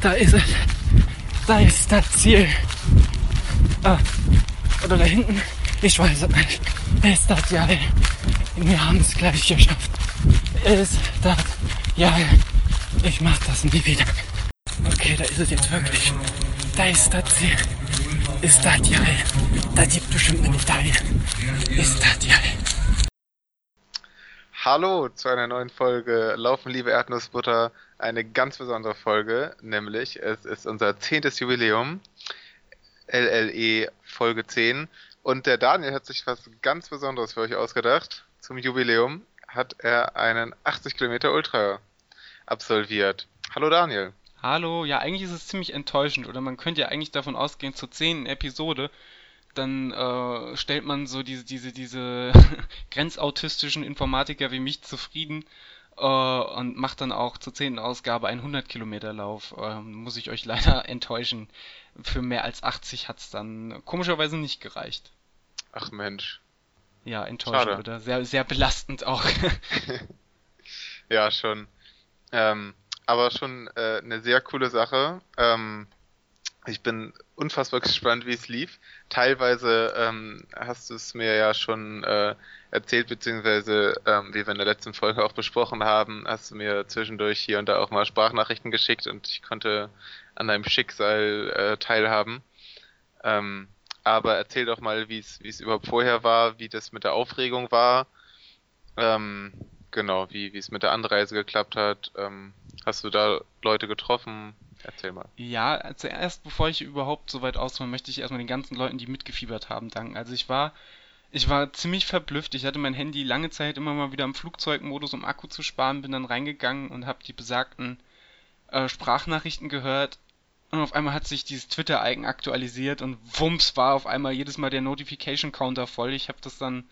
Da ist es. Da ist das Ziel. Ah, oder da hinten. Ich weiß es nicht. Ist das ja. Wir haben es gleich geschafft. Ist das ja. Ich mach das nie wieder. Okay, da ist es jetzt wirklich. Da ist das Ziel. Ist das geil. Da gibt bestimmt eine Medaille. Ist das geil. Hallo zu einer neuen Folge Laufen, liebe Erdnussbutter. Eine ganz besondere Folge, nämlich es ist unser zehntes Jubiläum. LLE Folge 10. Und der Daniel hat sich was ganz Besonderes für euch ausgedacht. Zum Jubiläum hat er einen 80 Kilometer Ultra absolviert. Hallo Daniel. Hallo, ja, eigentlich ist es ziemlich enttäuschend, oder man könnte ja eigentlich davon ausgehen, zur zehnten Episode, dann äh, stellt man so diese, diese, diese grenzautistischen Informatiker wie mich zufrieden äh, und macht dann auch zur zehnten Ausgabe einen 100 Kilometer Lauf. Ähm, muss ich euch leider enttäuschen. Für mehr als 80 hat's dann komischerweise nicht gereicht. Ach Mensch. Ja, enttäuschend, Schade. oder? Sehr, sehr belastend auch. Ja, schon. Ähm, aber schon äh, eine sehr coole Sache. Ähm, ich bin unfassbar gespannt, wie es lief. Teilweise ähm, hast du es mir ja schon äh, erzählt, beziehungsweise ähm, wie wir in der letzten Folge auch besprochen haben, hast du mir zwischendurch hier und da auch mal Sprachnachrichten geschickt und ich konnte an deinem Schicksal äh, teilhaben. Ähm, aber erzähl doch mal, wie es wie es überhaupt vorher war, wie das mit der Aufregung war. Ähm, genau, wie wie es mit der Anreise geklappt hat. Ähm, hast du da Leute getroffen? Erzähl mal. Ja, zuerst, bevor ich überhaupt so weit aushole, möchte ich erstmal den ganzen Leuten, die mitgefiebert haben, danken. Also ich war, ich war ziemlich verblüfft. Ich hatte mein Handy lange Zeit immer mal wieder im Flugzeugmodus, um Akku zu sparen, bin dann reingegangen und habe die besagten äh, Sprachnachrichten gehört. Und auf einmal hat sich dieses Twitter-Icon aktualisiert und wumms war auf einmal jedes Mal der Notification-Counter voll. Ich habe das dann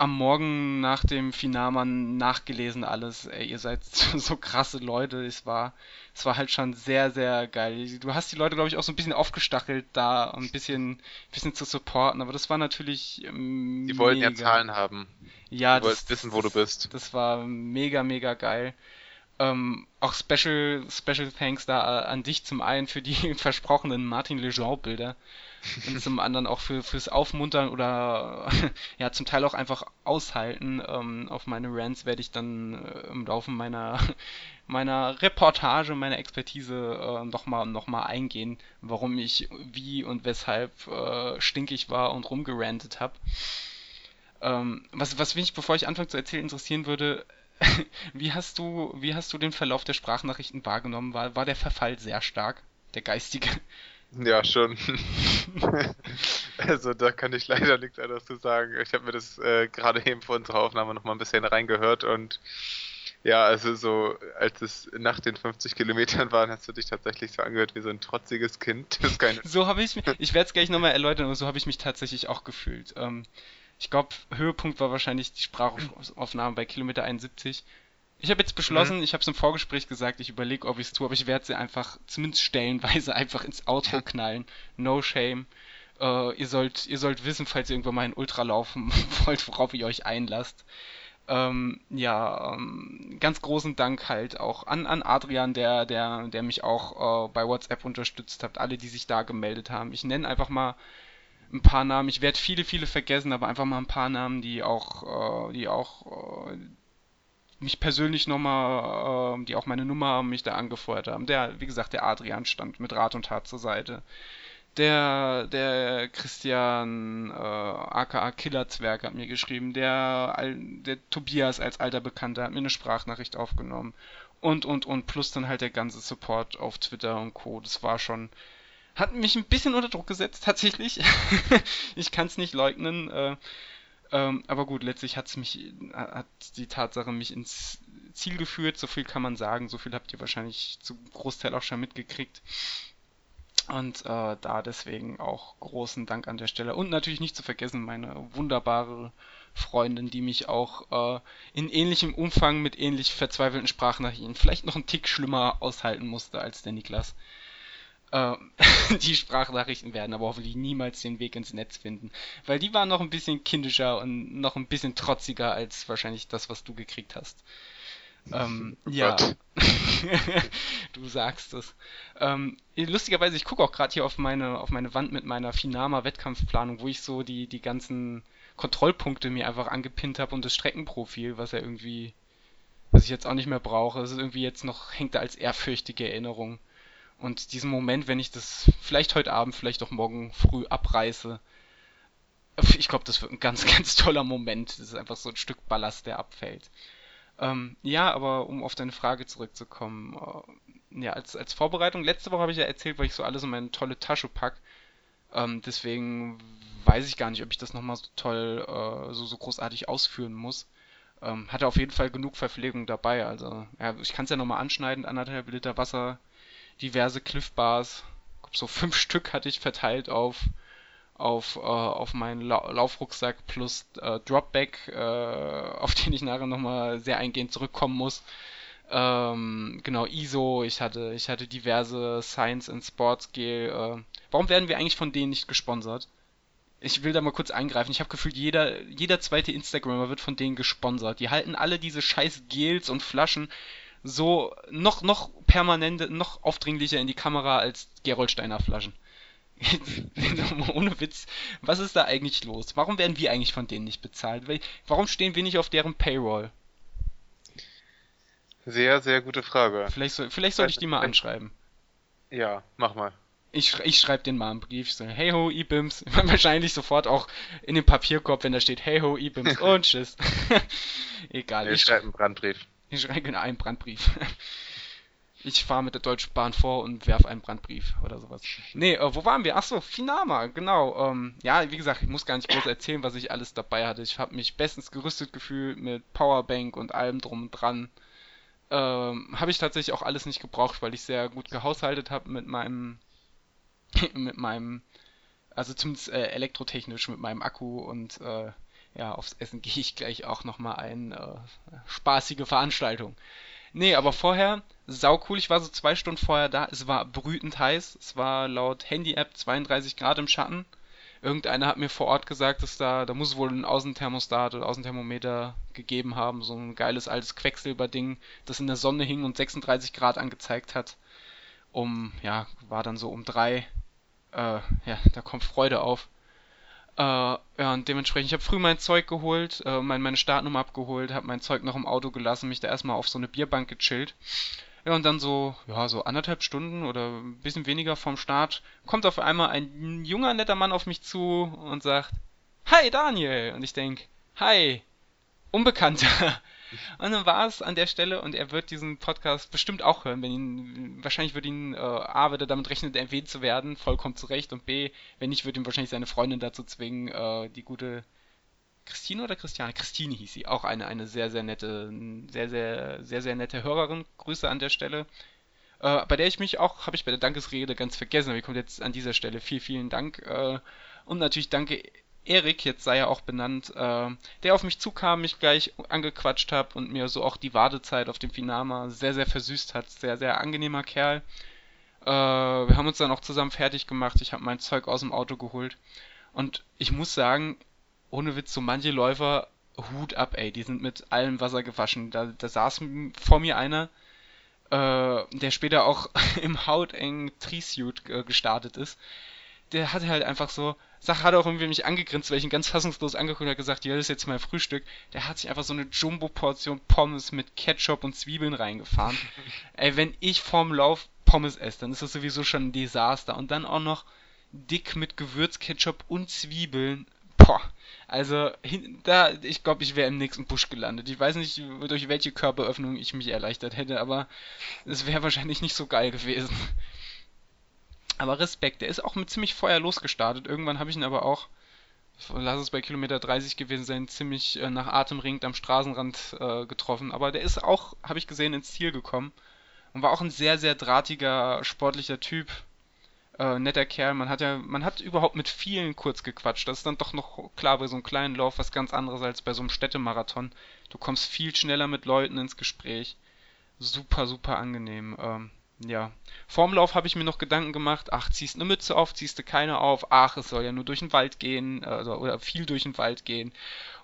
am Morgen nach dem Finale nachgelesen alles. Ey, ihr seid so, so krasse Leute. Es war, es war halt schon sehr, sehr geil. Du hast die Leute, glaube ich, auch so ein bisschen aufgestachelt, da ein bisschen, bisschen zu supporten. Aber das war natürlich ähm, Die wollten ja. Zahlen haben. Ja, Du wolltest wissen, wo du bist. Das war mega, mega geil. Ähm, auch Special, Special Thanks da äh, an dich zum einen für die versprochenen Martin Lejean-Bilder und zum anderen auch für, fürs Aufmuntern oder ja, zum Teil auch einfach aushalten. Ähm, auf meine Rants werde ich dann äh, im Laufe meiner, meiner Reportage, meiner Expertise äh, nochmal noch mal eingehen, warum ich wie und weshalb äh, stinkig war und rumgerantet habe. Ähm, was, was mich, bevor ich anfange zu erzählen, interessieren würde, wie hast du, wie hast du den Verlauf der Sprachnachrichten wahrgenommen? War, war der Verfall sehr stark, der geistige? Ja, schon. also da kann ich leider nichts anderes zu sagen. Ich habe mir das äh, gerade eben vor unserer Aufnahme noch mal ein bisschen reingehört und ja, also so, als es nach den 50 Kilometern waren, hast du dich tatsächlich so angehört wie so ein trotziges Kind. Das keine So habe ich mich, ich werde es gleich nochmal erläutern, aber so habe ich mich tatsächlich auch gefühlt. Ähm, ich glaube, Höhepunkt war wahrscheinlich die Sprachaufnahme bei Kilometer 71. Ich habe jetzt beschlossen, ich habe es im Vorgespräch gesagt, ich überlege, ob ich es tue, aber ich werde sie einfach zumindest stellenweise einfach ins Outro knallen. No shame. Äh, ihr sollt, ihr sollt wissen, falls ihr irgendwann mal in Ultra laufen wollt, worauf ihr euch einlasst. Ähm, ja, ähm, ganz großen Dank halt auch an, an Adrian, der, der, der mich auch äh, bei WhatsApp unterstützt hat, alle, die sich da gemeldet haben. Ich nenne einfach mal ein paar Namen. Ich werde viele, viele vergessen, aber einfach mal ein paar Namen, die auch, äh, die auch äh, mich persönlich nochmal, äh, die auch meine Nummer haben, mich da angefeuert haben. Der, wie gesagt, der Adrian stand mit Rat und Tat zur Seite. Der, der Christian, äh, aka Killerzwerg hat mir geschrieben. Der, der Tobias als alter Bekannter hat mir eine Sprachnachricht aufgenommen. Und, und, und, plus dann halt der ganze Support auf Twitter und Co. Das war schon, hat mich ein bisschen unter Druck gesetzt, tatsächlich. ich kann es nicht leugnen. Äh, ähm, aber gut, letztlich hat's mich, hat die Tatsache mich ins Ziel geführt. So viel kann man sagen. So viel habt ihr wahrscheinlich zum Großteil auch schon mitgekriegt. Und äh, da deswegen auch großen Dank an der Stelle. Und natürlich nicht zu vergessen meine wunderbare Freundin, die mich auch äh, in ähnlichem Umfang mit ähnlich verzweifelten Sprachnachrichten vielleicht noch einen Tick schlimmer aushalten musste als der Niklas. Äh, die Sprachnachrichten werden aber hoffentlich niemals den Weg ins Netz finden, weil die waren noch ein bisschen kindischer und noch ein bisschen trotziger als wahrscheinlich das, was du gekriegt hast. Ähm, Oh ja, du sagst es. Ähm, lustigerweise, ich gucke auch gerade hier auf meine, auf meine Wand mit meiner Finama-Wettkampfplanung, wo ich so die, die ganzen Kontrollpunkte mir einfach angepinnt habe und das Streckenprofil, was ja irgendwie, was ich jetzt auch nicht mehr brauche. Das ist irgendwie jetzt noch, hängt da als ehrfürchtige Erinnerung. Und diesen Moment, wenn ich das vielleicht heute Abend, vielleicht auch morgen früh abreiße, ich glaube, das wird ein ganz, ganz toller Moment. Das ist einfach so ein Stück Ballast, der abfällt. Ähm, ja, aber um auf deine Frage zurückzukommen, äh, ja, als, als Vorbereitung, letzte Woche habe ich ja erzählt, weil ich so alles in meine tolle Tasche pack. Ähm, deswegen weiß ich gar nicht, ob ich das nochmal so toll, äh, so, so großartig ausführen muss. Ähm, hatte auf jeden Fall genug Verpflegung dabei, also ja, ich kann es ja nochmal anschneiden, anderthalb Liter Wasser, diverse Cliff Bars, so fünf Stück hatte ich verteilt auf auf, äh, auf meinen La Laufrucksack plus äh, Dropback, äh, auf den ich nachher nochmal sehr eingehend zurückkommen muss. Ähm, genau, ISO, ich hatte, ich hatte diverse Science and Sports Gel. Äh, warum werden wir eigentlich von denen nicht gesponsert? Ich will da mal kurz eingreifen. Ich habe gefühlt, jeder, jeder zweite Instagrammer wird von denen gesponsert. Die halten alle diese scheiß Gels und Flaschen so noch, noch permanent, noch aufdringlicher in die Kamera als Gerolsteiner Flaschen. Ohne Witz, was ist da eigentlich los? Warum werden wir eigentlich von denen nicht bezahlt? Warum stehen wir nicht auf deren Payroll? Sehr, sehr gute Frage. Vielleicht, soll, vielleicht sollte ich die mal anschreiben. Ja, mach mal. Ich, ich schreibe den mal einen Brief, so, hey ho, E-Bims. Wahrscheinlich sofort auch in den Papierkorb, wenn da steht, hey ho, E-Bims und tschüss. Egal. Ich schreibe einen Brandbrief. Ich schreibe genau einen Brandbrief. Ich fahre mit der Deutschen Bahn vor und werf einen Brandbrief oder sowas. Nee, äh, wo waren wir? Achso, Finama, genau. Ähm, ja, wie gesagt, ich muss gar nicht groß erzählen, was ich alles dabei hatte. Ich habe mich bestens gerüstet gefühlt mit Powerbank und allem drum und dran. Ähm, habe ich tatsächlich auch alles nicht gebraucht, weil ich sehr gut gehaushaltet habe mit meinem, mit meinem, also zumindest äh, elektrotechnisch mit meinem Akku und äh, ja, aufs Essen gehe ich gleich auch nochmal ein. Äh, spaßige Veranstaltung. Nee, aber vorher, sau cool, ich war so zwei Stunden vorher da, es war brütend heiß, es war laut Handy-App 32 Grad im Schatten. Irgendeiner hat mir vor Ort gesagt, dass da, da muss wohl ein Außenthermostat oder Außenthermometer gegeben haben, so ein geiles altes Quecksilberding, das in der Sonne hing und 36 Grad angezeigt hat. Um, ja, war dann so um drei, äh, ja, da kommt Freude auf. Äh, ja, und dementsprechend, ich habe früh mein Zeug geholt, äh, mein, meine Startnummer abgeholt, habe mein Zeug noch im Auto gelassen, mich da erstmal auf so eine Bierbank gechillt. Ja, und dann so, ja, so anderthalb Stunden oder ein bisschen weniger vom Start kommt auf einmal ein junger, netter Mann auf mich zu und sagt, Hi Daniel! Und ich denk, Hi, Unbekannter. Und dann war es an der Stelle und er wird diesen Podcast bestimmt auch hören, wenn ihn, wahrscheinlich wird ihn, äh, A, wird er damit rechnen, erwähnt zu werden, vollkommen zurecht, und B, wenn nicht, wird ihn wahrscheinlich seine Freundin dazu zwingen, äh, die gute Christine oder Christiane? Christine hieß sie, auch eine, eine sehr, sehr nette, sehr, sehr, sehr, sehr nette Hörerin. Grüße an der Stelle. Äh, bei der ich mich auch, habe ich bei der Dankesrede ganz vergessen, aber ich kommt jetzt an dieser Stelle viel, vielen Dank. Äh, und natürlich danke Erik, jetzt sei er auch benannt, äh, der auf mich zukam, mich gleich angequatscht hat und mir so auch die Wartezeit auf dem Finama sehr, sehr versüßt hat. Sehr, sehr angenehmer Kerl. Äh, wir haben uns dann auch zusammen fertig gemacht. Ich habe mein Zeug aus dem Auto geholt. Und ich muss sagen, ohne Witz, so manche Läufer, Hut ab, ey, die sind mit allem Wasser gewaschen. Da, da saß vor mir einer, äh, der später auch im hautengen Tree-Suit äh, gestartet ist. Der hatte halt einfach so, Sach hat auch irgendwie mich angegrinst, weil ich ihn ganz fassungslos angeguckt habe und gesagt, ja, das ist jetzt mein Frühstück. Der hat sich einfach so eine Jumbo-Portion Pommes mit Ketchup und Zwiebeln reingefahren. Ey, wenn ich vorm Lauf Pommes esse, dann ist das sowieso schon ein Desaster. Und dann auch noch dick mit Gewürzketchup und Zwiebeln. Boah. Also, da, ich glaube, ich wäre im nächsten Busch gelandet. Ich weiß nicht, durch welche Körperöffnung ich mich erleichtert hätte, aber es wäre wahrscheinlich nicht so geil gewesen. Aber Respekt, der ist auch mit ziemlich Feuer losgestartet. Irgendwann habe ich ihn aber auch, lass es bei Kilometer 30 gewesen sein, ziemlich äh, nach Atem ringend am Straßenrand äh, getroffen. Aber der ist auch, habe ich gesehen, ins Ziel gekommen. Und war auch ein sehr, sehr drahtiger, sportlicher Typ. Äh, netter Kerl. Man hat ja, man hat überhaupt mit vielen kurz gequatscht. Das ist dann doch noch klar bei so einem kleinen Lauf was ganz anderes als bei so einem Städtemarathon. Du kommst viel schneller mit Leuten ins Gespräch. Super, super angenehm. Ähm, ja. Vorm Lauf habe ich mir noch Gedanken gemacht, ach, ziehst eine Mütze auf, ziehst du keine auf, ach, es soll ja nur durch den Wald gehen, also, oder viel durch den Wald gehen.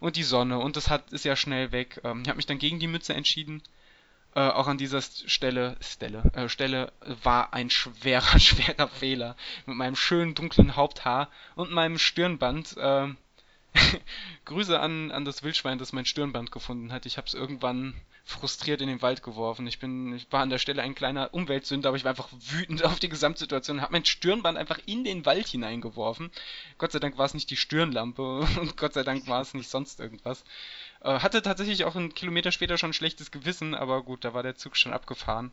Und die Sonne, und das hat, ist ja schnell weg. Ähm, ich habe mich dann gegen die Mütze entschieden. Äh, auch an dieser Stelle, Stelle, äh, Stelle war ein schwerer, schwerer Fehler. Mit meinem schönen dunklen Haupthaar und meinem Stirnband. Äh, Grüße an, an das Wildschwein, das mein Stirnband gefunden hat. Ich habe es irgendwann frustriert in den Wald geworfen. Ich bin, ich war an der Stelle ein kleiner Umweltsünder, aber ich war einfach wütend auf die Gesamtsituation, habe mein Stirnband einfach in den Wald hineingeworfen. Gott sei Dank war es nicht die Stirnlampe und Gott sei Dank war es nicht sonst irgendwas. Äh, hatte tatsächlich auch einen Kilometer später schon ein schlechtes Gewissen, aber gut, da war der Zug schon abgefahren.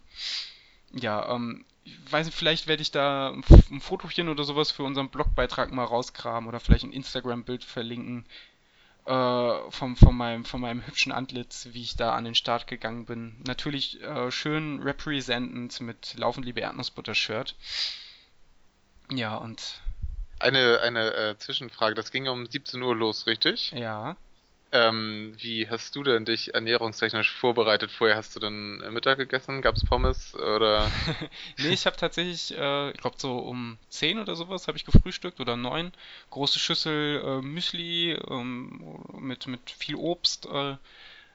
Ja, ähm, ich weiß nicht, vielleicht werde ich da ein, ein Fotochen oder sowas für unseren Blogbeitrag mal rauskramen oder vielleicht ein Instagram-Bild verlinken äh, vom, von, meinem, von meinem hübschen Antlitz, wie ich da an den Start gegangen bin. Natürlich äh, schön representend mit Laufen liebe Erdnussbutter-Shirt. Ja, und. Eine, eine äh, Zwischenfrage, das ging um 17 Uhr los, richtig? Ja. Ähm, wie hast du denn dich ernährungstechnisch vorbereitet? Vorher hast du dann Mittag gegessen? Gab es Pommes oder? nee, ich habe tatsächlich, äh, ich glaube so um 10 oder sowas habe ich gefrühstückt oder 9. Große Schüssel äh, Müsli ähm, mit, mit viel Obst. Äh,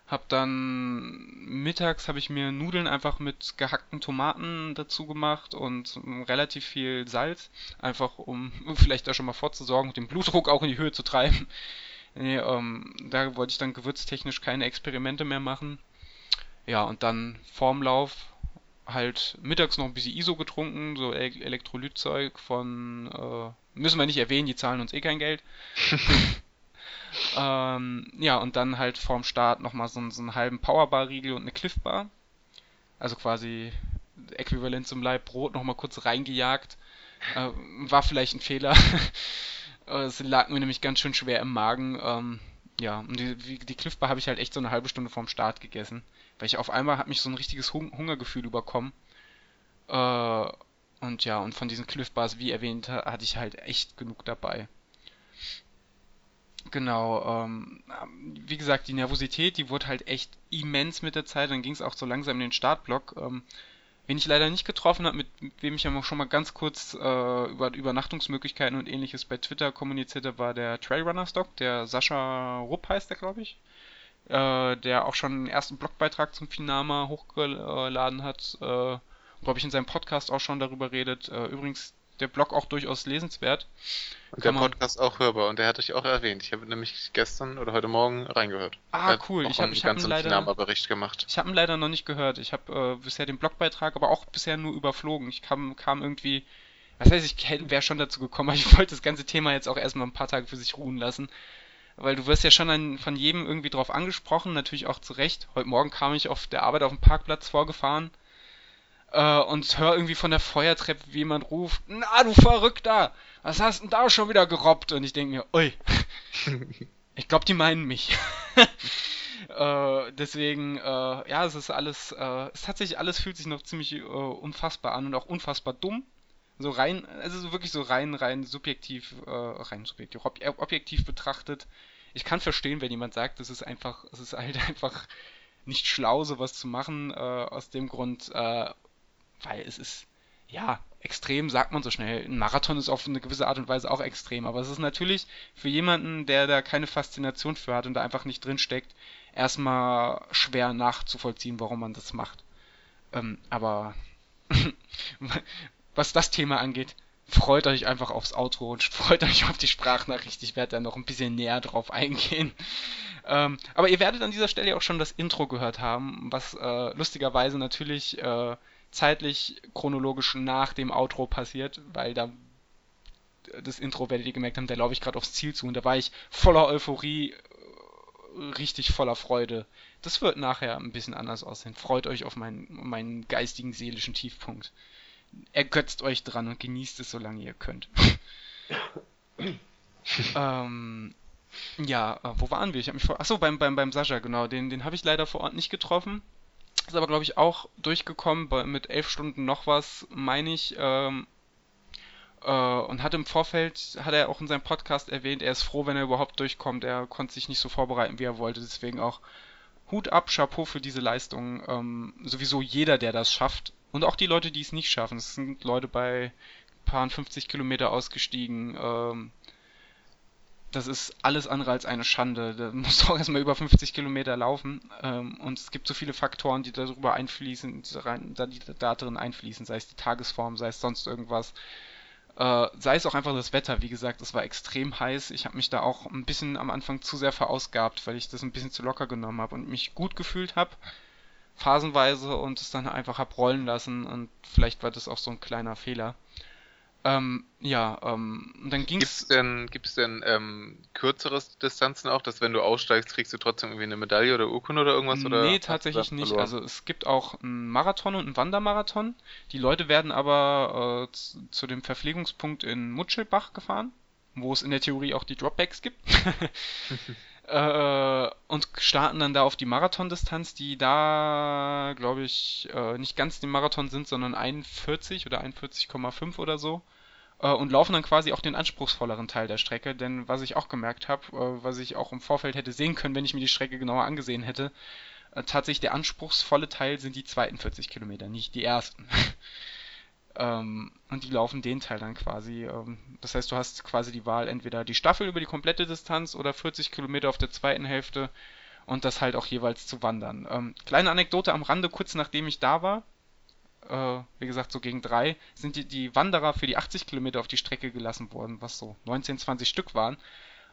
hab dann mittags habe ich mir Nudeln einfach mit gehackten Tomaten dazu gemacht und relativ viel Salz, einfach um vielleicht da schon mal vorzusorgen und den Blutdruck auch in die Höhe zu treiben. Nee, ähm, da wollte ich dann gewürztechnisch keine Experimente mehr machen. Ja, und dann vorm Lauf halt mittags noch ein bisschen ISO getrunken, so e Elektrolytzeug von, äh, müssen wir nicht erwähnen, die zahlen uns eh kein Geld. ähm, ja, und dann halt vorm Start nochmal so, so einen halben Powerbar-Riegel und eine Cliff-Bar. Also quasi äquivalent zum Leib Brot nochmal kurz reingejagt. Äh, war vielleicht ein Fehler. Äh, es lag mir nämlich ganz schön schwer im Magen. Ähm, ja, und die, die Cliff Bar habe ich halt echt so eine halbe Stunde vorm Start gegessen. Weil ich auf einmal hat mich so ein richtiges Hung Hungergefühl überkommen. Äh, und ja, und von diesen Cliff Bars, wie erwähnt, hatte ich halt echt genug dabei. Genau, ähm, wie gesagt, die Nervosität, die wurde halt echt immens mit der Zeit. Dann ging es auch so langsam in den Startblock. Ähm, Wen ich leider nicht getroffen habe, mit wem ich ja schon mal ganz kurz äh, über Übernachtungsmöglichkeiten und ähnliches bei Twitter kommuniziert habe, war der Trailrunner Stock, der Sascha Rupp heißt der, glaube ich. Äh, der auch schon einen ersten Blogbeitrag zum Finama hochgeladen hat. Äh, glaube ich, in seinem Podcast auch schon darüber redet. Äh, übrigens, der Blog auch durchaus lesenswert. Und der Podcast auch hörbar und der hatte ich auch erwähnt. Ich habe nämlich gestern oder heute Morgen reingehört. Ah, cool. Ich habe ich hab einen leider Bericht gemacht. Ich habe ihn leider noch nicht gehört. Ich habe äh, bisher den Blogbeitrag, aber auch bisher nur überflogen. Ich kam, kam irgendwie, was heißt, ich wäre schon dazu gekommen, aber ich wollte das ganze Thema jetzt auch erstmal ein paar Tage für sich ruhen lassen. Weil du wirst ja schon an, von jedem irgendwie drauf angesprochen, natürlich auch zu Recht. Heute Morgen kam ich auf der Arbeit auf dem Parkplatz vorgefahren äh, und höre irgendwie von der Feuertreppe, wie jemand ruft, na du Verrückter, was hast denn da schon wieder gerobbt? Und ich denke mir, ui, ich glaube, die meinen mich. äh, deswegen, äh, ja, es ist alles, äh, es tatsächlich alles fühlt sich noch ziemlich äh, unfassbar an und auch unfassbar dumm. So rein, also so wirklich so rein, rein subjektiv, äh, rein subjektiv, ob, objektiv betrachtet. Ich kann verstehen, wenn jemand sagt, es ist einfach, es ist halt einfach nicht schlau, sowas zu machen, äh, aus dem Grund, äh, weil es ist, ja, extrem sagt man so schnell. Ein Marathon ist auf eine gewisse Art und Weise auch extrem, aber es ist natürlich für jemanden, der da keine Faszination für hat und da einfach nicht drin steckt, erstmal schwer nachzuvollziehen, warum man das macht. Ähm, aber was das Thema angeht, freut euch einfach aufs Auto und freut euch auf die Sprachnachricht. Ich werde da noch ein bisschen näher drauf eingehen. Ähm, aber ihr werdet an dieser Stelle auch schon das Intro gehört haben, was äh, lustigerweise natürlich äh, zeitlich chronologisch nach dem Outro passiert, weil da das Intro werdet ihr gemerkt haben, da laufe ich gerade aufs Ziel zu und da war ich voller Euphorie, richtig voller Freude. Das wird nachher ein bisschen anders aussehen. Freut euch auf meinen, meinen geistigen, seelischen Tiefpunkt. Ergötzt euch dran und genießt es, solange ihr könnt. ähm, ja, äh, wo waren wir? Ich habe mich vor. Achso, beim, beim, beim Sascha, genau. Den, den habe ich leider vor Ort nicht getroffen. Ist aber, glaube ich, auch durchgekommen mit elf Stunden noch was, meine ich. Ähm, äh, und hat im Vorfeld, hat er auch in seinem Podcast erwähnt, er ist froh, wenn er überhaupt durchkommt. Er konnte sich nicht so vorbereiten, wie er wollte. Deswegen auch Hut ab, Chapeau für diese Leistung. Ähm, sowieso jeder, der das schafft. Und auch die Leute, die es nicht schaffen. Es sind Leute bei paar 50 Kilometer ausgestiegen. Ähm, das ist alles andere als eine Schande. Da musst du auch erstmal über 50 Kilometer laufen. Ähm, und es gibt so viele Faktoren, die darüber einfließen, die, da drin einfließen, sei es die Tagesform, sei es sonst irgendwas. Äh, sei es auch einfach das Wetter, wie gesagt, es war extrem heiß. Ich habe mich da auch ein bisschen am Anfang zu sehr verausgabt, weil ich das ein bisschen zu locker genommen habe und mich gut gefühlt habe, phasenweise und es dann einfach hab rollen lassen und vielleicht war das auch so ein kleiner Fehler. Ähm, ja, ähm, dann ging's. Gibt's denn, gibt's denn ähm, kürzere Distanzen auch, dass wenn du aussteigst, kriegst du trotzdem irgendwie eine Medaille oder Urkunde oder irgendwas? Oder nee, tatsächlich nicht. Also es gibt auch einen Marathon und einen Wandermarathon. Die Leute werden aber äh, zu dem Verpflegungspunkt in Mutschelbach gefahren, wo es in der Theorie auch die Dropbacks gibt. äh, und starten dann da auf die Marathondistanz, die da, glaube ich, äh, nicht ganz den Marathon sind, sondern 41 oder 41,5 oder so. Äh, und laufen dann quasi auch den anspruchsvolleren Teil der Strecke, denn was ich auch gemerkt habe, äh, was ich auch im Vorfeld hätte sehen können, wenn ich mir die Strecke genauer angesehen hätte, äh, tatsächlich der anspruchsvolle Teil sind die zweiten 40 Kilometer, nicht die ersten. Ähm, und die laufen den Teil dann quasi. Ähm, das heißt, du hast quasi die Wahl, entweder die Staffel über die komplette Distanz oder 40 Kilometer auf der zweiten Hälfte und das halt auch jeweils zu wandern. Ähm, kleine Anekdote am Rande, kurz nachdem ich da war, äh, wie gesagt, so gegen drei, sind die, die Wanderer für die 80 Kilometer auf die Strecke gelassen worden, was so 19, 20 Stück waren.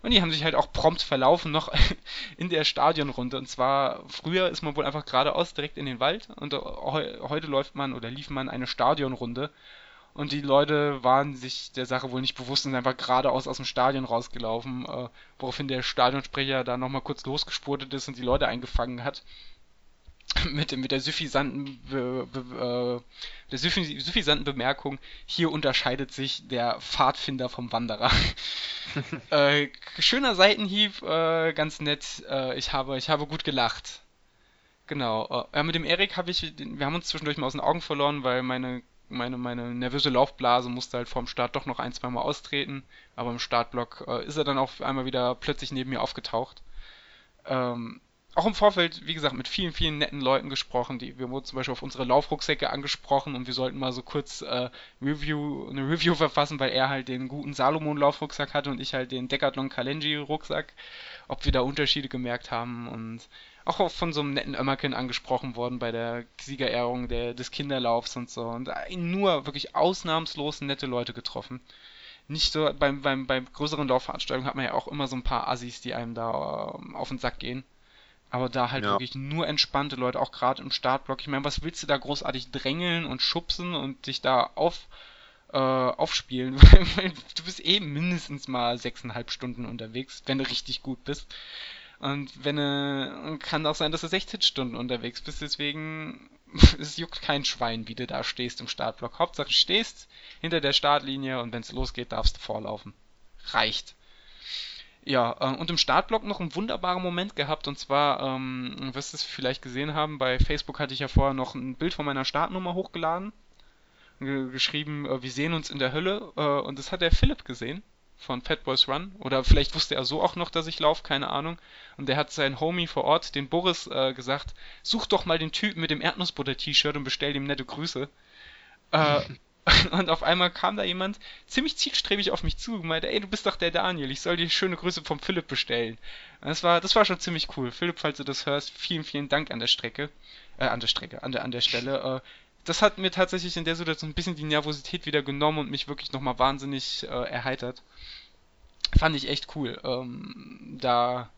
Und die haben sich halt auch prompt verlaufen noch in der Stadionrunde. Und zwar, früher ist man wohl einfach geradeaus direkt in den Wald und heu heute läuft man oder lief man eine Stadionrunde. Und die Leute waren sich der Sache wohl nicht bewusst und sind einfach geradeaus aus dem Stadion rausgelaufen, äh, woraufhin der Stadionsprecher da nochmal kurz losgespurtet ist und die Leute eingefangen hat mit, mit der suffisanten, Be, Be, äh, der suffisanten Bemerkung, hier unterscheidet sich der Pfadfinder vom Wanderer. äh, schöner Seitenhieb, äh, ganz nett. Äh, ich, habe, ich habe gut gelacht. Genau. Äh, mit dem Erik habe ich, wir haben uns zwischendurch mal aus den Augen verloren, weil meine, meine, meine nervöse Laufblase musste halt vorm Start doch noch ein, zwei Mal austreten. Aber im Startblock äh, ist er dann auch einmal wieder plötzlich neben mir aufgetaucht. Ähm, auch im Vorfeld, wie gesagt, mit vielen, vielen netten Leuten gesprochen. Die, wir wurden zum Beispiel auf unsere Laufrucksäcke angesprochen und wir sollten mal so kurz äh, Review, eine Review verfassen, weil er halt den guten Salomon-Laufrucksack hatte und ich halt den Decathlon Kalenji-Rucksack. Ob wir da Unterschiede gemerkt haben und auch von so einem netten Ömmerken angesprochen worden bei der Siegerehrung der, des Kinderlaufs und so. Und nur wirklich ausnahmslos nette Leute getroffen nicht so, beim, beim, beim größeren Laufveranstaltungen hat man ja auch immer so ein paar Assis, die einem da äh, auf den Sack gehen. Aber da halt ja. wirklich nur entspannte Leute, auch gerade im Startblock. Ich meine, was willst du da großartig drängeln und schubsen und dich da auf, äh, aufspielen? du bist eh mindestens mal sechseinhalb Stunden unterwegs, wenn du richtig gut bist. Und wenn du, kann auch sein, dass du 16 Stunden unterwegs bist, deswegen, es juckt kein Schwein, wie du da stehst im Startblock. Hauptsache, du stehst hinter der Startlinie und wenn es losgeht, darfst du vorlaufen. Reicht. Ja, äh, und im Startblock noch einen wunderbaren Moment gehabt und zwar, ähm, wirst du es vielleicht gesehen haben, bei Facebook hatte ich ja vorher noch ein Bild von meiner Startnummer hochgeladen, ge geschrieben, äh, wir sehen uns in der Hölle äh, und das hat der Philipp gesehen von Fatboys Run oder vielleicht wusste er so auch noch, dass ich laufe, keine Ahnung. Und der hat sein Homie vor Ort, den Boris, äh, gesagt, such doch mal den Typen mit dem Erdnussbutter-T-Shirt und bestell ihm nette Grüße. Äh, Und auf einmal kam da jemand ziemlich zielstrebig auf mich zu und meinte, ey, du bist doch der Daniel, ich soll dir schöne Grüße vom Philipp bestellen. Und das war, das war schon ziemlich cool. Philipp, falls du das hörst, vielen, vielen Dank an der Strecke, äh, an der Strecke, an der, an der Stelle. Äh, das hat mir tatsächlich in der Situation ein bisschen die Nervosität wieder genommen und mich wirklich nochmal wahnsinnig äh, erheitert. Fand ich echt cool. Ähm, da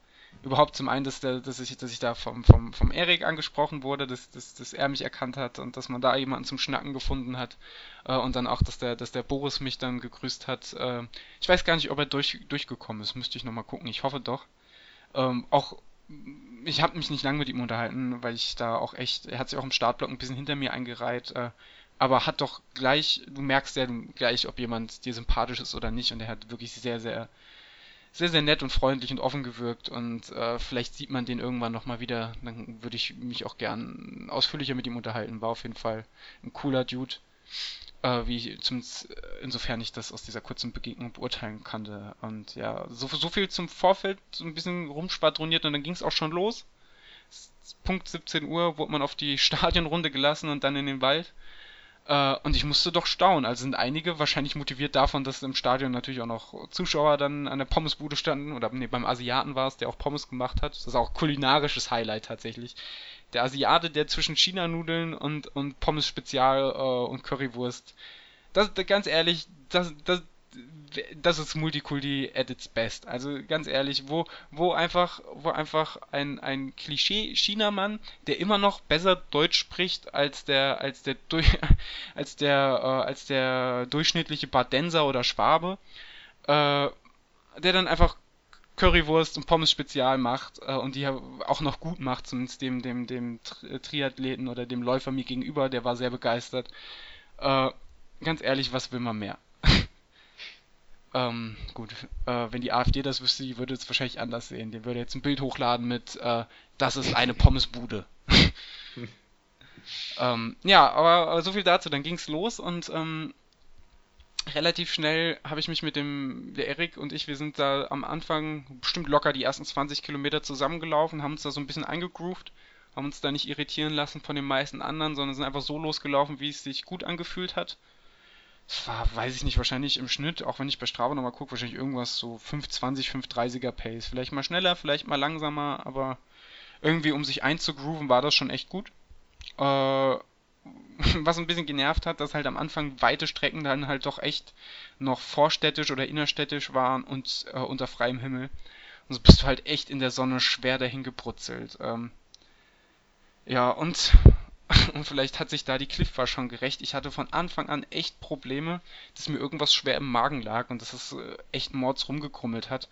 überhaupt zum einen, dass, der, dass, ich, dass ich da vom, vom, vom Erik angesprochen wurde, dass, dass, dass er mich erkannt hat und dass man da jemanden zum Schnacken gefunden hat. Äh, und dann auch, dass der, dass der Boris mich dann gegrüßt hat. Äh, ich weiß gar nicht, ob er durch, durchgekommen ist. Müsste ich nochmal gucken. Ich hoffe doch. Ähm, auch ich habe mich nicht lange mit ihm unterhalten, weil ich da auch echt, er hat sich auch im Startblock ein bisschen hinter mir eingereiht, äh, aber hat doch gleich, du merkst ja gleich, ob jemand dir sympathisch ist oder nicht und er hat wirklich sehr, sehr sehr, sehr nett und freundlich und offen gewirkt und äh, vielleicht sieht man den irgendwann nochmal wieder. Dann würde ich mich auch gern ausführlicher mit ihm unterhalten. War auf jeden Fall ein cooler Dude. Äh, wie zumindest äh, insofern ich das aus dieser kurzen Begegnung beurteilen kannte. Und ja, so, so viel zum Vorfeld, so ein bisschen rumspadroniert und dann ging es auch schon los. Punkt 17 Uhr wurde man auf die Stadionrunde gelassen und dann in den Wald. Äh, und ich musste doch staunen. Also sind einige wahrscheinlich motiviert davon, dass im Stadion natürlich auch noch Zuschauer dann an der Pommesbude standen. Oder nee, beim Asiaten war es, der auch Pommes gemacht hat. Das ist auch kulinarisches Highlight tatsächlich. Der Asiate, der zwischen China-Nudeln und, und Pommes Spezial äh, und Currywurst. Das, das, ganz ehrlich, das, das, das ist Multikulti at its best. Also ganz ehrlich, wo, wo einfach, wo einfach ein, ein Klischee-Chinamann, der immer noch besser Deutsch spricht als der, als der, als der, äh, als der durchschnittliche Badenser oder Schwabe, äh, der dann einfach Currywurst und Pommes Spezial macht äh, und die auch noch gut macht, zumindest dem, dem, dem Triathleten oder dem Läufer mir gegenüber, der war sehr begeistert. Äh, ganz ehrlich, was will man mehr? Ähm, gut, äh, wenn die AfD das wüsste, die würde es wahrscheinlich anders sehen. Die würde jetzt ein Bild hochladen mit, äh, das ist eine Pommesbude. ähm, ja, aber, aber, so viel dazu. Dann ging es los und ähm, relativ schnell habe ich mich mit dem, der Erik und ich, wir sind da am Anfang bestimmt locker die ersten 20 Kilometer zusammengelaufen, haben uns da so ein bisschen eingegroovt, haben uns da nicht irritieren lassen von den meisten anderen, sondern sind einfach so losgelaufen, wie es sich gut angefühlt hat es war, weiß ich nicht, wahrscheinlich im Schnitt, auch wenn ich bei Strava nochmal gucke, wahrscheinlich irgendwas so 520, 530er Pace. Vielleicht mal schneller, vielleicht mal langsamer, aber irgendwie, um sich einzugrooven, war das schon echt gut. Äh, was ein bisschen genervt hat, dass halt am Anfang weite Strecken dann halt doch echt noch vorstädtisch oder innerstädtisch waren und äh, unter freiem Himmel. Und so bist du halt echt in der Sonne schwer dahin gebrutzelt. Ähm, ja, und und vielleicht hat sich da die Cliff schon gerecht. Ich hatte von Anfang an echt Probleme, dass mir irgendwas schwer im Magen lag und dass es äh, echt mords rumgekrummelt hat.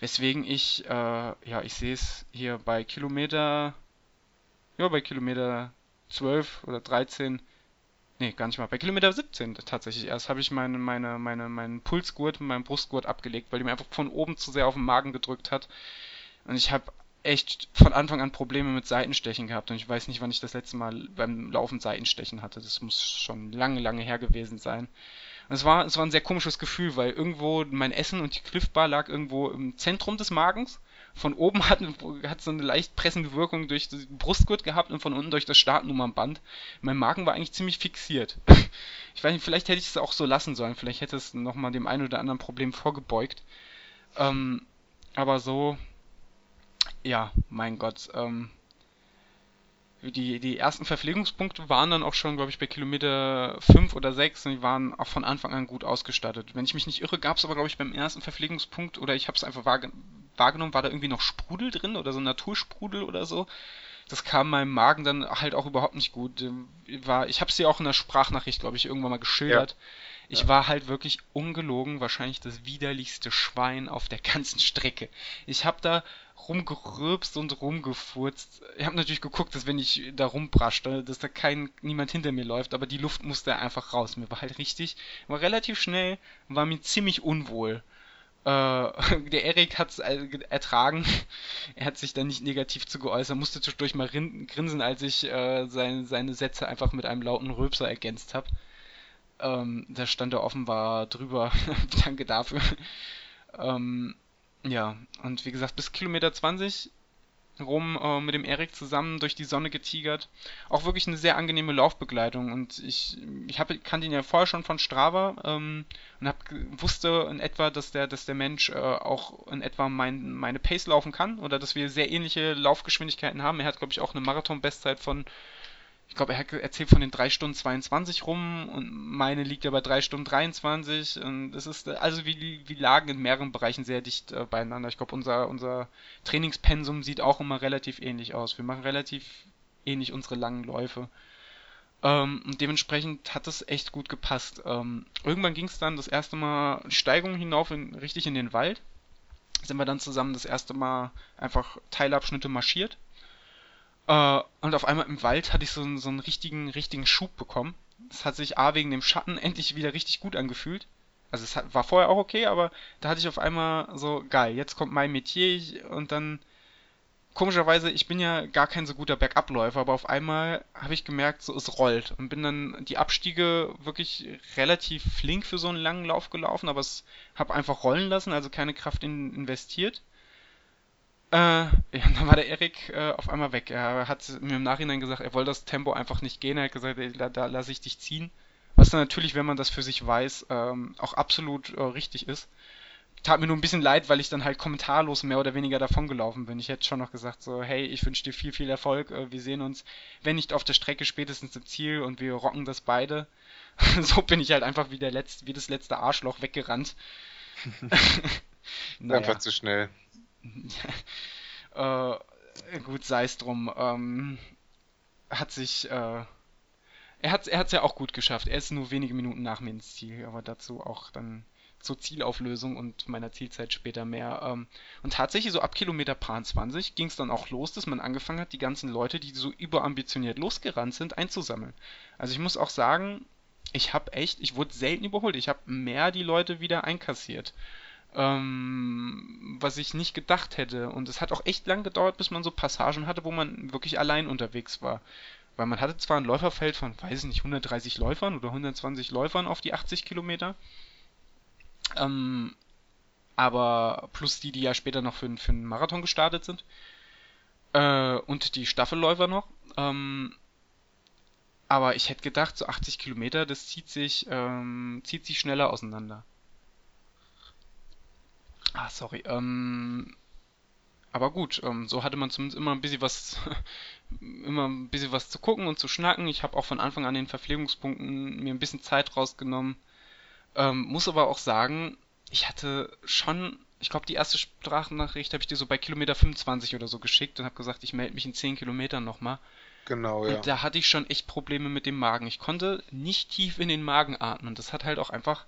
Weswegen ich, äh, ja, ich sehe es hier bei Kilometer, ja, bei Kilometer 12 oder 13, nee, gar nicht mal, bei Kilometer 17 tatsächlich erst habe ich meine, meine, meine, meinen Pulsgurt, meinen Brustgurt abgelegt, weil die mir einfach von oben zu sehr auf den Magen gedrückt hat. Und ich habe echt von Anfang an Probleme mit Seitenstechen gehabt und ich weiß nicht, wann ich das letzte Mal beim Laufen Seitenstechen hatte. Das muss schon lange, lange her gewesen sein. Es war, es war ein sehr komisches Gefühl, weil irgendwo mein Essen und die Cliffbar lag irgendwo im Zentrum des Magens. Von oben hat, hat so eine leicht pressende Wirkung durch den Brustgurt gehabt und von unten durch das Startnummernband. Mein Magen war eigentlich ziemlich fixiert. Ich weiß nicht, vielleicht hätte ich es auch so lassen sollen. Vielleicht hätte es nochmal dem einen oder anderen Problem vorgebeugt. Ähm, aber so, ja, mein Gott. Ähm, die, die ersten Verpflegungspunkte waren dann auch schon, glaube ich, bei Kilometer 5 oder 6 und die waren auch von Anfang an gut ausgestattet. Wenn ich mich nicht irre, gab es aber, glaube ich, beim ersten Verpflegungspunkt oder ich habe es einfach wahrgenommen, war da irgendwie noch Sprudel drin oder so Natursprudel oder so. Das kam meinem Magen dann halt auch überhaupt nicht gut. War, ich habe es dir auch in der Sprachnachricht, glaube ich, irgendwann mal geschildert. Ja. Ich ja. war halt wirklich ungelogen, wahrscheinlich das widerlichste Schwein auf der ganzen Strecke. Ich habe da rumgerülpst und rumgefurzt. Ich habe natürlich geguckt, dass wenn ich da rumbraschte, dass da kein niemand hinter mir läuft, aber die Luft musste einfach raus. Mir war halt richtig, war relativ schnell, war mir ziemlich unwohl. Äh, der Erik hat es ertragen. er hat sich dann nicht negativ zu geäußert, musste zwischendurch mal grinsen, als ich äh, seine, seine Sätze einfach mit einem lauten Rülpser ergänzt habe. Ähm, da stand er offenbar drüber. Danke dafür. Ähm, ja, und wie gesagt, bis Kilometer 20 rum äh, mit dem Erik zusammen durch die Sonne getigert. Auch wirklich eine sehr angenehme Laufbegleitung. Und ich, ich hab, kannte ihn ja vorher schon von Strava ähm, und hab, wusste in etwa, dass der, dass der Mensch äh, auch in etwa mein, meine Pace laufen kann oder dass wir sehr ähnliche Laufgeschwindigkeiten haben. Er hat, glaube ich, auch eine Marathon-Bestzeit von ich glaube, er erzählt von den 3 Stunden 22 rum und meine liegt ja bei 3 Stunden 23 und es ist also wie, wie lagen in mehreren Bereichen sehr dicht äh, beieinander. Ich glaube, unser, unser Trainingspensum sieht auch immer relativ ähnlich aus. Wir machen relativ ähnlich unsere langen Läufe. Ähm, und dementsprechend hat es echt gut gepasst. Ähm, irgendwann ging es dann das erste Mal Steigung hinauf in, richtig in den Wald. Sind wir dann zusammen das erste Mal einfach Teilabschnitte marschiert äh, und auf einmal im Wald hatte ich so, so einen richtigen, richtigen Schub bekommen. Das hat sich A wegen dem Schatten endlich wieder richtig gut angefühlt. Also es hat, war vorher auch okay, aber da hatte ich auf einmal so, geil, jetzt kommt mein Metier und dann komischerweise, ich bin ja gar kein so guter Bergabläufer, aber auf einmal habe ich gemerkt, so es rollt und bin dann die Abstiege wirklich relativ flink für so einen langen Lauf gelaufen, aber es habe einfach rollen lassen, also keine Kraft in, investiert. Äh, ja, dann war der Erik äh, auf einmal weg. Er hat mir im Nachhinein gesagt, er wollte das Tempo einfach nicht gehen. Er hat gesagt, da, da lasse ich dich ziehen. was dann natürlich, wenn man das für sich weiß, ähm, auch absolut äh, richtig ist. Tat mir nur ein bisschen leid, weil ich dann halt kommentarlos mehr oder weniger davongelaufen bin. Ich hätte schon noch gesagt so, hey, ich wünsche dir viel, viel Erfolg. Äh, wir sehen uns, wenn nicht auf der Strecke, spätestens im Ziel und wir rocken das beide. so bin ich halt einfach wie, der letzte, wie das letzte Arschloch weggerannt. naja. Einfach zu schnell. äh, gut, sei es drum. Ähm, hat sich, äh, er hat hat's ja auch gut geschafft. Er ist nur wenige Minuten nach mir ins Ziel, aber dazu auch dann zur Zielauflösung und meiner Zielzeit später mehr. Ähm, und tatsächlich so ab Kilometer Paar 20 ging es dann auch los, dass man angefangen hat, die ganzen Leute, die so überambitioniert losgerannt sind, einzusammeln. Also ich muss auch sagen, ich habe echt, ich wurde selten überholt. Ich habe mehr die Leute wieder einkassiert. Ähm, was ich nicht gedacht hätte. Und es hat auch echt lang gedauert, bis man so Passagen hatte, wo man wirklich allein unterwegs war. Weil man hatte zwar ein Läuferfeld von, weiß ich nicht, 130 Läufern oder 120 Läufern auf die 80 Kilometer. Ähm, aber plus die, die ja später noch für, für einen Marathon gestartet sind. Äh, und die Staffelläufer noch. Ähm, aber ich hätte gedacht, so 80 Kilometer, das zieht sich, ähm, zieht sich schneller auseinander. Ah, sorry. Ähm, aber gut, ähm, so hatte man zumindest immer ein bisschen was, immer ein bisschen was zu gucken und zu schnacken. Ich habe auch von Anfang an den Verpflegungspunkten mir ein bisschen Zeit rausgenommen. Ähm, muss aber auch sagen, ich hatte schon, ich glaube, die erste Sprachnachricht habe ich dir so bei Kilometer 25 oder so geschickt und habe gesagt, ich melde mich in 10 Kilometern nochmal. Genau, ja. Und da hatte ich schon echt Probleme mit dem Magen. Ich konnte nicht tief in den Magen atmen. Das hat halt auch einfach,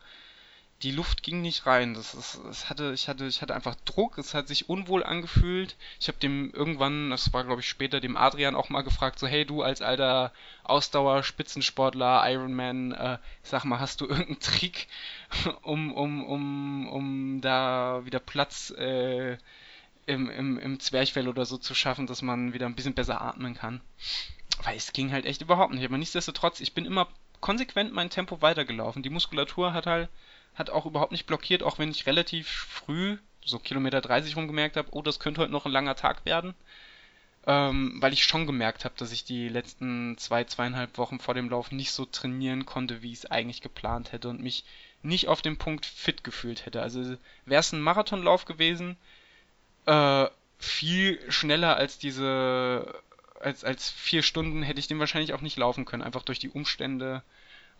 die Luft ging nicht rein. Das ist, es hatte, ich hatte, ich hatte einfach Druck. Es hat sich unwohl angefühlt. Ich habe dem irgendwann, das war glaube ich später, dem Adrian auch mal gefragt, so hey du als alter Ausdauer-Spitzensportler, Ironman, äh, sag mal, hast du irgendeinen Trick, um, um, um, um da wieder Platz äh, im, im, im Zwerchfell oder so zu schaffen, dass man wieder ein bisschen besser atmen kann. Weil es ging halt echt überhaupt nicht. Aber nichtsdestotrotz, ich bin immer konsequent mein Tempo weitergelaufen. Die Muskulatur hat halt hat auch überhaupt nicht blockiert, auch wenn ich relativ früh, so Kilometer 30 rum gemerkt habe, oh, das könnte heute noch ein langer Tag werden. Ähm, weil ich schon gemerkt habe, dass ich die letzten zwei, zweieinhalb Wochen vor dem Lauf nicht so trainieren konnte, wie ich es eigentlich geplant hätte und mich nicht auf dem Punkt fit gefühlt hätte. Also wäre es ein Marathonlauf gewesen, äh, viel schneller als diese, als, als vier Stunden hätte ich den wahrscheinlich auch nicht laufen können, einfach durch die Umstände,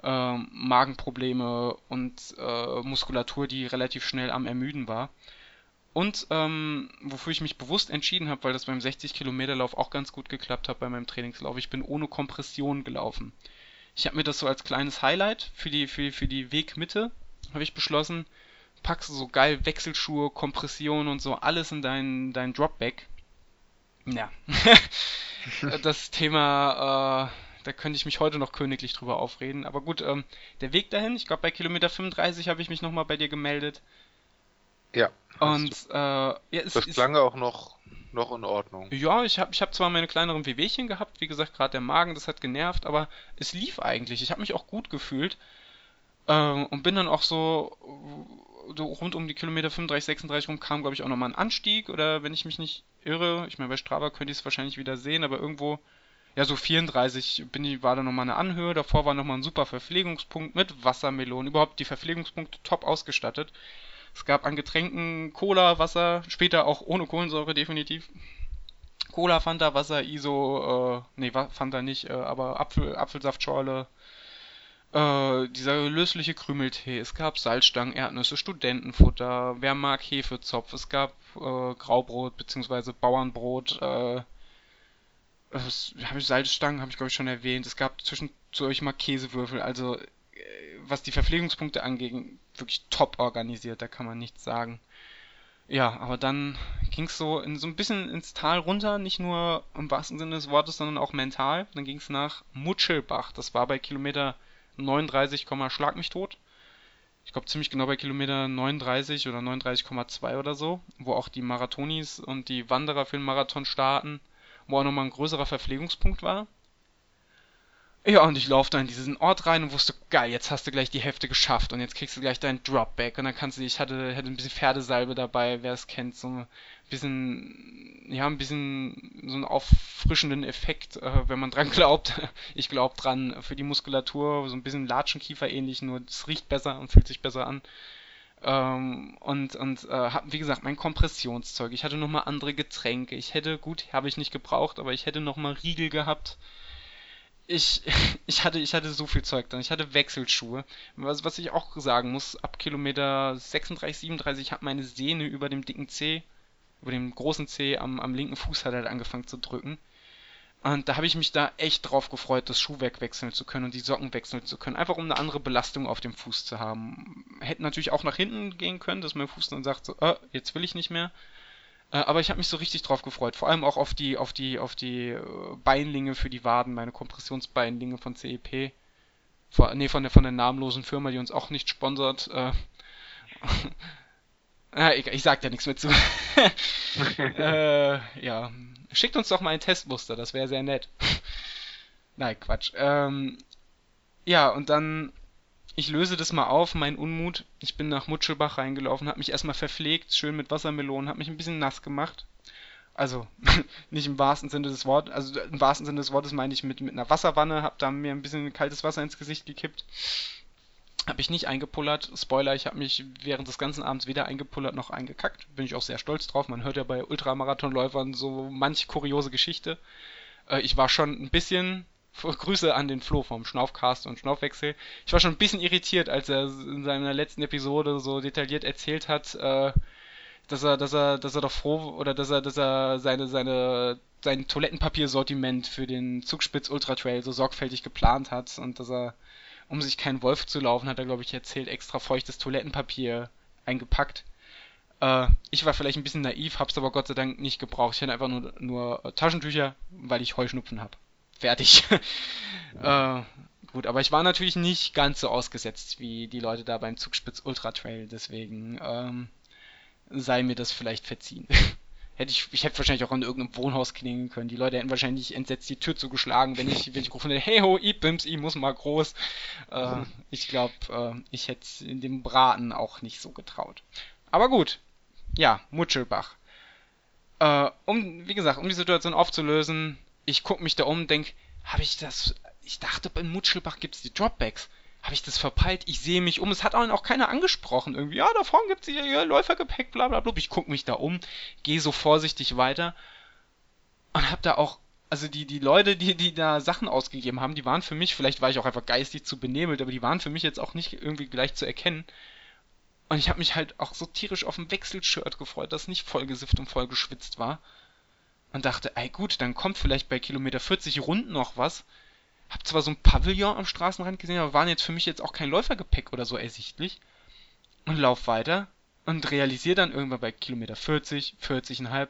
äh, Magenprobleme und äh, Muskulatur, die relativ schnell am Ermüden war. Und ähm, wofür ich mich bewusst entschieden habe, weil das beim 60 Kilometer Lauf auch ganz gut geklappt hat bei meinem Trainingslauf, ich bin ohne Kompression gelaufen. Ich habe mir das so als kleines Highlight für die, für, für die Wegmitte, habe ich beschlossen, packst du so geil Wechselschuhe, Kompression und so alles in dein, dein Dropback. Ja. das Thema, äh, da könnte ich mich heute noch königlich drüber aufreden. Aber gut, ähm, der Weg dahin, ich glaube bei Kilometer 35 habe ich mich nochmal bei dir gemeldet. Ja. Und äh, ja, es, das klang auch noch, noch in Ordnung. Ja, ich habe ich hab zwar meine kleineren Wehwehchen gehabt, wie gesagt, gerade der Magen, das hat genervt, aber es lief eigentlich. Ich habe mich auch gut gefühlt. Äh, und bin dann auch so so rund um die Kilometer 35, 36 rum kam, glaube ich, auch nochmal ein Anstieg oder wenn ich mich nicht irre, ich meine, bei Strava könnte ich es wahrscheinlich wieder sehen, aber irgendwo, ja, so 34 bin ich, war da nochmal eine Anhöhe, davor war nochmal ein super Verpflegungspunkt mit Wassermelonen, überhaupt die Verpflegungspunkte top ausgestattet. Es gab an Getränken Cola, Wasser, später auch ohne Kohlensäure definitiv. Cola, Fanta, Wasser, ISO, äh, nee, Fanta nicht, äh, aber Apfel, Apfelsaftschorle, äh, dieser lösliche Krümeltee, es gab Salzstangen, Erdnüsse, Studentenfutter, wer mag Hefezopf, es gab äh, Graubrot bzw. Bauernbrot, äh, habe ich Salzstangen, habe ich glaube ich schon erwähnt. Es gab zwischendurch mal Käsewürfel, also äh, was die Verpflegungspunkte angeht, wirklich top organisiert, da kann man nichts sagen. Ja, aber dann ging es so in so ein bisschen ins Tal runter, nicht nur im wahrsten Sinne des Wortes, sondern auch mental. Dann ging es nach Mutschelbach, das war bei Kilometer 39, Schlag mich tot. Ich glaube ziemlich genau bei Kilometer 39 oder 39,2 oder so, wo auch die Marathonis und die Wanderer für den Marathon starten, wo auch nochmal ein größerer Verpflegungspunkt war. Ja, und ich laufe da in diesen Ort rein und wusste, geil, jetzt hast du gleich die Hälfte geschafft und jetzt kriegst du gleich deinen Dropback und dann kannst du, ich hatte, hatte ein bisschen Pferdesalbe dabei, wer es kennt, so ein bisschen, ja, ein bisschen so einen auffrischenden Effekt, äh, wenn man dran glaubt. Ich glaube dran, für die Muskulatur, so ein bisschen Latschenkiefer ähnlich, nur es riecht besser und fühlt sich besser an. Ähm, und und äh, hab, wie gesagt, mein Kompressionszeug. Ich hatte nochmal andere Getränke. Ich hätte, gut, habe ich nicht gebraucht, aber ich hätte nochmal Riegel gehabt ich, ich hatte, ich hatte so viel Zeug dann. Ich hatte Wechselschuhe. Was, was ich auch sagen muss, ab Kilometer 36, 37 hat meine Sehne über dem dicken C, über dem großen C am, am linken Fuß hat halt angefangen zu drücken. Und da habe ich mich da echt drauf gefreut, das Schuhwerk wechseln zu können und die Socken wechseln zu können. Einfach um eine andere Belastung auf dem Fuß zu haben. Hätte natürlich auch nach hinten gehen können, dass mein Fuß dann sagt, so, äh, jetzt will ich nicht mehr. Äh, aber ich habe mich so richtig drauf gefreut. Vor allem auch auf die, auf die, auf die äh, Beinlinge für die Waden, meine Kompressionsbeinlinge von CEP. Vor, nee, von der, von der namenlosen Firma, die uns auch nicht sponsert. Äh, ja, ich, ich sag da nichts mehr zu. äh, ja. Schickt uns doch mal ein Testmuster, das wäre sehr nett. Nein, Quatsch. Ähm, ja, und dann ich löse das mal auf, mein Unmut. Ich bin nach Mutschelbach reingelaufen, habe mich erstmal verpflegt, schön mit Wassermelonen, habe mich ein bisschen nass gemacht. Also, nicht im wahrsten Sinne des Wortes, also im wahrsten Sinne des Wortes meine ich mit, mit einer Wasserwanne, habe da mir ein bisschen kaltes Wasser ins Gesicht gekippt. Habe ich nicht eingepullert. Spoiler, ich habe mich während des ganzen Abends weder eingepullert noch eingekackt. Bin ich auch sehr stolz drauf. Man hört ja bei Ultramarathonläufern so manch kuriose Geschichte. Äh, ich war schon ein bisschen Grüße an den Flo vom Schnaufcast und Schnaufwechsel. Ich war schon ein bisschen irritiert, als er in seiner letzten Episode so detailliert erzählt hat, äh, dass er, dass er, dass er doch froh oder dass er, dass er seine, seine, sein Toilettenpapiersortiment für den Zugspitz Ultra Trail so sorgfältig geplant hat und dass er, um sich keinen Wolf zu laufen, hat er, glaube ich, erzählt, extra feuchtes Toilettenpapier eingepackt. Äh, ich war vielleicht ein bisschen naiv, hab's aber Gott sei Dank nicht gebraucht. Ich hatte einfach nur, nur Taschentücher, weil ich Heuschnupfen hab fertig. äh, gut, aber ich war natürlich nicht ganz so ausgesetzt wie die Leute da beim Zugspitz Ultra Trail, deswegen ähm, sei mir das vielleicht verziehen. hätte ich, ich hätte wahrscheinlich auch an irgendeinem Wohnhaus klingeln können. Die Leute hätten wahrscheinlich entsetzt die Tür zugeschlagen, wenn ich, wenn ich gerufen hätte, hey ho, ich bims, ich muss mal groß. Äh, ich glaube, äh, ich hätte in dem Braten auch nicht so getraut. Aber gut. Ja, Mutschelbach. Äh, um, wie gesagt, um die Situation aufzulösen, ich gucke mich da um und denke, habe ich das. Ich dachte, in Mutschelbach gibt es die Dropbacks. Habe ich das verpeilt? Ich sehe mich um. Es hat auch keiner angesprochen. Irgendwie, ja, da vorne gibt es hier Läufergepäck, bla bla bla. Ich gucke mich da um, gehe so vorsichtig weiter und habe da auch. Also die, die Leute, die, die da Sachen ausgegeben haben, die waren für mich, vielleicht war ich auch einfach geistig zu benebelt, aber die waren für mich jetzt auch nicht irgendwie gleich zu erkennen. Und ich habe mich halt auch so tierisch auf ein Wechselshirt gefreut, das nicht vollgesifft und vollgeschwitzt war und dachte, ey gut, dann kommt vielleicht bei Kilometer 40 rund noch was. Hab zwar so ein Pavillon am Straßenrand gesehen, aber waren jetzt für mich jetzt auch kein Läufergepäck oder so ersichtlich. Und lauf weiter und realisiere dann irgendwann bei Kilometer 40, 40,5,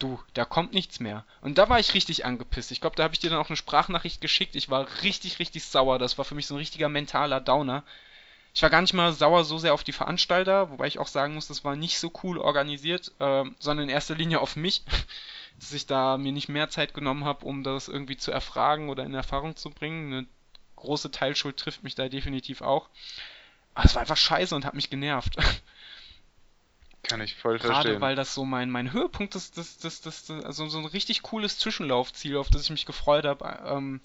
du, da kommt nichts mehr. Und da war ich richtig angepisst. Ich glaube, da habe ich dir dann auch eine Sprachnachricht geschickt. Ich war richtig, richtig sauer. Das war für mich so ein richtiger mentaler Downer. Ich war gar nicht mal sauer so sehr auf die Veranstalter, wobei ich auch sagen muss, das war nicht so cool organisiert, äh, sondern in erster Linie auf mich dass ich da mir nicht mehr Zeit genommen habe, um das irgendwie zu erfragen oder in Erfahrung zu bringen. Eine große Teilschuld trifft mich da definitiv auch. Aber es war einfach scheiße und hat mich genervt. Kann ich voll verstehen. Gerade weil das so mein, mein Höhepunkt ist, das, das, das, also so ein richtig cooles Zwischenlaufziel, auf das ich mich gefreut habe, ähm,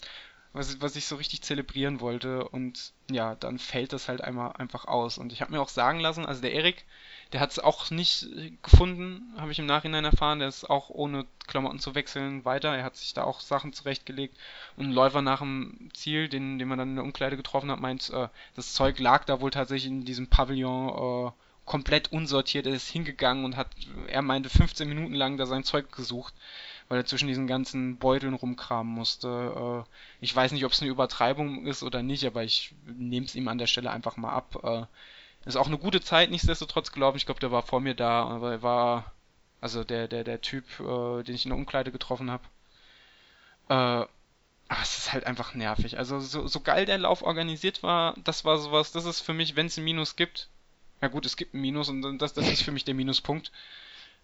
was, was ich so richtig zelebrieren wollte. Und ja, dann fällt das halt einmal einfach aus. Und ich habe mir auch sagen lassen, also der Erik, der hat es auch nicht gefunden, habe ich im Nachhinein erfahren. Der ist auch ohne Klamotten zu wechseln weiter. Er hat sich da auch Sachen zurechtgelegt. Und ein Läufer nach dem Ziel, den, den man dann in der Umkleide getroffen hat, meint, äh, das Zeug lag da wohl tatsächlich in diesem Pavillon äh, komplett unsortiert. Er ist hingegangen und hat, er meinte, 15 Minuten lang da sein Zeug gesucht, weil er zwischen diesen ganzen Beuteln rumkramen musste. Äh, ich weiß nicht, ob es eine Übertreibung ist oder nicht, aber ich nehme es ihm an der Stelle einfach mal ab. Ist auch eine gute Zeit, nichtsdestotrotz gelaufen. Ich glaube, der war vor mir da, aber er war, also der, der, der Typ, äh, den ich in der Umkleide getroffen habe. Äh, aber es ist halt einfach nervig. Also so, so geil der Lauf organisiert war, das war sowas, das ist für mich, wenn es ein Minus gibt. Ja gut, es gibt ein Minus und das, das ist für mich der Minuspunkt.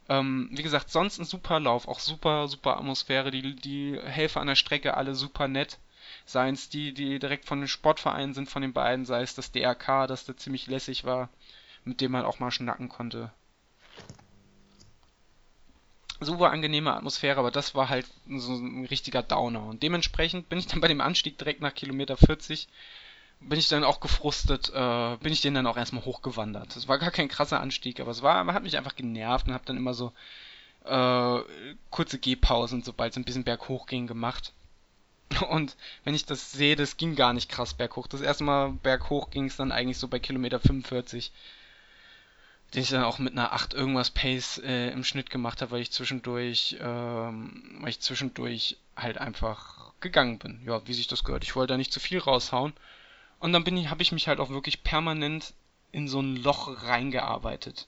Ähm, wie gesagt, sonst ein super Lauf, auch super, super Atmosphäre, die, die Helfer an der Strecke alle super nett. Seien es die, die direkt von den Sportvereinen sind von den beiden, sei es das DRK, das da ziemlich lässig war, mit dem man auch mal schnacken konnte. Super angenehme Atmosphäre, aber das war halt so ein richtiger Downer. Und dementsprechend bin ich dann bei dem Anstieg direkt nach Kilometer 40 bin ich dann auch gefrustet, äh, bin ich den dann auch erstmal hochgewandert. Das war gar kein krasser Anstieg, aber es war, man hat mich einfach genervt und habe dann immer so äh, kurze Gehpausen, sobald es ein bisschen berghoch ging, gemacht. Und wenn ich das sehe, das ging gar nicht krass berghoch. Das erste Mal berghoch ging es dann eigentlich so bei Kilometer 45, den ich dann auch mit einer 8 irgendwas Pace äh, im Schnitt gemacht habe, weil ich zwischendurch, ähm, weil ich zwischendurch halt einfach gegangen bin. Ja, wie sich das gehört. Ich wollte da nicht zu viel raushauen. Und dann bin ich, habe ich mich halt auch wirklich permanent in so ein Loch reingearbeitet.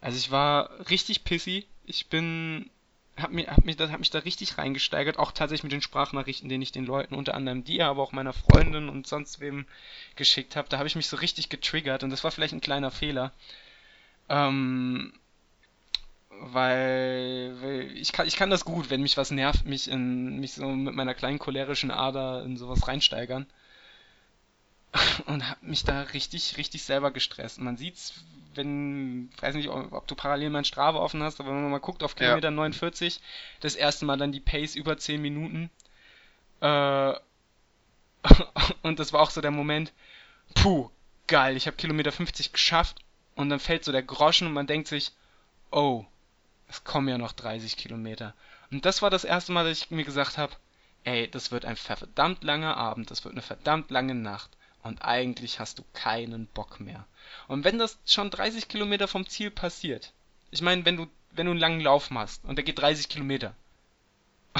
Also ich war richtig pissy. Ich bin, hab, mir, hab, mich, hab mich da richtig reingesteigert, auch tatsächlich mit den Sprachnachrichten, den ich den Leuten, unter anderem dir, aber auch meiner Freundin und sonst wem geschickt habe. Da habe ich mich so richtig getriggert und das war vielleicht ein kleiner Fehler. Ähm, weil, weil ich kann ich kann das gut, wenn mich was nervt, mich in mich so mit meiner kleinen cholerischen Ader in sowas reinsteigern und habe mich da richtig richtig selber gestresst. Man sieht's, wenn, weiß nicht, ob du parallel mal Strava offen hast, aber wenn man mal guckt auf Kilometer ja. 49, das erste Mal dann die Pace über 10 Minuten. Äh, und das war auch so der Moment, puh, geil, ich habe Kilometer 50 geschafft und dann fällt so der Groschen und man denkt sich, oh, es kommen ja noch 30 Kilometer. Und das war das erste Mal, dass ich mir gesagt habe, ey, das wird ein verdammt langer Abend, das wird eine verdammt lange Nacht und eigentlich hast du keinen Bock mehr. Und wenn das schon 30 Kilometer vom Ziel passiert, ich meine, wenn du, wenn du einen langen Lauf machst und der geht 30 Kilometer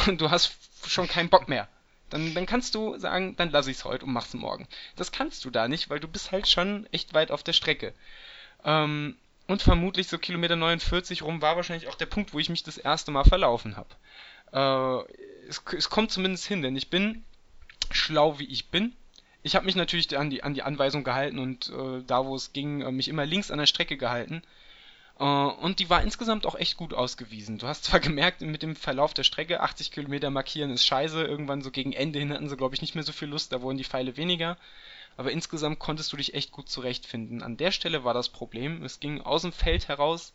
und du hast schon keinen Bock mehr, dann, dann kannst du sagen, dann lass ich's heute und mach's morgen. Das kannst du da nicht, weil du bist halt schon echt weit auf der Strecke. Ähm, und vermutlich so Kilometer 49 rum war wahrscheinlich auch der Punkt, wo ich mich das erste Mal verlaufen habe. Äh, es, es kommt zumindest hin, denn ich bin schlau wie ich bin ich habe mich natürlich an die, an die Anweisung gehalten und äh, da, wo es ging, äh, mich immer links an der Strecke gehalten. Äh, und die war insgesamt auch echt gut ausgewiesen. Du hast zwar gemerkt, mit dem Verlauf der Strecke, 80 Kilometer markieren ist scheiße. Irgendwann so gegen Ende hin hatten sie, glaube ich, nicht mehr so viel Lust, da wurden die Pfeile weniger. Aber insgesamt konntest du dich echt gut zurechtfinden. An der Stelle war das Problem. Es ging aus dem Feld heraus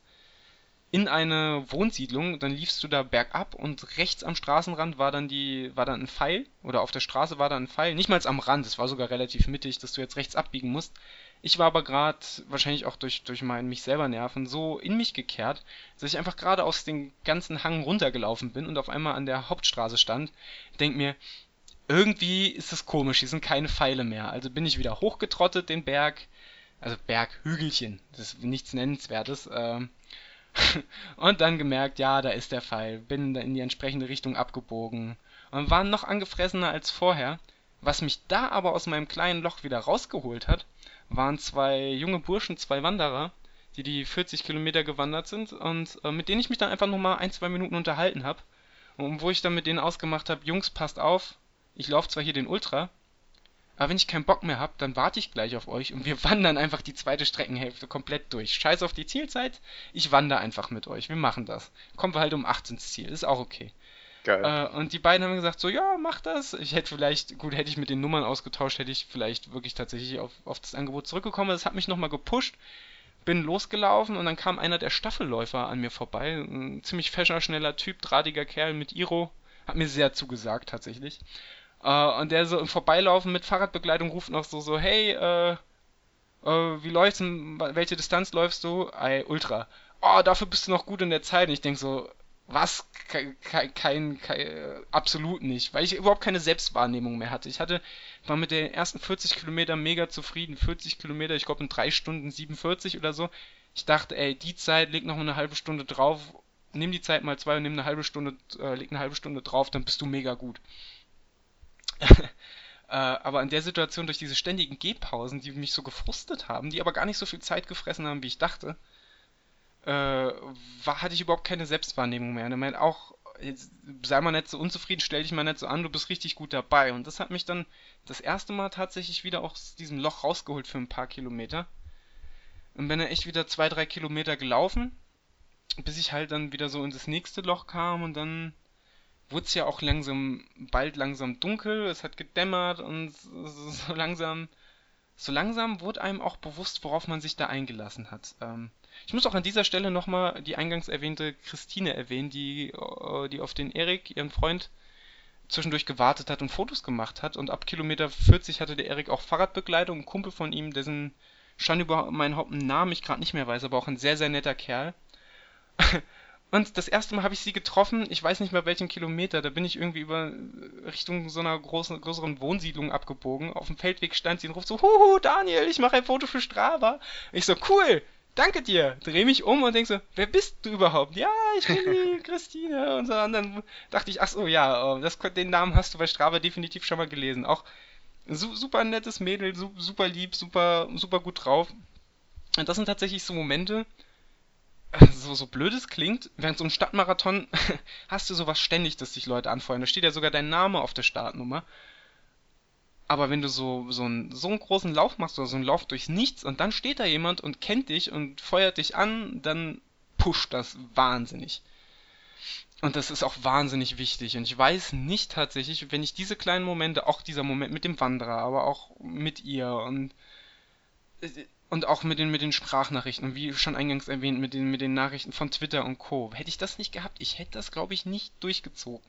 in eine Wohnsiedlung, dann liefst du da bergab und rechts am Straßenrand war dann die, war dann ein Pfeil, oder auf der Straße war da ein Pfeil, nicht mal am Rand, es war sogar relativ mittig, dass du jetzt rechts abbiegen musst. Ich war aber gerade, wahrscheinlich auch durch, durch mein mich selber nerven, so in mich gekehrt, dass ich einfach gerade aus dem ganzen Hang runtergelaufen bin und auf einmal an der Hauptstraße stand. Denk mir, irgendwie ist es komisch, hier sind keine Pfeile mehr. Also bin ich wieder hochgetrottet den Berg, also Berghügelchen, das ist nichts Nennenswertes, ähm, und dann gemerkt, ja, da ist der Pfeil. Bin in die entsprechende Richtung abgebogen und war noch angefressener als vorher. Was mich da aber aus meinem kleinen Loch wieder rausgeholt hat, waren zwei junge Burschen, zwei Wanderer, die die 40 Kilometer gewandert sind und äh, mit denen ich mich dann einfach nochmal ein, zwei Minuten unterhalten habe. Und wo ich dann mit denen ausgemacht habe, Jungs, passt auf, ich laufe zwar hier den Ultra, aber wenn ich keinen Bock mehr hab, dann warte ich gleich auf euch und wir wandern einfach die zweite Streckenhälfte komplett durch. Scheiß auf die Zielzeit, ich wandere einfach mit euch. Wir machen das. Kommen wir halt um 8 ins Ziel, ist auch okay. Geil. Äh, und die beiden haben gesagt, so, ja, mach das. Ich hätte vielleicht, gut, hätte ich mit den Nummern ausgetauscht, hätte ich vielleicht wirklich tatsächlich auf, auf das Angebot zurückgekommen. Das hat mich nochmal gepusht. Bin losgelaufen und dann kam einer der Staffelläufer an mir vorbei. Ein ziemlich fescher, schneller Typ, drahtiger Kerl mit Iro. Hat mir sehr zugesagt, tatsächlich. Uh, und der so im Vorbeilaufen mit Fahrradbegleitung ruft noch so, so, hey, äh, äh, wie läuft's denn, welche Distanz läufst du? Ey, Ultra. Oh, dafür bist du noch gut in der Zeit. Und ich denk so, was? Kein, kein, kein, absolut nicht, weil ich überhaupt keine Selbstwahrnehmung mehr hatte. Ich hatte, war mit den ersten 40 Kilometern mega zufrieden. 40 Kilometer, ich glaube in 3 Stunden 47 oder so. Ich dachte, ey, die Zeit, leg noch eine halbe Stunde drauf, nimm die Zeit mal zwei und nimm eine halbe Stunde, äh, leg eine halbe Stunde drauf, dann bist du mega gut. Äh, aber in der Situation durch diese ständigen Gehpausen, die mich so gefrustet haben, die aber gar nicht so viel Zeit gefressen haben, wie ich dachte, äh, war, hatte ich überhaupt keine Selbstwahrnehmung mehr. Und er meint auch, jetzt, sei mal nicht so unzufrieden, stell dich mal nicht so an, du bist richtig gut dabei. Und das hat mich dann das erste Mal tatsächlich wieder aus diesem Loch rausgeholt für ein paar Kilometer. Und bin dann echt wieder zwei, drei Kilometer gelaufen, bis ich halt dann wieder so in das nächste Loch kam und dann wurde es ja auch langsam, bald langsam dunkel, es hat gedämmert und so langsam, so langsam wurde einem auch bewusst, worauf man sich da eingelassen hat. Ähm, ich muss auch an dieser Stelle nochmal die eingangs erwähnte Christine erwähnen, die, äh, die auf den Erik, ihren Freund, zwischendurch gewartet hat und Fotos gemacht hat. Und ab Kilometer 40 hatte der Erik auch Fahrradbegleitung, ein Kumpel von ihm, dessen Stand über meinen Hauptnamen ich gerade nicht mehr weiß, aber auch ein sehr, sehr netter Kerl. Und das erste Mal habe ich sie getroffen, ich weiß nicht mehr welchen Kilometer, da bin ich irgendwie über Richtung so einer großen, größeren Wohnsiedlung abgebogen. Auf dem Feldweg stand sie und ruft so, Huhu, Daniel, ich mache ein Foto für Strava. Ich so, cool, danke dir. Dreh mich um und denk so, wer bist du überhaupt? Ja, ich bin die Christine und so. Und dann dachte ich, ach so, ja, oh, das, den Namen hast du bei Strava definitiv schon mal gelesen. Auch su super nettes Mädel, su super lieb, super, super gut drauf. Und das sind tatsächlich so Momente, so, so blöd es klingt, während so einem Stadtmarathon hast du sowas ständig, dass dich Leute anfeuern. Da steht ja sogar dein Name auf der Startnummer. Aber wenn du so, so, einen, so einen großen Lauf machst oder so einen Lauf durchs Nichts und dann steht da jemand und kennt dich und feuert dich an, dann pusht das wahnsinnig. Und das ist auch wahnsinnig wichtig. Und ich weiß nicht tatsächlich, wenn ich diese kleinen Momente, auch dieser Moment mit dem Wanderer, aber auch mit ihr und äh, und auch mit den, mit den Sprachnachrichten, wie schon eingangs erwähnt, mit den, mit den Nachrichten von Twitter und Co. Hätte ich das nicht gehabt, ich hätte das, glaube ich, nicht durchgezogen.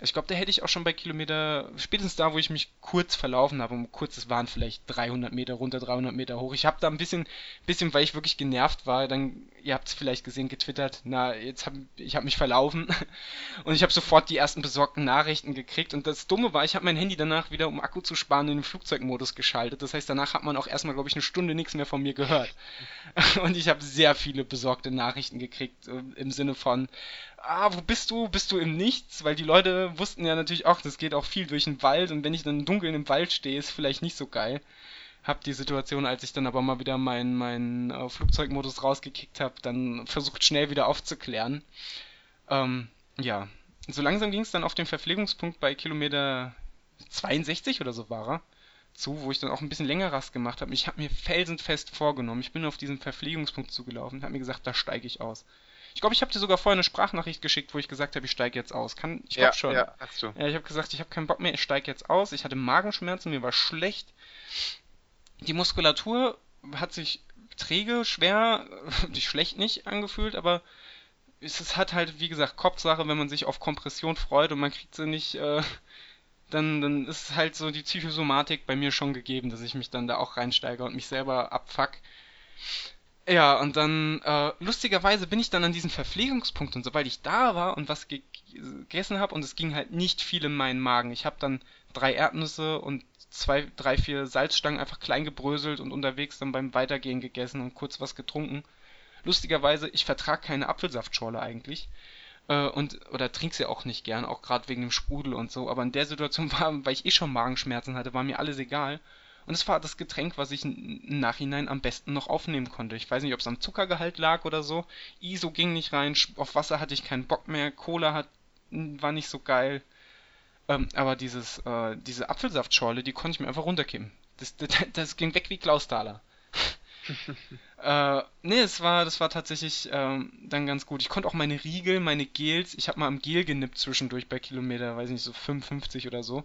Ich glaube, da hätte ich auch schon bei Kilometer, spätestens da, wo ich mich kurz verlaufen habe, um kurz, es waren vielleicht 300 Meter runter, 300 Meter hoch. Ich habe da ein bisschen, bisschen, weil ich wirklich genervt war, dann, ihr habt es vielleicht gesehen, getwittert, na, jetzt habe ich habe mich verlaufen und ich habe sofort die ersten besorgten Nachrichten gekriegt und das Dumme war, ich habe mein Handy danach wieder, um Akku zu sparen, in den Flugzeugmodus geschaltet. Das heißt, danach hat man auch erstmal, glaube ich, eine Stunde nichts mehr von mir gehört. und ich habe sehr viele besorgte Nachrichten gekriegt, äh, im Sinne von, ah, wo bist du? Bist du im Nichts? Weil die Leute wussten ja natürlich auch, das geht auch viel durch den Wald und wenn ich dann dunkel im Wald stehe, ist vielleicht nicht so geil. Hab die Situation, als ich dann aber mal wieder meinen mein, äh, Flugzeugmodus rausgekickt habe, dann versucht schnell wieder aufzuklären. Ähm, ja, so langsam ging es dann auf den Verpflegungspunkt bei Kilometer 62 oder so war er zu, wo ich dann auch ein bisschen länger Rast gemacht habe. Ich habe mir felsenfest vorgenommen, ich bin auf diesen Verpflegungspunkt zugelaufen habe mir gesagt, da steige ich aus. Ich glaube, ich habe dir sogar vorher eine Sprachnachricht geschickt, wo ich gesagt habe, ich steige jetzt aus. Kann, ich glaube ja, schon. Ja, hast du. Ja, ich habe gesagt, ich habe keinen Bock mehr, ich steige jetzt aus. Ich hatte Magenschmerzen, mir war schlecht. Die Muskulatur hat sich träge, schwer, nicht schlecht nicht angefühlt, aber es, es hat halt, wie gesagt, Kopfsache, wenn man sich auf Kompression freut und man kriegt sie nicht, äh, dann, dann ist halt so die Psychosomatik bei mir schon gegeben, dass ich mich dann da auch reinsteige und mich selber abfuck. Ja, und dann, äh, lustigerweise bin ich dann an diesem Verpflegungspunkt und sobald ich da war und was ge gegessen habe und es ging halt nicht viel in meinen Magen. Ich habe dann drei Erdnüsse und zwei, drei, vier Salzstangen einfach klein gebröselt und unterwegs dann beim Weitergehen gegessen und kurz was getrunken. Lustigerweise, ich vertrage keine Apfelsaftschorle eigentlich. Äh, und, oder trink's ja auch nicht gern, auch gerade wegen dem Sprudel und so. Aber in der Situation war, weil ich eh schon Magenschmerzen hatte, war mir alles egal. Und es war das Getränk, was ich im Nachhinein am besten noch aufnehmen konnte. Ich weiß nicht, ob es am Zuckergehalt lag oder so. ISO ging nicht rein, auf Wasser hatte ich keinen Bock mehr, Cola hat, war nicht so geil. Ähm, aber dieses, äh, diese Apfelsaftschorle, die konnte ich mir einfach runterkippen. Das, das, das ging weg wie Klausthaler. äh, nee, es war, das war tatsächlich ähm, dann ganz gut. Ich konnte auch meine Riegel, meine Gels, ich habe mal am Gel genippt zwischendurch bei Kilometer, weiß nicht, so 55 oder so.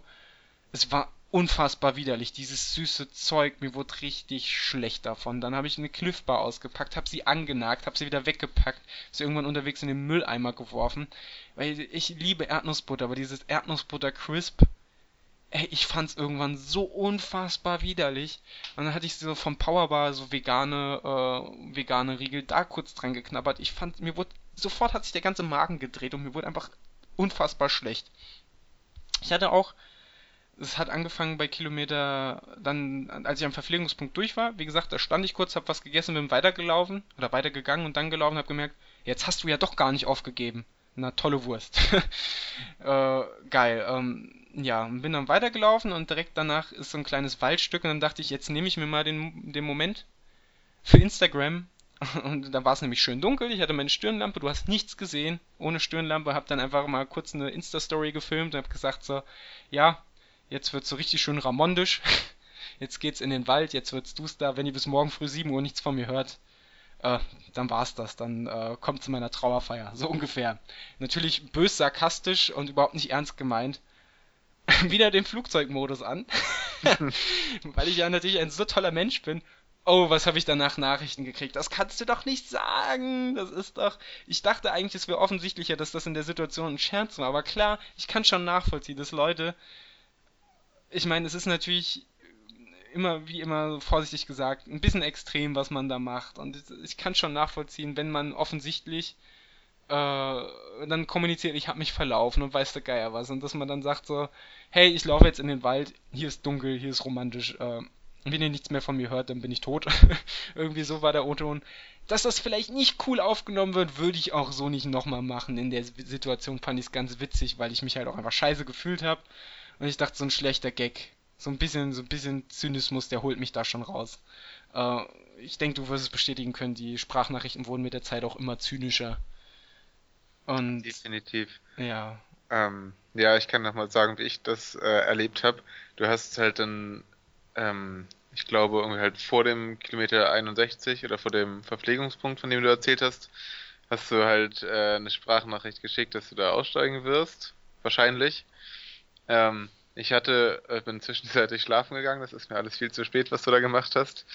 Es war unfassbar widerlich, dieses süße Zeug, mir wurde richtig schlecht davon. Dann habe ich eine Cliff Bar ausgepackt, habe sie angenagt, habe sie wieder weggepackt, sie irgendwann unterwegs in den Mülleimer geworfen, weil ich liebe Erdnussbutter, aber dieses Erdnussbutter Crisp, ey, ich fand's irgendwann so unfassbar widerlich. Und dann hatte ich so vom Powerbar so vegane äh, vegane Riegel da kurz dran geknabbert. Ich fand mir wurde sofort hat sich der ganze Magen gedreht und mir wurde einfach unfassbar schlecht. Ich hatte auch es hat angefangen bei Kilometer, dann, als ich am Verpflegungspunkt durch war, wie gesagt, da stand ich kurz, hab was gegessen, bin weitergelaufen oder weitergegangen und dann gelaufen, hab gemerkt, jetzt hast du ja doch gar nicht aufgegeben. Na, tolle Wurst. äh, geil. Ähm, ja, bin dann weitergelaufen und direkt danach ist so ein kleines Waldstück und dann dachte ich, jetzt nehme ich mir mal den, den Moment für Instagram. Und da war es nämlich schön dunkel, ich hatte meine Stirnlampe, du hast nichts gesehen, ohne Stirnlampe, hab dann einfach mal kurz eine Insta-Story gefilmt und hab gesagt so, ja, Jetzt wird's so richtig schön ramondisch. Jetzt geht's in den Wald, jetzt wird's duster. Wenn ihr bis morgen früh 7 Uhr nichts von mir hört, äh, dann war's das. Dann äh, kommt zu meiner Trauerfeier. So ungefähr. Natürlich bös sarkastisch und überhaupt nicht ernst gemeint. Wieder den Flugzeugmodus an. Weil ich ja natürlich ein so toller Mensch bin. Oh, was habe ich danach Nachrichten gekriegt? Das kannst du doch nicht sagen. Das ist doch. Ich dachte eigentlich, es wäre offensichtlicher, dass das in der Situation ein Scherz war. Aber klar, ich kann schon nachvollziehen, dass Leute. Ich meine, es ist natürlich immer, wie immer vorsichtig gesagt, ein bisschen extrem, was man da macht. Und ich kann schon nachvollziehen, wenn man offensichtlich äh, dann kommuniziert, ich habe mich verlaufen und weiß der Geier was. Und dass man dann sagt so, hey, ich laufe jetzt in den Wald, hier ist dunkel, hier ist romantisch. Äh, wenn ihr nichts mehr von mir hört, dann bin ich tot. Irgendwie so war der O-Ton. Dass das vielleicht nicht cool aufgenommen wird, würde ich auch so nicht nochmal machen. In der Situation fand ich es ganz witzig, weil ich mich halt auch einfach scheiße gefühlt habe. Und ich dachte, so ein schlechter Gag so ein bisschen, so ein bisschen Zynismus, der holt mich da schon raus. Äh, ich denke, du wirst es bestätigen können, die Sprachnachrichten wurden mit der Zeit auch immer zynischer. Und Definitiv. Ja. Ähm, ja, ich kann nochmal sagen, wie ich das äh, erlebt habe. Du hast halt dann, ähm, ich glaube, irgendwie halt vor dem Kilometer 61 oder vor dem Verpflegungspunkt, von dem du erzählt hast, hast du halt äh, eine Sprachnachricht geschickt, dass du da aussteigen wirst. Wahrscheinlich. Ähm, ich hatte, äh, bin zwischenzeitlich schlafen gegangen, das ist mir alles viel zu spät, was du da gemacht hast.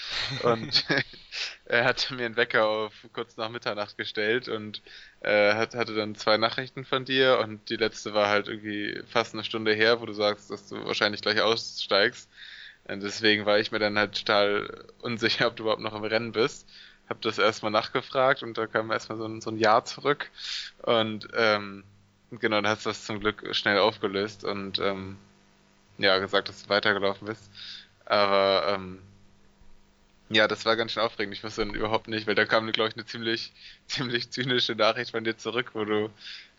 Und er hatte mir einen Wecker auf kurz nach Mitternacht gestellt und äh, hat, hatte dann zwei Nachrichten von dir und die letzte war halt irgendwie fast eine Stunde her, wo du sagst, dass du wahrscheinlich gleich aussteigst. Und deswegen war ich mir dann halt total unsicher, ob du überhaupt noch im Rennen bist. Hab das erstmal nachgefragt und da kam erstmal so ein, so ein Jahr zurück. Und ähm, genau, dann hast du das zum Glück schnell aufgelöst und ähm, ja, gesagt, dass du weitergelaufen bist. Aber ähm, ja, das war ganz schön aufregend. Ich wusste dann überhaupt nicht, weil da kam, glaube ich, eine ziemlich, ziemlich zynische Nachricht von dir zurück, wo du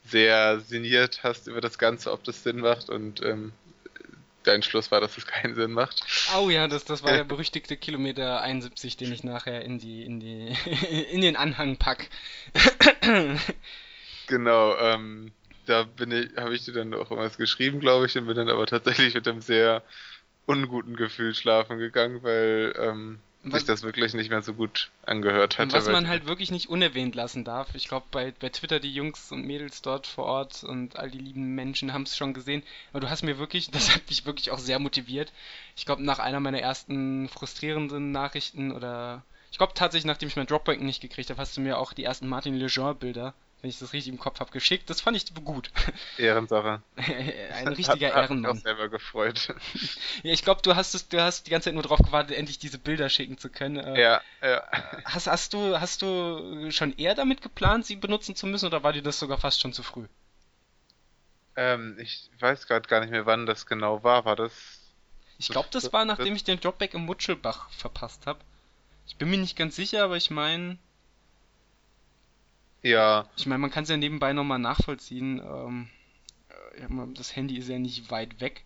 sehr sinniert hast über das Ganze, ob das Sinn macht und ähm, dein Schluss war, dass es keinen Sinn macht. Oh ja, das, das war der berüchtigte Kilometer 71, den ich nachher in die, in die, in den Anhang pack. genau, ähm, da bin ich, habe ich dir dann auch was geschrieben, glaube ich, und bin dann aber tatsächlich mit einem sehr unguten Gefühl schlafen gegangen, weil ähm, was, sich das wirklich nicht mehr so gut angehört hat. Was man halt wirklich nicht unerwähnt lassen darf. Ich glaube, bei, bei Twitter die Jungs und Mädels dort vor Ort und all die lieben Menschen haben es schon gesehen. Aber du hast mir wirklich, das hat mich wirklich auch sehr motiviert. Ich glaube, nach einer meiner ersten frustrierenden Nachrichten oder ich glaube tatsächlich, nachdem ich mein Dropback nicht gekriegt habe, hast du mir auch die ersten Martin Lejeune-Bilder wenn ich das richtig im Kopf habe, geschickt. Das fand ich gut. Ehrensache. Ein richtiger hat, hat Ehrenmann. Mich auch selber gefreut. ja, ich glaube, du hast es, du hast die ganze Zeit nur darauf gewartet, endlich diese Bilder schicken zu können. Äh, ja, ja. Hast, hast du, hast du schon eher damit geplant, sie benutzen zu müssen, oder war dir das sogar fast schon zu früh? Ähm, ich weiß gerade gar nicht mehr, wann das genau war. War das? Ich glaube, das, das, war, nachdem das, ich den Dropback im Mutschelbach verpasst habe. Ich bin mir nicht ganz sicher, aber ich meine, ja. Ich meine, man kann es ja nebenbei nochmal nachvollziehen. Ähm, das Handy ist ja nicht weit weg.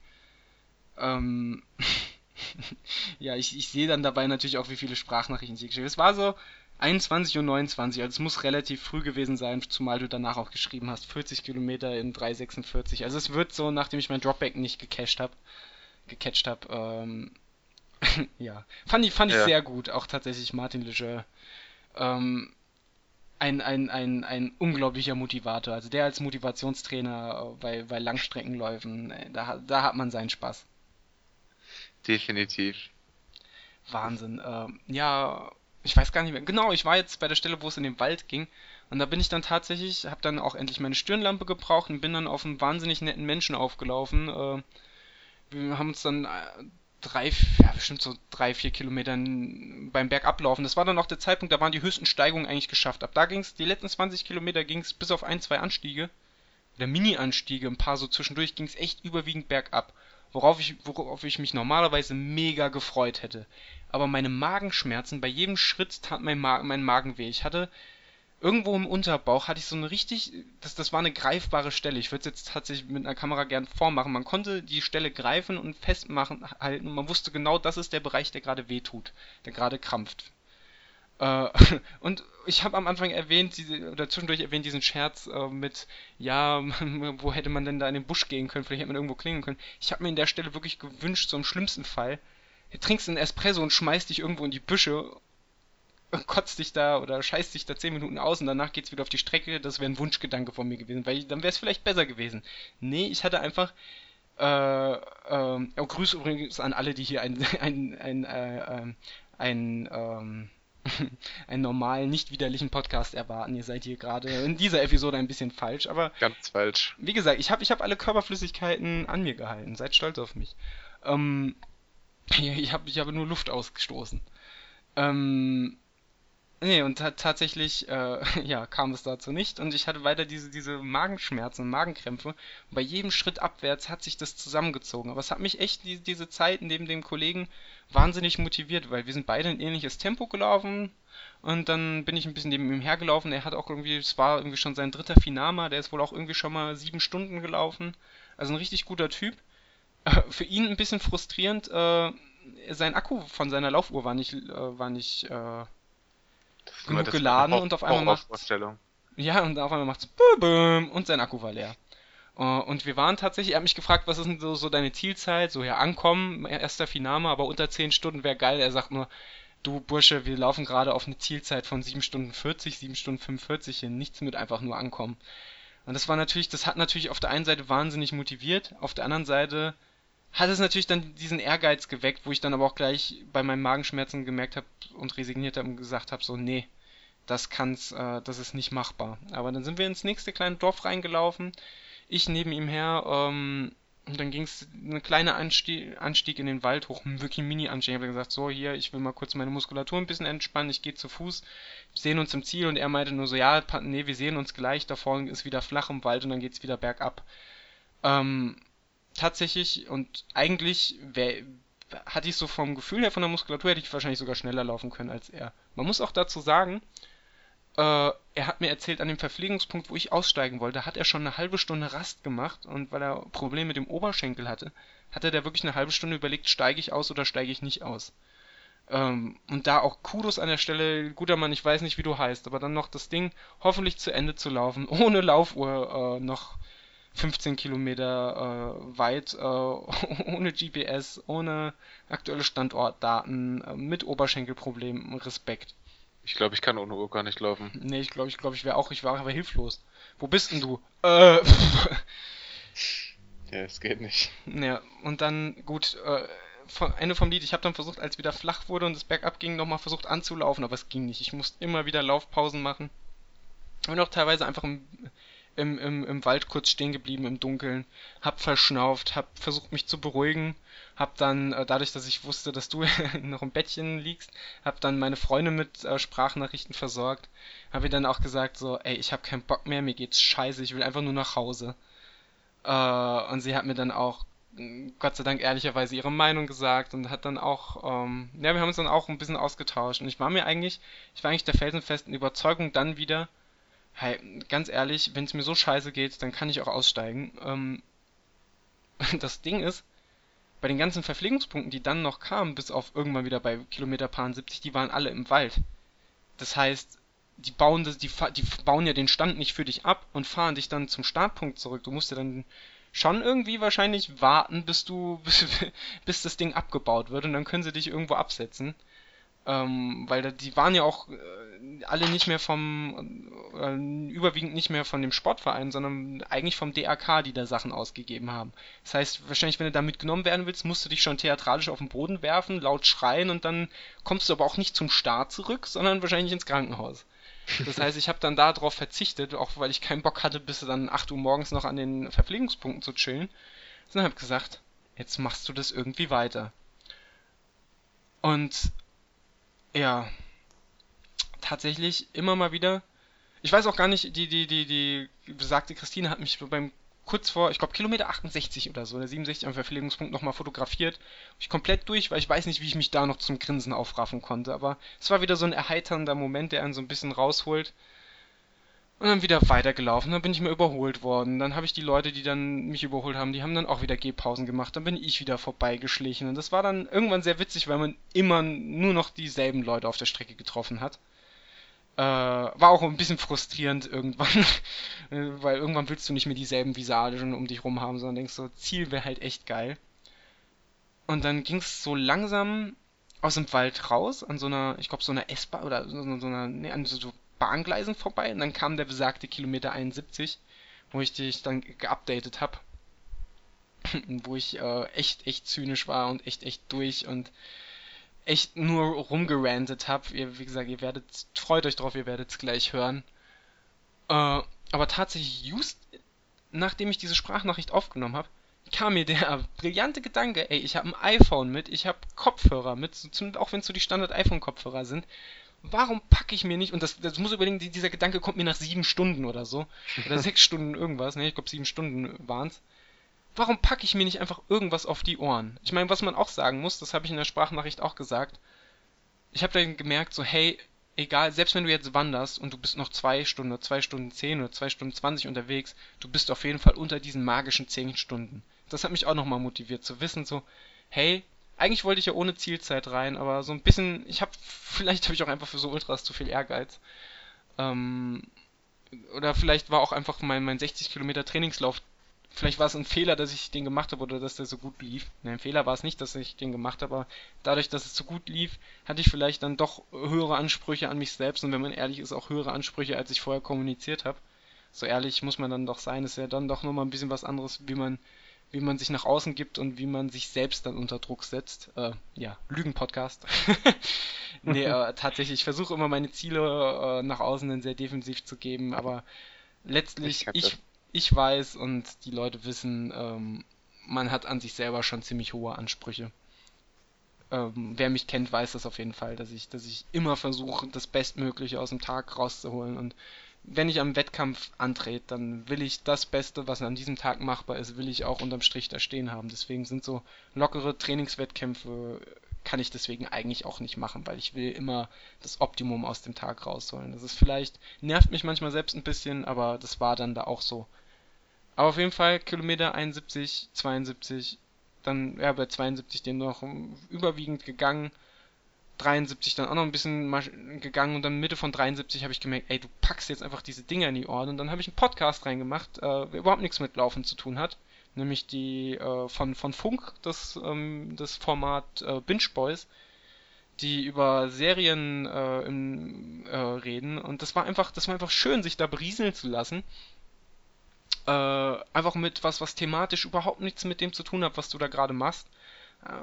Ähm, ja, ich, ich sehe dann dabei natürlich auch, wie viele Sprachnachrichten sie geschrieben Es war so 21 und 29, also es muss relativ früh gewesen sein, zumal du danach auch geschrieben hast, 40 Kilometer in 3,46. Also es wird so, nachdem ich mein Dropback nicht gecached habe, gecatcht habe, ähm, ja, fand ich, fand ich ja. sehr gut, auch tatsächlich Martin Leger. Ähm, ein, ein, ein, ein unglaublicher Motivator. Also der als Motivationstrainer bei, bei Langstreckenläufen, äh, da, da hat man seinen Spaß. Definitiv. Wahnsinn. Ähm, ja, ich weiß gar nicht mehr. Genau, ich war jetzt bei der Stelle, wo es in den Wald ging. Und da bin ich dann tatsächlich, habe dann auch endlich meine Stirnlampe gebraucht und bin dann auf einen wahnsinnig netten Menschen aufgelaufen. Äh, wir haben uns dann äh, drei, ja, bestimmt so drei, vier Kilometern beim Bergablaufen. Das war dann auch der Zeitpunkt, da waren die höchsten Steigungen eigentlich geschafft. Ab da ging es, die letzten 20 Kilometer ging es bis auf ein, zwei Anstiege, oder Mini-Anstiege, ein paar so zwischendurch, ging es echt überwiegend bergab. Worauf ich, worauf ich mich normalerweise mega gefreut hätte. Aber meine Magenschmerzen, bei jedem Schritt tat mein, Ma mein Magen weh. Ich hatte irgendwo im Unterbauch hatte ich so eine richtig, das, das war eine greifbare Stelle. Ich würde es jetzt tatsächlich mit einer Kamera gern vormachen. Man konnte die Stelle greifen und festmachen halten und man wusste genau, das ist der Bereich, der gerade wehtut, der gerade krampft. Äh, und ich habe am Anfang erwähnt, diese, oder zwischendurch erwähnt diesen Scherz äh, mit, ja, wo hätte man denn da in den Busch gehen können, vielleicht hätte man irgendwo klingeln können. Ich habe mir in der Stelle wirklich gewünscht, so im schlimmsten Fall, du trinkst einen Espresso und schmeißt dich irgendwo in die Büsche kotzt dich da oder scheißt dich da 10 Minuten aus und danach geht's wieder auf die Strecke, das wäre ein Wunschgedanke von mir gewesen, weil dann wäre es vielleicht besser gewesen. Nee, ich hatte einfach äh, äh, oh, Grüße übrigens an alle, die hier ein, ein, ein, äh, ähm, ein, ähm, einen normalen, nicht widerlichen Podcast erwarten. Ihr seid hier gerade in dieser Episode ein bisschen falsch, aber. Ganz falsch. Wie gesagt, ich habe ich hab alle Körperflüssigkeiten an mir gehalten. Seid stolz auf mich. Ähm, ich habe ich hab nur Luft ausgestoßen. Ähm, Nee, und tatsächlich, äh, ja, kam es dazu nicht und ich hatte weiter diese, diese Magenschmerzen und Magenkrämpfe. Und bei jedem Schritt abwärts hat sich das zusammengezogen. Aber es hat mich echt die, diese Zeit neben dem Kollegen wahnsinnig motiviert, weil wir sind beide ein ähnliches Tempo gelaufen und dann bin ich ein bisschen neben ihm hergelaufen. Er hat auch irgendwie, es war irgendwie schon sein dritter Finama, der ist wohl auch irgendwie schon mal sieben Stunden gelaufen. Also ein richtig guter Typ. Äh, für ihn ein bisschen frustrierend, äh, sein Akku von seiner Laufuhr war nicht, äh, war nicht, äh, genug geladen und auf einmal macht ja und auf einmal macht's und sein Akku war leer. Uh, und wir waren tatsächlich, er hat mich gefragt, was ist denn so, so deine Zielzeit? So, ja, ankommen, erster Finama, aber unter 10 Stunden wäre geil. Er sagt nur, du Bursche, wir laufen gerade auf eine Zielzeit von 7 Stunden 40, 7 Stunden 45 hin. Nichts mit einfach nur ankommen. Und das war natürlich, das hat natürlich auf der einen Seite wahnsinnig motiviert, auf der anderen Seite hat es natürlich dann diesen Ehrgeiz geweckt, wo ich dann aber auch gleich bei meinen Magenschmerzen gemerkt habe und resigniert habe und gesagt habe, so, nee, das kann's, äh, das ist nicht machbar. Aber dann sind wir ins nächste kleine Dorf reingelaufen, ich neben ihm her, ähm, und dann ging es eine kleine Anstieg, Anstieg in den Wald hoch, wirklich Mini-Anstieg. Ich habe gesagt, so hier, ich will mal kurz meine Muskulatur ein bisschen entspannen, ich gehe zu Fuß, sehen uns im Ziel und er meinte nur so, ja, nee, wir sehen uns gleich, da vorne ist wieder flach im Wald und dann geht's wieder bergab. Ähm, tatsächlich und eigentlich wär, hatte ich so vom Gefühl her von der Muskulatur hätte ich wahrscheinlich sogar schneller laufen können als er. Man muss auch dazu sagen, äh, er hat mir erzählt, an dem Verpflegungspunkt, wo ich aussteigen wollte, hat er schon eine halbe Stunde Rast gemacht und weil er Probleme mit dem Oberschenkel hatte, hatte der wirklich eine halbe Stunde überlegt, steige ich aus oder steige ich nicht aus. Ähm, und da auch Kudos an der Stelle, guter Mann, ich weiß nicht, wie du heißt, aber dann noch das Ding hoffentlich zu Ende zu laufen, ohne Laufuhr äh, noch 15 Kilometer äh, weit, äh, ohne GPS, ohne aktuelle Standortdaten, äh, mit Oberschenkelproblemen, Respekt. Ich glaube, ich kann ohne Uhr gar nicht laufen. Nee, ich glaube, ich glaube, ich wäre auch, ich war aber hilflos. Wo bist denn du? Äh. ja, es geht nicht. Ja, und dann, gut, äh, Ende vom Lied, ich habe dann versucht, als wieder flach wurde und es bergab ging, nochmal versucht anzulaufen, aber es ging nicht. Ich musste immer wieder Laufpausen machen. Und auch teilweise einfach im, im, im, im Wald kurz stehen geblieben im Dunkeln, hab verschnauft, hab versucht mich zu beruhigen, hab dann, äh, dadurch, dass ich wusste, dass du noch im Bettchen liegst, hab dann meine Freunde mit äh, Sprachnachrichten versorgt, hab ihr dann auch gesagt so, ey, ich hab keinen Bock mehr, mir geht's scheiße, ich will einfach nur nach Hause. Äh, und sie hat mir dann auch Gott sei Dank ehrlicherweise ihre Meinung gesagt und hat dann auch, ähm, ja, wir haben uns dann auch ein bisschen ausgetauscht. Und ich war mir eigentlich, ich war eigentlich der felsenfesten Überzeugung dann wieder, hey, ganz ehrlich, wenn es mir so scheiße geht, dann kann ich auch aussteigen. Ähm, das Ding ist, bei den ganzen Verpflegungspunkten, die dann noch kamen, bis auf irgendwann wieder bei Kilometer 70, die waren alle im Wald. Das heißt, die bauen, das, die, die bauen ja den Stand nicht für dich ab und fahren dich dann zum Startpunkt zurück. Du musst ja dann schon irgendwie wahrscheinlich warten, bis du, bis, bis das Ding abgebaut wird und dann können sie dich irgendwo absetzen. Ähm, weil da, die waren ja auch äh, alle nicht mehr vom, äh, überwiegend nicht mehr von dem Sportverein, sondern eigentlich vom DRK, die da Sachen ausgegeben haben. Das heißt, wahrscheinlich, wenn du da mitgenommen werden willst, musst du dich schon theatralisch auf den Boden werfen, laut schreien und dann kommst du aber auch nicht zum Start zurück, sondern wahrscheinlich ins Krankenhaus. Das heißt, ich habe dann darauf verzichtet, auch weil ich keinen Bock hatte, bis dann 8 Uhr morgens noch an den Verpflegungspunkten zu chillen. Dann habe ich gesagt, jetzt machst du das irgendwie weiter. Und ja, tatsächlich immer mal wieder. Ich weiß auch gar nicht, die, die, die, die besagte Christine hat mich beim kurz vor, ich glaube Kilometer 68 oder so, oder 67 am Verpflegungspunkt nochmal fotografiert. Ich komplett durch, weil ich weiß nicht, wie ich mich da noch zum Grinsen aufraffen konnte. Aber es war wieder so ein erheiternder Moment, der einen so ein bisschen rausholt. Und dann wieder weitergelaufen, dann bin ich mal überholt worden. Dann habe ich die Leute, die dann mich überholt haben, die haben dann auch wieder Gehpausen gemacht. Dann bin ich wieder vorbeigeschlichen. Und das war dann irgendwann sehr witzig, weil man immer nur noch dieselben Leute auf der Strecke getroffen hat. Äh, war auch ein bisschen frustrierend irgendwann, weil irgendwann willst du nicht mehr dieselben Visagen um dich rum haben, sondern denkst so, Ziel wäre halt echt geil. Und dann ging es so langsam aus dem Wald raus, an so einer, ich glaube, so einer S-Bahn oder so, so einer, nee, an so, so Bahngleisen vorbei und dann kam der besagte Kilometer 71, wo ich dich dann geupdatet habe. wo ich äh, echt, echt zynisch war und echt, echt durch und echt nur rumgerantet habe. Wie gesagt, ihr werdet, freut euch drauf, ihr werdet es gleich hören. Äh, aber tatsächlich, just nachdem ich diese Sprachnachricht aufgenommen habe, kam mir der brillante Gedanke, ey, ich habe ein iPhone mit, ich habe Kopfhörer mit, auch wenn es so die Standard-iPhone-Kopfhörer sind. Warum packe ich mir nicht, und das, das muss überlegen, dieser Gedanke kommt mir nach sieben Stunden oder so, oder sechs Stunden irgendwas, ne, ich glaube sieben Stunden waren's. Warum packe ich mir nicht einfach irgendwas auf die Ohren? Ich meine, was man auch sagen muss, das habe ich in der Sprachnachricht auch gesagt, ich habe dann gemerkt, so, hey, egal, selbst wenn du jetzt wanderst und du bist noch zwei Stunden oder zwei Stunden zehn oder zwei Stunden zwanzig unterwegs, du bist auf jeden Fall unter diesen magischen zehn Stunden. Das hat mich auch nochmal motiviert zu wissen, so, hey, eigentlich wollte ich ja ohne Zielzeit rein, aber so ein bisschen, ich habe, vielleicht habe ich auch einfach für so Ultras zu viel Ehrgeiz. Ähm, oder vielleicht war auch einfach mein, mein 60 Kilometer Trainingslauf vielleicht war es ein Fehler, dass ich den gemacht habe oder dass der so gut lief. Ne, ein Fehler war es nicht, dass ich den gemacht habe, aber dadurch, dass es so gut lief, hatte ich vielleicht dann doch höhere Ansprüche an mich selbst und wenn man ehrlich ist, auch höhere Ansprüche, als ich vorher kommuniziert habe. So ehrlich muss man dann doch sein, ist ja dann doch nochmal ein bisschen was anderes, wie man wie man sich nach außen gibt und wie man sich selbst dann unter Druck setzt. Äh, ja, Lügen-Podcast. nee, äh, tatsächlich, ich versuche immer meine Ziele äh, nach außen dann sehr defensiv zu geben, aber letztlich, ich, ich, ich weiß und die Leute wissen, ähm, man hat an sich selber schon ziemlich hohe Ansprüche. Ähm, wer mich kennt, weiß das auf jeden Fall, dass ich, dass ich immer versuche, das Bestmögliche aus dem Tag rauszuholen. Und wenn ich am Wettkampf antrete, dann will ich das Beste, was an diesem Tag machbar ist, will ich auch unterm Strich da stehen haben. Deswegen sind so lockere Trainingswettkämpfe kann ich deswegen eigentlich auch nicht machen, weil ich will immer das Optimum aus dem Tag rausholen. Das ist vielleicht, nervt mich manchmal selbst ein bisschen, aber das war dann da auch so. Aber auf jeden Fall Kilometer 71, 72, dann ja bei 72 den noch überwiegend gegangen. 73 dann auch noch ein bisschen gegangen und dann Mitte von 73 habe ich gemerkt, ey, du packst jetzt einfach diese Dinger in die Ohren und dann habe ich einen Podcast reingemacht, äh, der überhaupt nichts mit Laufen zu tun hat nämlich die äh, von, von Funk, das, ähm, das Format äh, Binge Boys, die über Serien äh, im, äh, reden. Und das war einfach, das war einfach schön, sich da berieseln zu lassen. Äh, einfach mit was, was thematisch überhaupt nichts mit dem zu tun hat, was du da gerade machst.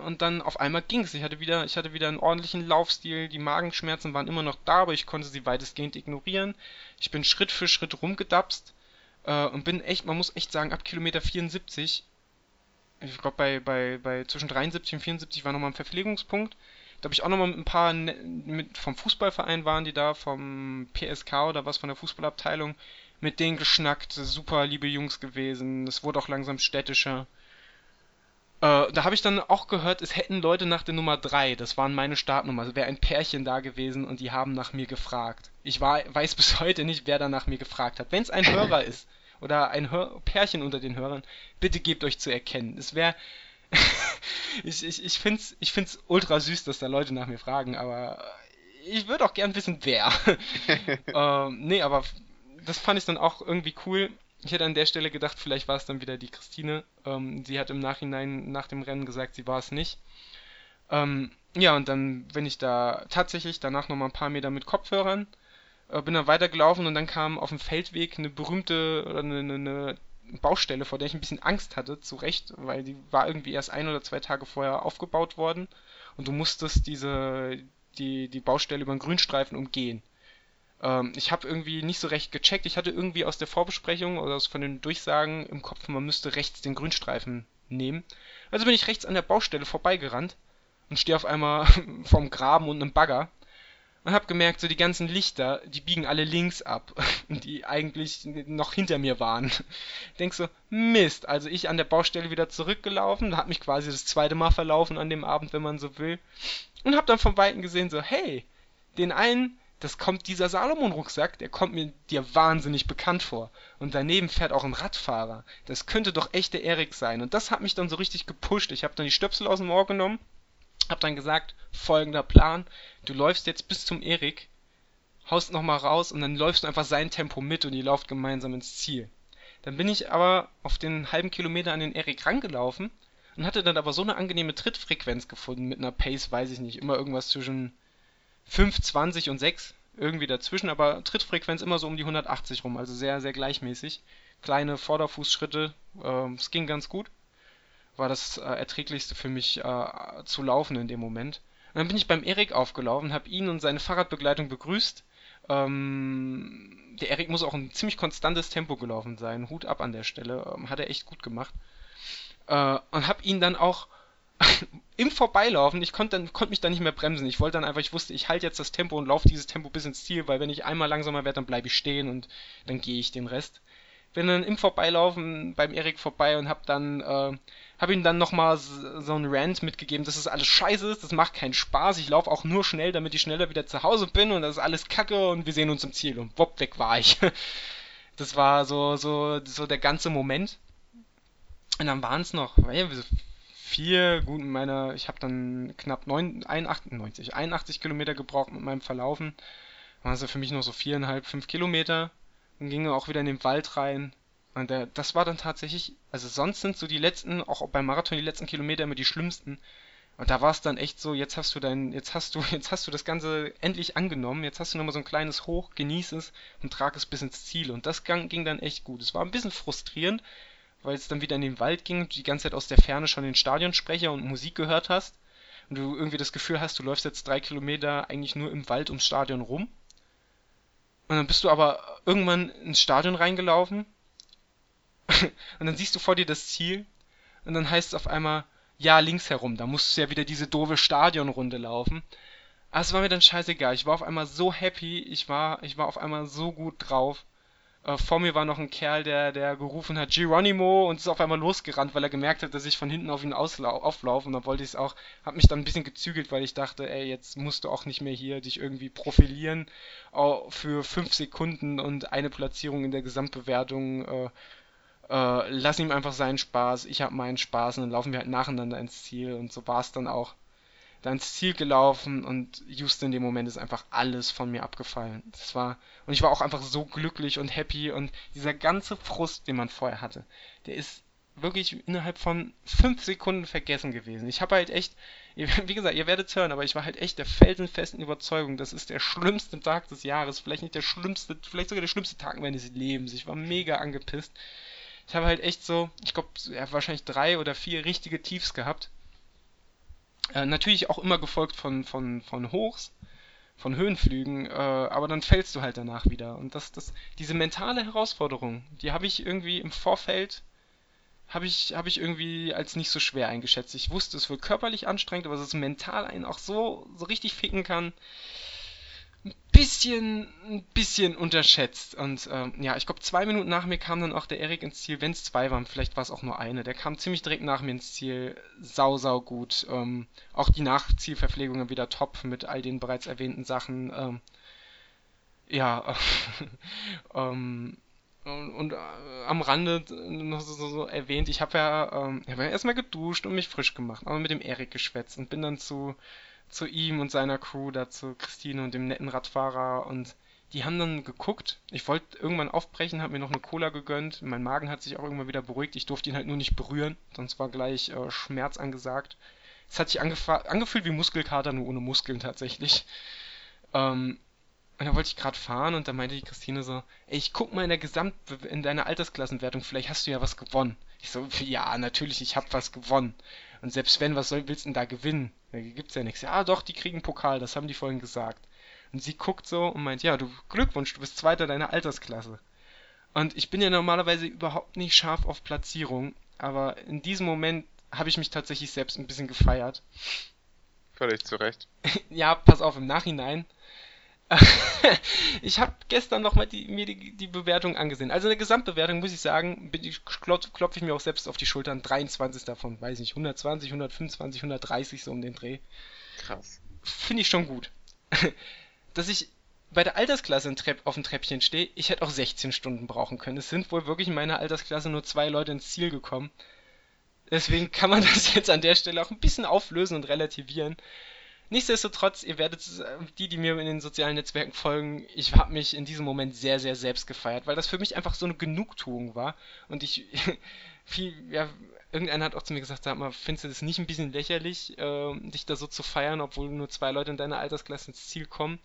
Und dann auf einmal ging's. Ich hatte wieder, ich hatte wieder einen ordentlichen Laufstil. Die Magenschmerzen waren immer noch da, aber ich konnte sie weitestgehend ignorieren. Ich bin Schritt für Schritt rumgedapst äh, und bin echt, man muss echt sagen, ab Kilometer 74, ich glaube bei, bei, bei zwischen 73 und 74 war nochmal ein Verpflegungspunkt. Da habe ich auch nochmal mit ein paar ne, mit, vom Fußballverein waren die da, vom PSK oder was von der Fußballabteilung, mit denen geschnackt, super liebe Jungs gewesen. Es wurde auch langsam städtischer. Äh, da habe ich dann auch gehört, es hätten Leute nach der Nummer 3, das waren meine Startnummer, also wäre ein Pärchen da gewesen und die haben nach mir gefragt. Ich war, weiß bis heute nicht, wer da nach mir gefragt hat. Wenn es ein Hörer ist oder ein Hör Pärchen unter den Hörern, bitte gebt euch zu erkennen. Es wäre. ich ich, ich finde es ich find's ultra süß, dass da Leute nach mir fragen, aber ich würde auch gern wissen, wer. ähm, nee, aber das fand ich dann auch irgendwie cool. Ich hätte an der Stelle gedacht, vielleicht war es dann wieder die Christine. Ähm, sie hat im Nachhinein nach dem Rennen gesagt, sie war es nicht. Ähm, ja, und dann bin ich da tatsächlich danach nochmal ein paar Meter mit Kopfhörern, äh, bin dann weitergelaufen und dann kam auf dem Feldweg eine berühmte eine, eine, Baustelle, vor der ich ein bisschen Angst hatte, zu Recht, weil die war irgendwie erst ein oder zwei Tage vorher aufgebaut worden und du musstest diese, die, die Baustelle über einen Grünstreifen umgehen. Ähm, ich habe irgendwie nicht so recht gecheckt. Ich hatte irgendwie aus der Vorbesprechung oder aus, von den Durchsagen im Kopf, man müsste rechts den Grünstreifen nehmen. Also bin ich rechts an der Baustelle vorbeigerannt und stehe auf einmal vom Graben und einem Bagger und habe gemerkt, so die ganzen Lichter, die biegen alle links ab, die eigentlich noch hinter mir waren. Denk so, Mist, also ich an der Baustelle wieder zurückgelaufen, hab mich quasi das zweite Mal verlaufen an dem Abend, wenn man so will, und hab dann von Weitem gesehen, so, hey, den einen, das kommt dieser Salomon-Rucksack, der kommt mir dir wahnsinnig bekannt vor. Und daneben fährt auch ein Radfahrer. Das könnte doch echt der Erik sein. Und das hat mich dann so richtig gepusht. Ich habe dann die Stöpsel aus dem Ohr genommen, habe dann gesagt, folgender Plan, du läufst jetzt bis zum Erik, haust nochmal raus und dann läufst du einfach sein Tempo mit und ihr lauft gemeinsam ins Ziel. Dann bin ich aber auf den halben Kilometer an den Erik rangelaufen und hatte dann aber so eine angenehme Trittfrequenz gefunden mit einer Pace, weiß ich nicht, immer irgendwas zwischen 5, 20 und 6, irgendwie dazwischen, aber Trittfrequenz immer so um die 180 rum, also sehr, sehr gleichmäßig. Kleine Vorderfußschritte, äh, es ging ganz gut. War das äh, erträglichste für mich äh, zu laufen in dem Moment. Und dann bin ich beim Erik aufgelaufen, habe ihn und seine Fahrradbegleitung begrüßt. Ähm, der Erik muss auch ein ziemlich konstantes Tempo gelaufen sein. Hut ab an der Stelle. Ähm, hat er echt gut gemacht. Äh, und habe ihn dann auch im Vorbeilaufen, ich konnte dann konnte mich dann nicht mehr bremsen. Ich wollte dann einfach, ich wusste, ich halte jetzt das Tempo und laufe dieses Tempo bis ins Ziel, weil wenn ich einmal langsamer werde, dann bleibe ich stehen und dann gehe ich den Rest. Bin dann im Vorbeilaufen beim Erik vorbei und hab dann äh, hab ihm dann nochmal so ein Rant mitgegeben, dass es das alles scheiße ist, das macht keinen Spaß. Ich laufe auch nur schnell, damit ich schneller wieder zu Hause bin und das ist alles Kacke und wir sehen uns im Ziel und wopp weg war ich. Das war so so so der ganze Moment. Und dann waren es noch, vier, gut, meiner, ich habe dann knapp 9, 81, 81 Kilometer gebraucht mit meinem Verlaufen. Waren es für mich noch so viereinhalb, fünf Kilometer. Dann ging auch wieder in den Wald rein. Und der, das war dann tatsächlich, also sonst sind so die letzten, auch beim Marathon die letzten Kilometer immer die schlimmsten. Und da war es dann echt so, jetzt hast du dein, jetzt hast du, jetzt hast du das Ganze endlich angenommen, jetzt hast du nochmal so ein kleines Hoch, genieß es und trag es bis ins Ziel. Und das ging dann echt gut. Es war ein bisschen frustrierend, weil es dann wieder in den Wald ging und du die ganze Zeit aus der Ferne schon den Stadionsprecher und Musik gehört hast und du irgendwie das Gefühl hast, du läufst jetzt drei Kilometer eigentlich nur im Wald ums Stadion rum. Und dann bist du aber irgendwann ins Stadion reingelaufen und dann siehst du vor dir das Ziel und dann heißt es auf einmal, ja, links herum, da musst du ja wieder diese doofe Stadionrunde laufen. Aber es war mir dann scheißegal. Ich war auf einmal so happy, ich war, ich war auf einmal so gut drauf. Äh, vor mir war noch ein Kerl, der, der gerufen hat, Geronimo, und ist auf einmal losgerannt, weil er gemerkt hat, dass ich von hinten auf ihn auflaufe. Und dann wollte ich es auch, hab mich dann ein bisschen gezügelt, weil ich dachte, ey, jetzt musst du auch nicht mehr hier dich irgendwie profilieren oh, für fünf Sekunden und eine Platzierung in der Gesamtbewertung. Äh, äh, lass ihm einfach seinen Spaß, ich hab meinen Spaß und dann laufen wir halt nacheinander ins Ziel. Und so war es dann auch da ins Ziel gelaufen und just in dem Moment ist einfach alles von mir abgefallen. Das war und ich war auch einfach so glücklich und happy und dieser ganze Frust, den man vorher hatte, der ist wirklich innerhalb von fünf Sekunden vergessen gewesen. Ich habe halt echt, wie gesagt, ihr werdet hören, aber ich war halt echt der felsenfesten Überzeugung, das ist der schlimmste Tag des Jahres, vielleicht nicht der schlimmste, vielleicht sogar der schlimmste Tag meines Lebens. Ich war mega angepisst. Ich habe halt echt so, ich glaube, ja, wahrscheinlich drei oder vier richtige Tiefs gehabt äh, natürlich auch immer gefolgt von, von, von Hochs, von Höhenflügen, äh, aber dann fällst du halt danach wieder. Und das, das, diese mentale Herausforderung, die habe ich irgendwie im Vorfeld, habe ich, hab ich irgendwie als nicht so schwer eingeschätzt. Ich wusste, es wird körperlich anstrengend, aber dass es mental einen auch so, so richtig ficken kann ein bisschen, ein bisschen unterschätzt. Und ähm, ja, ich glaube, zwei Minuten nach mir kam dann auch der Erik ins Ziel, wenn es zwei waren, vielleicht war es auch nur eine. Der kam ziemlich direkt nach mir ins Ziel, sau, sau gut. Ähm, auch die Nachzielverpflegungen wieder top mit all den bereits erwähnten Sachen. Ähm, ja, ähm, und, und äh, am Rande noch so, so, so erwähnt, ich habe ja, ähm, hab ja erstmal geduscht und mich frisch gemacht, aber mit dem Erik geschwätzt und bin dann zu zu ihm und seiner Crew, da zu Christine und dem netten Radfahrer und die haben dann geguckt. Ich wollte irgendwann aufbrechen, habe mir noch eine Cola gegönnt. Mein Magen hat sich auch irgendwann wieder beruhigt. Ich durfte ihn halt nur nicht berühren, sonst war gleich äh, Schmerz angesagt. Es hat sich angefühlt wie Muskelkater, nur ohne Muskeln tatsächlich. Ähm, und da wollte ich gerade fahren und da meinte die Christine so, ey, ich guck mal in der Gesamt in deiner Altersklassenwertung, vielleicht hast du ja was gewonnen. Ich so, ja, natürlich, ich hab was gewonnen. Und selbst wenn, was soll, willst du denn da gewinnen? Da gibt's ja nichts. Ja, doch, die kriegen Pokal, das haben die vorhin gesagt. Und sie guckt so und meint, ja, du Glückwunsch, du bist Zweiter deiner Altersklasse. Und ich bin ja normalerweise überhaupt nicht scharf auf Platzierung, aber in diesem Moment habe ich mich tatsächlich selbst ein bisschen gefeiert. Völlig zu Recht. ja, pass auf, im Nachhinein ich habe gestern nochmal die, mir die, die, Bewertung angesehen. Also eine Gesamtbewertung muss ich sagen, klopfe klopf ich mir auch selbst auf die Schultern. 23 davon, weiß nicht, 120, 125, 130 so um den Dreh. Krass. Finde ich schon gut. Dass ich bei der Altersklasse auf dem Treppchen stehe, ich hätte auch 16 Stunden brauchen können. Es sind wohl wirklich in meiner Altersklasse nur zwei Leute ins Ziel gekommen. Deswegen kann man das jetzt an der Stelle auch ein bisschen auflösen und relativieren. Nichtsdestotrotz, ihr werdet, äh, die, die mir in den sozialen Netzwerken folgen, ich habe mich in diesem Moment sehr, sehr selbst gefeiert, weil das für mich einfach so eine Genugtuung war und ich viel, ja, irgendeiner hat auch zu mir gesagt, sag mal, findest du das nicht ein bisschen lächerlich, äh, dich da so zu feiern, obwohl nur zwei Leute in deiner Altersklasse ins Ziel kommen?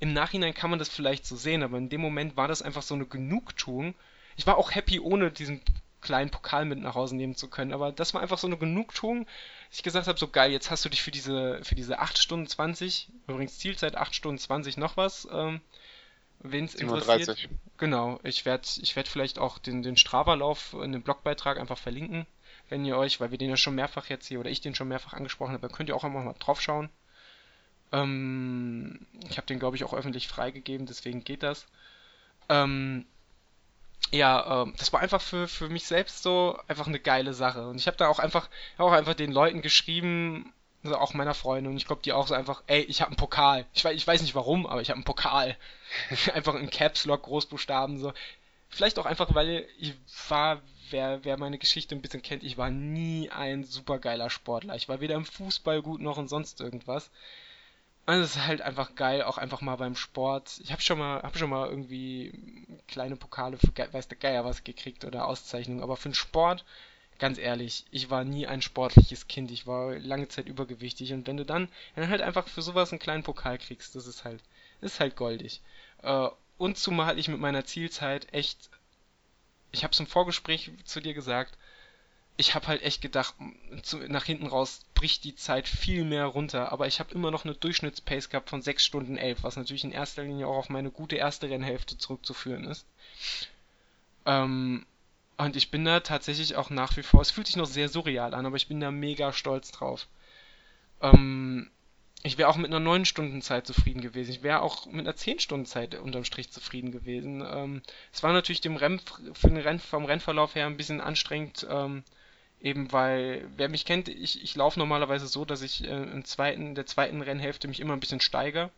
Im Nachhinein kann man das vielleicht so sehen, aber in dem Moment war das einfach so eine Genugtuung. Ich war auch happy, ohne diesen kleinen Pokal mit nach Hause nehmen zu können, aber das war einfach so eine Genugtuung, ich gesagt habe, so geil, jetzt hast du dich für diese, für diese 8 Stunden 20, übrigens Zielzeit 8 Stunden 20 noch was, ähm, wen es interessiert. Genau, ich werde ich werd vielleicht auch den, den Strava-Lauf in dem Blogbeitrag einfach verlinken wenn ihr euch, weil wir den ja schon mehrfach jetzt hier oder ich den schon mehrfach angesprochen habe, könnt ihr auch einfach mal drauf schauen. Ähm, ich habe den, glaube ich, auch öffentlich freigegeben, deswegen geht das. Ähm, ja, ähm, das war einfach für, für mich selbst so einfach eine geile Sache. Und ich habe da auch einfach, auch einfach den Leuten geschrieben, also auch meiner Freundin, und ich glaube, die auch so einfach, ey, ich habe einen Pokal. Ich weiß, ich weiß nicht warum, aber ich habe einen Pokal. einfach in Caps Lock, Großbuchstaben, so. Vielleicht auch einfach, weil ich war wer, wer meine Geschichte ein bisschen kennt, ich war nie ein supergeiler Sportler. Ich war weder im Fußball gut noch in sonst irgendwas. Und es ist halt einfach geil, auch einfach mal beim Sport. Ich habe schon mal, hab schon mal irgendwie kleine Pokale für weiß der Geier was gekriegt oder Auszeichnungen, aber für den Sport, ganz ehrlich, ich war nie ein sportliches Kind. Ich war lange Zeit übergewichtig und wenn du dann, dann halt einfach für sowas einen kleinen Pokal kriegst, das ist halt, ist halt goldig. Äh, und zumal ich mit meiner Zielzeit echt ich habe es im Vorgespräch zu dir gesagt, ich habe halt echt gedacht, zu, nach hinten raus bricht die Zeit viel mehr runter, aber ich habe immer noch eine Durchschnittspace gehabt von 6 Stunden 11, was natürlich in erster Linie auch auf meine gute erste Rennhälfte zurückzuführen ist. Ähm, und ich bin da tatsächlich auch nach wie vor, es fühlt sich noch sehr surreal an, aber ich bin da mega stolz drauf. Ähm, ich wäre auch mit einer 9-Stunden-Zeit zufrieden gewesen. Ich wäre auch mit einer 10-Stunden-Zeit unterm Strich zufrieden gewesen. Ähm, es war natürlich dem Renn, für den Renn, vom Rennverlauf her ein bisschen anstrengend, ähm, eben weil, wer mich kennt, ich, ich laufe normalerweise so, dass ich äh, im zweiten, der zweiten Rennhälfte mich immer ein bisschen steigere.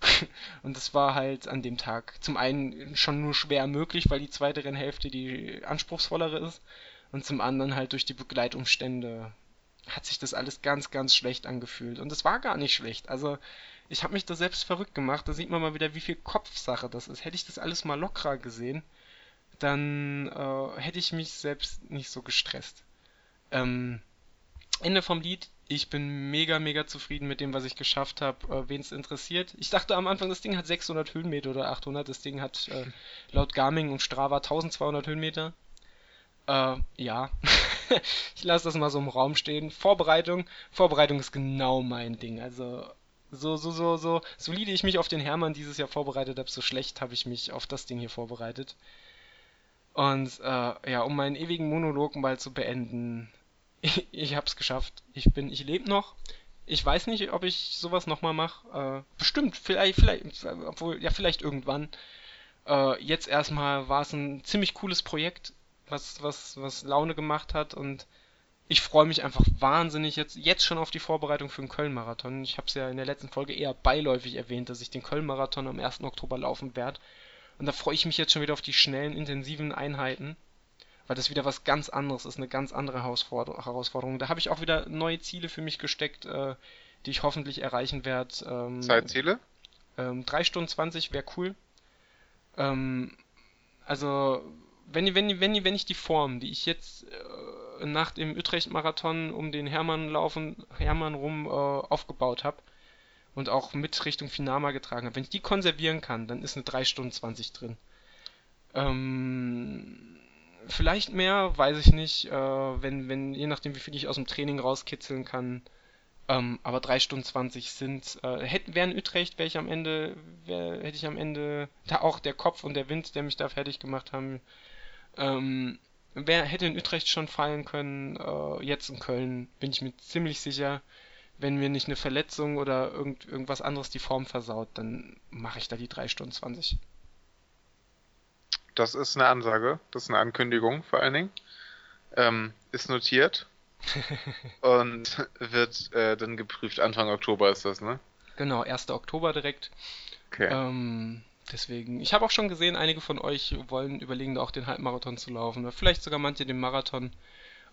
Und das war halt an dem Tag zum einen schon nur schwer möglich, weil die zweite Rennhälfte die anspruchsvollere ist. Und zum anderen halt durch die Begleitumstände hat sich das alles ganz, ganz schlecht angefühlt. Und es war gar nicht schlecht. Also ich habe mich da selbst verrückt gemacht. Da sieht man mal wieder, wie viel Kopfsache das ist. Hätte ich das alles mal lockerer gesehen, dann äh, hätte ich mich selbst nicht so gestresst. Ähm, Ende vom Lied. Ich bin mega, mega zufrieden mit dem, was ich geschafft habe. Äh, Wen es interessiert. Ich dachte am Anfang, das Ding hat 600 Höhenmeter oder 800. Das Ding hat äh, laut Garmin und Strava 1200 Höhenmeter. Äh, ja. ich lasse das mal so im Raum stehen. Vorbereitung. Vorbereitung ist genau mein Ding. Also so, so, so, so solide ich mich auf den Hermann dieses Jahr vorbereitet habe, so schlecht habe ich mich auf das Ding hier vorbereitet. Und äh, ja, um meinen ewigen Monolog mal zu beenden, ich, ich hab's geschafft. Ich bin, ich lebe noch. Ich weiß nicht, ob ich sowas nochmal mache. Äh, bestimmt, vielleicht, vielleicht, obwohl, ja, vielleicht irgendwann. Äh, jetzt erstmal war es ein ziemlich cooles Projekt was, was, was Laune gemacht hat und ich freue mich einfach wahnsinnig jetzt, jetzt schon auf die Vorbereitung für den Köln-Marathon. Ich habe es ja in der letzten Folge eher beiläufig erwähnt, dass ich den Köln-Marathon am 1. Oktober laufen werde. Und da freue ich mich jetzt schon wieder auf die schnellen, intensiven Einheiten, weil das wieder was ganz anderes ist, eine ganz andere Herausforderung. Da habe ich auch wieder neue Ziele für mich gesteckt, äh, die ich hoffentlich erreichen werde. Ähm, Zeitziele? Ähm, 3 Stunden 20 wäre cool. Ähm, also wenn, wenn, wenn, wenn ich die Form, die ich jetzt äh, nach dem Utrecht-Marathon um den Hermann laufen, Hermann rum äh, aufgebaut habe und auch mit Richtung Finama getragen habe, wenn ich die konservieren kann, dann ist eine 3 Stunden 20 drin. Ähm, vielleicht mehr, weiß ich nicht, äh, wenn, wenn, je nachdem wie viel ich aus dem Training rauskitzeln kann. Ähm, aber 3 Stunden 20 sind, äh, hätten, wären Utrecht, wäre ich am Ende, wär, hätte ich am Ende, da auch der Kopf und der Wind, der mich da fertig gemacht haben, ähm, wer hätte in Utrecht schon fallen können, äh, jetzt in Köln bin ich mir ziemlich sicher, wenn mir nicht eine Verletzung oder irgend, irgendwas anderes die Form versaut, dann mache ich da die 3 Stunden 20. Das ist eine Ansage, das ist eine Ankündigung vor allen Dingen. Ähm, ist notiert und wird äh, dann geprüft. Anfang Oktober ist das, ne? Genau, 1. Oktober direkt. Okay. Ähm, Deswegen, ich habe auch schon gesehen, einige von euch wollen überlegen, auch den Halbmarathon zu laufen. Oder vielleicht sogar manche den Marathon.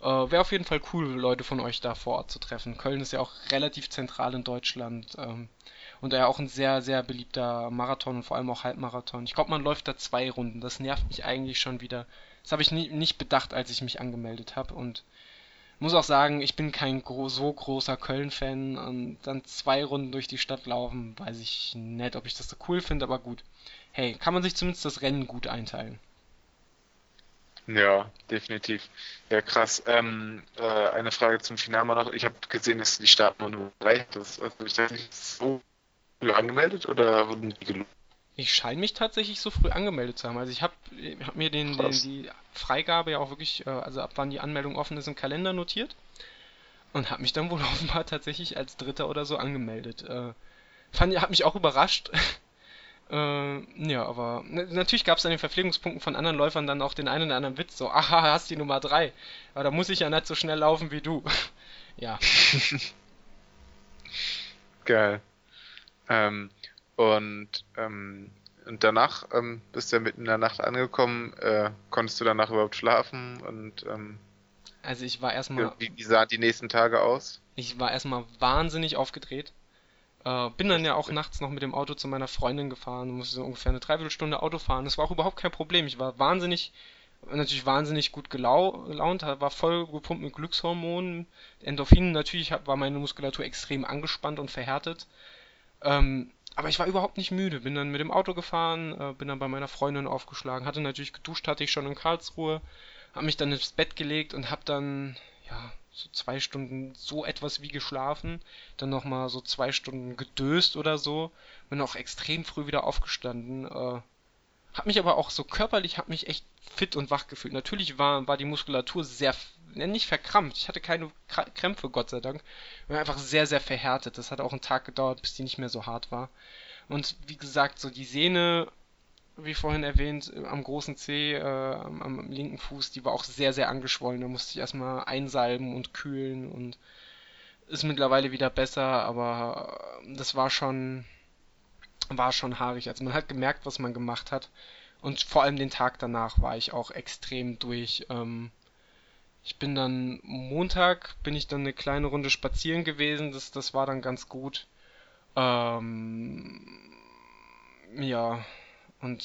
Äh, Wäre auf jeden Fall cool, Leute von euch da vor Ort zu treffen. Köln ist ja auch relativ zentral in Deutschland. Ähm, und ja auch ein sehr, sehr beliebter Marathon und vor allem auch Halbmarathon. Ich glaube, man läuft da zwei Runden. Das nervt mich eigentlich schon wieder. Das habe ich nie, nicht bedacht, als ich mich angemeldet habe. Und Muss auch sagen, ich bin kein gro so großer Köln-Fan und dann zwei Runden durch die Stadt laufen, weiß ich nicht, ob ich das so cool finde, aber gut. Hey, kann man sich zumindest das Rennen gut einteilen. Ja, definitiv. Ja, krass. Ähm, äh, eine Frage zum Finale noch. Ich habe gesehen, dass die starten nur drei. Das, also ich dachte, nicht so früh angemeldet oder wurden die gelobt? Ich scheine mich tatsächlich so früh angemeldet zu haben. Also ich habe hab mir den, den, die Freigabe ja auch wirklich, äh, also ab wann die Anmeldung offen ist, im Kalender notiert und habe mich dann wohl offenbar tatsächlich als Dritter oder so angemeldet. Äh, fand, hat mich auch überrascht. äh, ja, aber natürlich gab es an den Verpflegungspunkten von anderen Läufern dann auch den einen oder anderen Witz, so, aha, hast die Nummer 3. Aber da muss ich ja nicht so schnell laufen wie du. ja. Geil. Ähm, und, ähm, und danach ähm, bist du ja mitten in der Nacht angekommen. Äh, konntest du danach überhaupt schlafen? Und ähm, also ich war erstmal. Wie, wie sahen die nächsten Tage aus? Ich war erstmal wahnsinnig aufgedreht. Äh, bin dann ja auch nachts noch mit dem Auto zu meiner Freundin gefahren, musste so ungefähr eine Dreiviertelstunde Auto fahren. Das war auch überhaupt kein Problem. Ich war wahnsinnig, natürlich wahnsinnig gut gelaunt, war voll gepumpt mit Glückshormonen. Endorphinen, natürlich war meine Muskulatur extrem angespannt und verhärtet. Ähm, aber ich war überhaupt nicht müde. Bin dann mit dem Auto gefahren, äh, bin dann bei meiner Freundin aufgeschlagen, hatte natürlich geduscht, hatte ich schon in Karlsruhe, hab mich dann ins Bett gelegt und hab dann, ja, so zwei Stunden so etwas wie geschlafen, dann nochmal so zwei Stunden gedöst oder so, bin auch extrem früh wieder aufgestanden, äh, hab mich aber auch so körperlich, hab mich echt fit und wach gefühlt. Natürlich war, war die Muskulatur sehr nicht verkrampft. Ich hatte keine Krämpfe, Gott sei Dank. Ich war einfach sehr, sehr verhärtet. Das hat auch einen Tag gedauert, bis die nicht mehr so hart war. Und wie gesagt, so die Sehne, wie vorhin erwähnt, am großen Zeh, äh, am, am, linken Fuß, die war auch sehr, sehr angeschwollen. Da musste ich erstmal einsalben und kühlen und ist mittlerweile wieder besser, aber das war schon, war schon haarig. Also man hat gemerkt, was man gemacht hat. Und vor allem den Tag danach war ich auch extrem durch. Ähm, ich bin dann Montag bin ich dann eine kleine Runde spazieren gewesen, das, das war dann ganz gut. Ähm, ja, und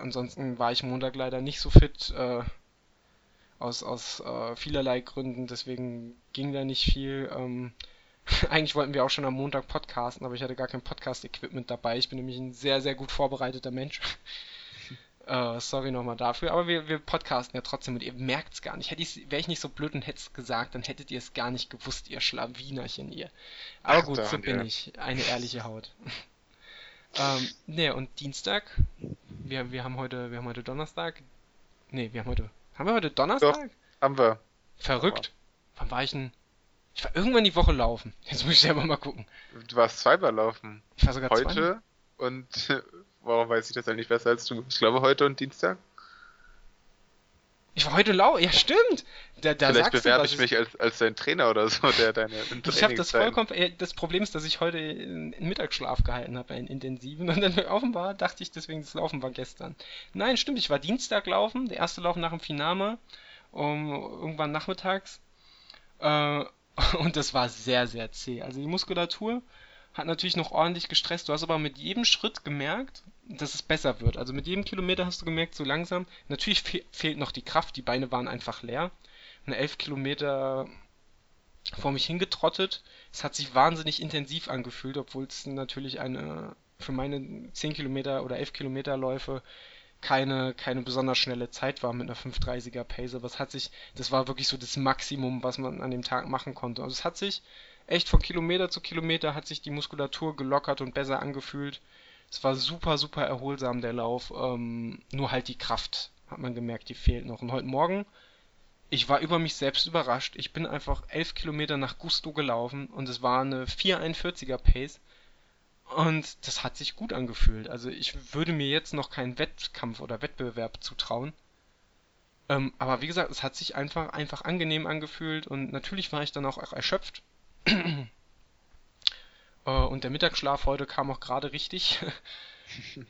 ansonsten war ich Montag leider nicht so fit, äh, aus, aus äh, vielerlei Gründen, deswegen ging da nicht viel. Ähm, eigentlich wollten wir auch schon am Montag podcasten, aber ich hatte gar kein Podcast-Equipment dabei. Ich bin nämlich ein sehr, sehr gut vorbereiteter Mensch. Uh, sorry nochmal dafür, aber wir, wir podcasten ja trotzdem und ihr merkt es gar nicht. Wäre ich nicht so blöd und hätte es gesagt, dann hättet ihr es gar nicht gewusst, ihr Schlawinerchen, ihr. Aber Ach, gut, so bin ja. ich. Eine ehrliche Haut. ähm, ne, und Dienstag, wir, wir haben heute, wir haben heute Donnerstag. Ne, wir haben heute. Haben wir heute Donnerstag? Doch, haben wir. Verrückt. Wann war ich denn? Ich war irgendwann die Woche laufen. Jetzt muss ich selber mal gucken. Du warst zweimal laufen. Ich war sogar Heute zweimal. und Warum weiß ich das eigentlich besser als du? Ich glaube heute und Dienstag. Ich war heute lau. Ja, stimmt. Da, da Vielleicht bewerbe ich mich als, als dein Trainer oder so, der deine Ich habe das vollkommen. Das Problem ist, dass ich heute einen Mittagsschlaf gehalten habe, einen intensiven. Und dann offenbar dachte ich deswegen, das Laufen war gestern. Nein, stimmt. Ich war Dienstag laufen. Der erste Lauf nach dem Finame. Um, irgendwann nachmittags. Äh, und das war sehr, sehr zäh. Also die Muskulatur hat natürlich noch ordentlich gestresst. Du hast aber mit jedem Schritt gemerkt, dass es besser wird. Also mit jedem Kilometer hast du gemerkt, so langsam. Natürlich fe fehlt noch die Kraft, die Beine waren einfach leer. Und elf Kilometer vor mich hingetrottet. Es hat sich wahnsinnig intensiv angefühlt, obwohl es natürlich eine für meine 10 Kilometer oder 11 Kilometer Läufe keine, keine besonders schnelle Zeit war mit einer 530er Pace. Aber hat sich, das war wirklich so das Maximum, was man an dem Tag machen konnte. Also es hat sich echt von Kilometer zu Kilometer hat sich die Muskulatur gelockert und besser angefühlt. Es war super, super erholsam, der Lauf. Ähm, nur halt die Kraft, hat man gemerkt, die fehlt noch. Und heute Morgen, ich war über mich selbst überrascht. Ich bin einfach elf Kilometer nach Gusto gelaufen und es war eine 441er Pace. Und das hat sich gut angefühlt. Also ich würde mir jetzt noch keinen Wettkampf oder Wettbewerb zutrauen. Ähm, aber wie gesagt, es hat sich einfach, einfach angenehm angefühlt und natürlich war ich dann auch erschöpft. Äh, und der Mittagsschlaf heute kam auch gerade richtig.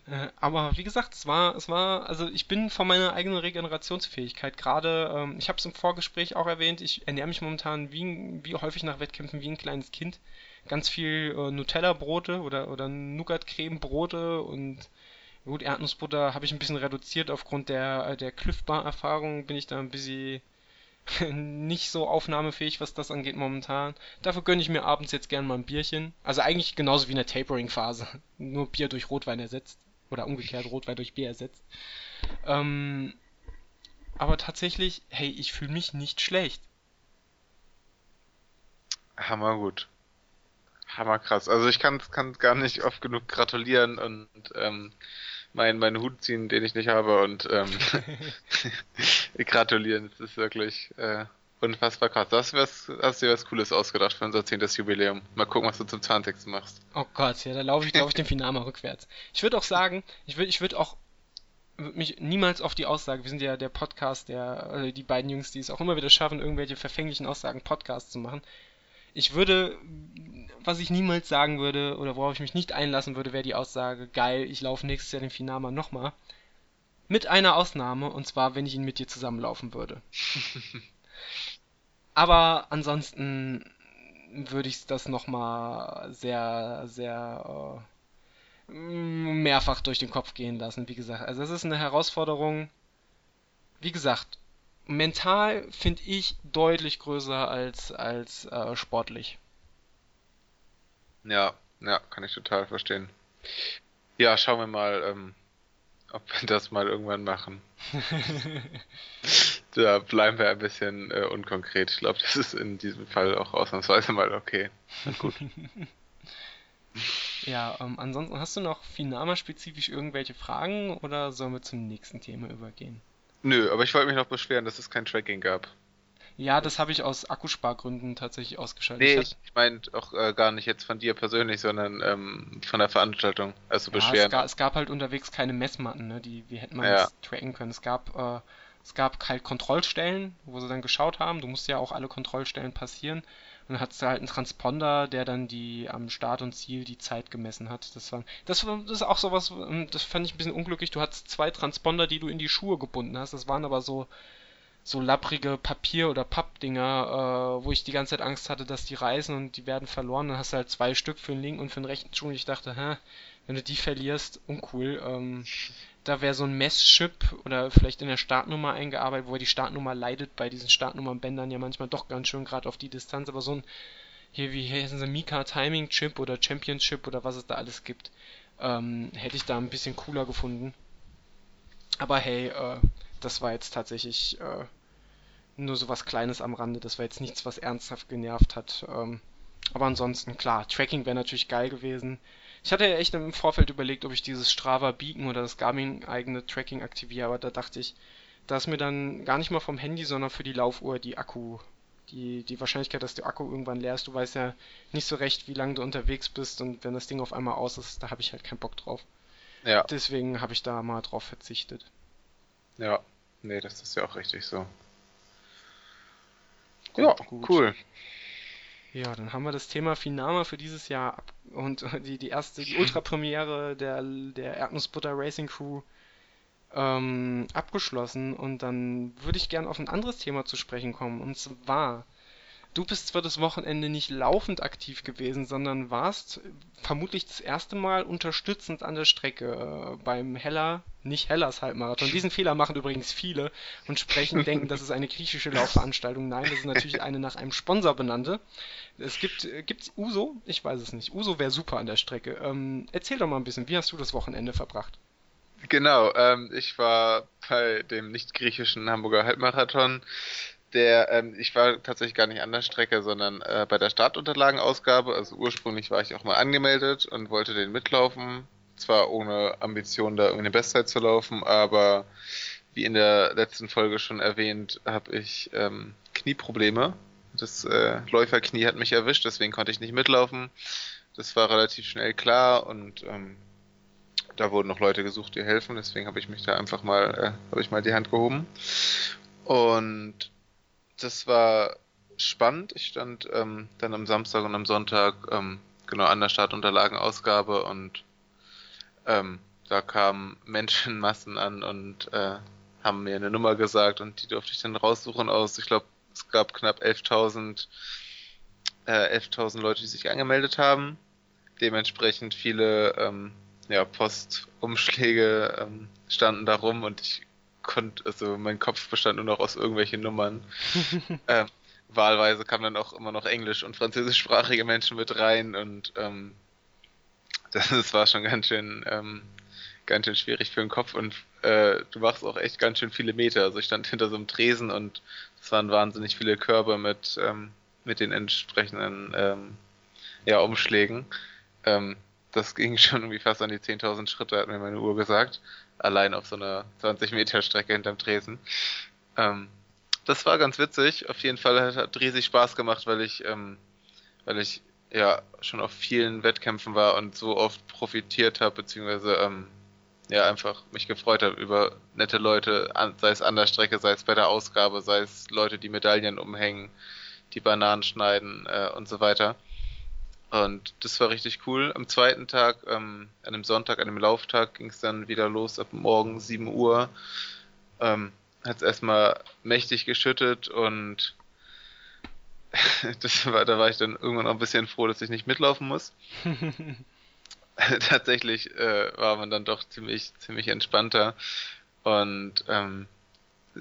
Äh, aber wie gesagt, es war, es war, also ich bin von meiner eigenen Regenerationsfähigkeit gerade, ähm, ich habe es im Vorgespräch auch erwähnt, ich ernähre mich momentan wie, wie häufig nach Wettkämpfen wie ein kleines Kind. Ganz viel äh, Nutella-Brote oder, oder Nougat-Creme-Brote und gut, Erdnussbutter habe ich ein bisschen reduziert aufgrund der, der Cliff Bar-Erfahrung, bin ich da ein bisschen nicht so aufnahmefähig, was das angeht momentan. Dafür gönne ich mir abends jetzt gern mal ein Bierchen. Also eigentlich genauso wie in der Tapering-Phase. Nur Bier durch Rotwein ersetzt. Oder umgekehrt Rotwein durch Bier ersetzt. Ähm, aber tatsächlich, hey, ich fühle mich nicht schlecht. Hammer gut. Hammer krass. Also ich kann kann gar nicht oft genug gratulieren und ähm, meinen meinen Hut ziehen, den ich nicht habe und ähm, gratulieren. Das ist wirklich äh, unfassbar krass. Das wär's, hast du dir was Cooles ausgedacht für unser 10. Jubiläum. Mal gucken, was du zum 20. machst. Oh Gott, ja, da laufe ich, glaube ich, den Finama rückwärts. Ich würde auch sagen, ich würde ich würd auch würd mich niemals auf die Aussage, wir sind ja der Podcast, der, also die beiden Jungs, die es auch immer wieder schaffen, irgendwelche verfänglichen Aussagen Podcasts zu machen. Ich würde, was ich niemals sagen würde oder worauf ich mich nicht einlassen würde, wäre die Aussage, geil, ich laufe nächstes Jahr den Finama nochmal. Mit einer Ausnahme, und zwar, wenn ich ihn mit dir zusammenlaufen würde. Aber ansonsten würde ich das nochmal sehr, sehr äh, mehrfach durch den Kopf gehen lassen. Wie gesagt, also es ist eine Herausforderung. Wie gesagt, mental finde ich deutlich größer als, als äh, sportlich. Ja, ja, kann ich total verstehen. Ja, schauen wir mal, ähm, ob wir das mal irgendwann machen. da bleiben wir ein bisschen äh, unkonkret. Ich glaube, das ist in diesem Fall auch ausnahmsweise mal okay. Gut. ja, ähm, ansonsten hast du noch Finama-spezifisch irgendwelche Fragen oder sollen wir zum nächsten Thema übergehen? Nö, aber ich wollte mich noch beschweren, dass es kein Tracking gab. Ja, das habe ich aus Akkuspargründen tatsächlich ausgeschaltet. Nee, ich, ich meine auch äh, gar nicht jetzt von dir persönlich, sondern ähm, von der Veranstaltung. Also ja, beschweren. Es gab, es gab halt unterwegs keine Messmatten, ne, die wir hätten mal ja. das tracken können. Es gab, äh, es gab halt Kontrollstellen, wo sie dann geschaut haben. Du musst ja auch alle Kontrollstellen passieren. Und dann hattest du halt einen Transponder, der dann die am Start und Ziel die Zeit gemessen hat. Das war, das, war, das ist auch sowas, ähm, das fand ich ein bisschen unglücklich. Du hattest zwei Transponder, die du in die Schuhe gebunden hast. Das waren aber so so lapprige Papier- oder Pappdinger, äh, wo ich die ganze Zeit Angst hatte, dass die reißen und die werden verloren. Dann hast du halt zwei Stück für den linken und für den rechten Schuh und ich dachte, hä, wenn du die verlierst, uncool. Ähm, da wäre so ein Messchip oder vielleicht in der Startnummer eingearbeitet, wo die Startnummer leidet bei diesen Startnummernbändern ja manchmal doch ganz schön gerade auf die Distanz, aber so ein hier wie heißen sie Mika Timing Chip oder Championship oder was es da alles gibt, ähm, hätte ich da ein bisschen cooler gefunden. Aber hey, äh, das war jetzt tatsächlich äh, nur so was Kleines am Rande. Das war jetzt nichts, was ernsthaft genervt hat. Ähm, aber ansonsten, klar, Tracking wäre natürlich geil gewesen. Ich hatte ja echt im Vorfeld überlegt, ob ich dieses Strava Beacon oder das Garmin eigene Tracking aktiviere, aber da dachte ich, da ist mir dann gar nicht mal vom Handy, sondern für die Laufuhr die Akku, die, die Wahrscheinlichkeit, dass der Akku irgendwann leer ist. Du weißt ja nicht so recht, wie lange du unterwegs bist und wenn das Ding auf einmal aus ist, da habe ich halt keinen Bock drauf. Ja. Deswegen habe ich da mal drauf verzichtet. Ja, nee, das ist ja auch richtig so. Ja, gut. cool. Ja, dann haben wir das Thema Finama für dieses Jahr und die, die erste, die Ultrapremiere der, der Erdnussbutter Racing Crew ähm, abgeschlossen und dann würde ich gerne auf ein anderes Thema zu sprechen kommen und zwar Du bist zwar das Wochenende nicht laufend aktiv gewesen, sondern warst vermutlich das erste Mal unterstützend an der Strecke äh, beim Heller, nicht Hellers Halbmarathon. Diesen Fehler machen übrigens viele und sprechen, denken, das ist eine griechische Laufveranstaltung. Nein, das ist natürlich eine nach einem Sponsor benannte. Es gibt, äh, Uso? Ich weiß es nicht. Uso wäre super an der Strecke. Ähm, erzähl doch mal ein bisschen, wie hast du das Wochenende verbracht? Genau, ähm, ich war bei dem nicht griechischen Hamburger Halbmarathon der, ähm, ich war tatsächlich gar nicht an der Strecke, sondern äh, bei der Startunterlagenausgabe. Also ursprünglich war ich auch mal angemeldet und wollte den mitlaufen. Zwar ohne Ambition, da irgendwie eine Bestzeit zu laufen, aber wie in der letzten Folge schon erwähnt, habe ich ähm, Knieprobleme. Das äh, Läuferknie hat mich erwischt, deswegen konnte ich nicht mitlaufen. Das war relativ schnell klar und ähm, da wurden noch Leute gesucht, die helfen. Deswegen habe ich mich da einfach mal, äh, habe ich mal die Hand gehoben. Und das war spannend. Ich stand ähm, dann am Samstag und am Sonntag ähm, genau an der Startunterlagenausgabe und ähm, da kamen Menschenmassen an und äh, haben mir eine Nummer gesagt und die durfte ich dann raussuchen aus, ich glaube, es gab knapp 11.000 äh, 11.000 Leute, die sich angemeldet haben. Dementsprechend viele ähm, ja, Postumschläge ähm, standen da rum und ich konnte, also mein Kopf bestand nur noch aus irgendwelchen Nummern. ähm, wahlweise kamen dann auch immer noch englisch- und französischsprachige Menschen mit rein und ähm, das, das war schon ganz schön, ähm, ganz schön schwierig für den Kopf und äh, du machst auch echt ganz schön viele Meter. Also ich stand hinter so einem Tresen und es waren wahnsinnig viele Körbe mit, ähm, mit den entsprechenden ähm, ja, Umschlägen. Ähm, das ging schon irgendwie fast an die 10.000 Schritte, hat mir meine Uhr gesagt. Allein auf so einer 20 Meter Strecke hinterm Tresen. Ähm, das war ganz witzig. Auf jeden Fall hat, hat riesig Spaß gemacht, weil ich, ähm, weil ich ja schon auf vielen Wettkämpfen war und so oft profitiert habe, beziehungsweise ähm, ja einfach mich gefreut habe über nette Leute, an, sei es an der Strecke, sei es bei der Ausgabe, sei es Leute, die Medaillen umhängen, die Bananen schneiden äh, und so weiter. Und das war richtig cool. Am zweiten Tag, ähm, an einem Sonntag, an einem Lauftag, ging es dann wieder los ab morgen 7 Uhr. Ähm, hat es erstmal mächtig geschüttet und das war, da war ich dann irgendwann auch ein bisschen froh, dass ich nicht mitlaufen muss. Tatsächlich äh, war man dann doch ziemlich, ziemlich entspannter und ähm,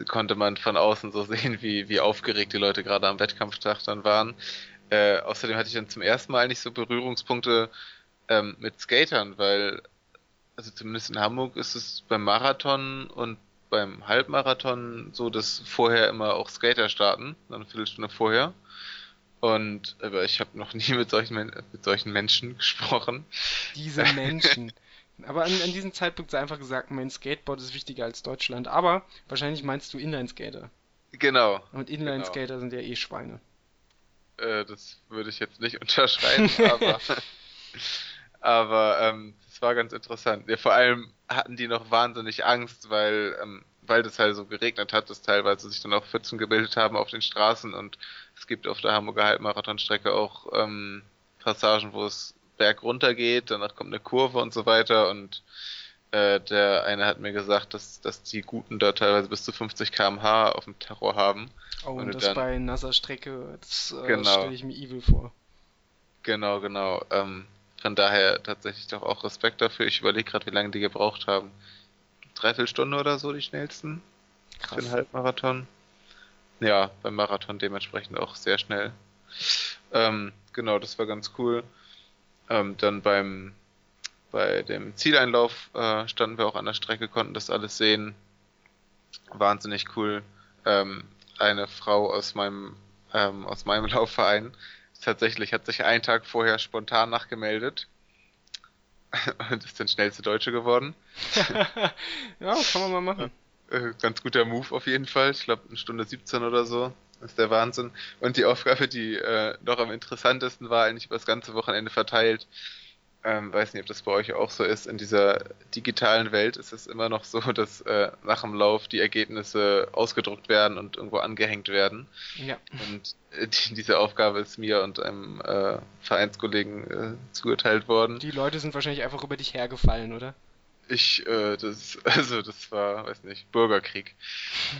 konnte man von außen so sehen, wie, wie aufgeregt die Leute gerade am Wettkampftag dann waren. Äh, außerdem hatte ich dann zum ersten Mal nicht so Berührungspunkte ähm, mit Skatern, weil, also zumindest in Hamburg ist es beim Marathon und beim Halbmarathon so, dass vorher immer auch Skater starten, eine Viertelstunde vorher. Und aber ich habe noch nie mit solchen, mit solchen Menschen gesprochen. Diese Menschen. Aber an, an diesem Zeitpunkt sei einfach gesagt, mein Skateboard ist wichtiger als Deutschland. Aber wahrscheinlich meinst du Inline-Skater. Genau. Und Inline-Skater genau. sind ja eh Schweine. Äh, das würde ich jetzt nicht unterschreiben, aber, aber ähm, das war ganz interessant. Ja, vor allem hatten die noch wahnsinnig Angst, weil, ähm, weil das halt so geregnet hat, dass teilweise sich dann auch Pfützen gebildet haben auf den Straßen und es gibt auf der Hamburger Halbmarathonstrecke auch ähm, Passagen, wo es berg runter geht, danach kommt eine Kurve und so weiter und äh, der eine hat mir gesagt, dass, dass die Guten da teilweise bis zu 50 km/h auf dem Terror haben. Oh, und, und das dann, bei nasser Strecke, das äh, genau. stelle ich mir evil vor. Genau, genau. Ähm, von daher tatsächlich doch auch Respekt dafür. Ich überlege gerade, wie lange die gebraucht haben. Dreiviertel Stunde oder so, die schnellsten. Krass. Für den Halbmarathon. Ja, beim Marathon dementsprechend auch sehr schnell. Ähm, genau, das war ganz cool. Ähm, dann beim bei dem Zieleinlauf äh, standen wir auch an der Strecke, konnten das alles sehen. Wahnsinnig cool. Ähm, eine Frau aus meinem ähm, aus meinem Laufverein tatsächlich hat sich einen Tag vorher spontan nachgemeldet und ist dann schnellste Deutsche geworden. ja, kann man mal machen. Äh, ganz guter Move auf jeden Fall. Ich glaube, eine Stunde 17 oder so. Das ist der Wahnsinn. Und die Aufgabe, die äh, noch am interessantesten war, eigentlich über das ganze Wochenende verteilt, ähm, weiß nicht, ob das bei euch auch so ist. In dieser digitalen Welt ist es immer noch so, dass äh, nach dem Lauf die Ergebnisse ausgedruckt werden und irgendwo angehängt werden. Ja. Und äh, die, diese Aufgabe ist mir und einem äh, Vereinskollegen äh, zugeteilt worden. Die Leute sind wahrscheinlich einfach über dich hergefallen, oder? Ich, äh, das, also das war, weiß nicht, Bürgerkrieg.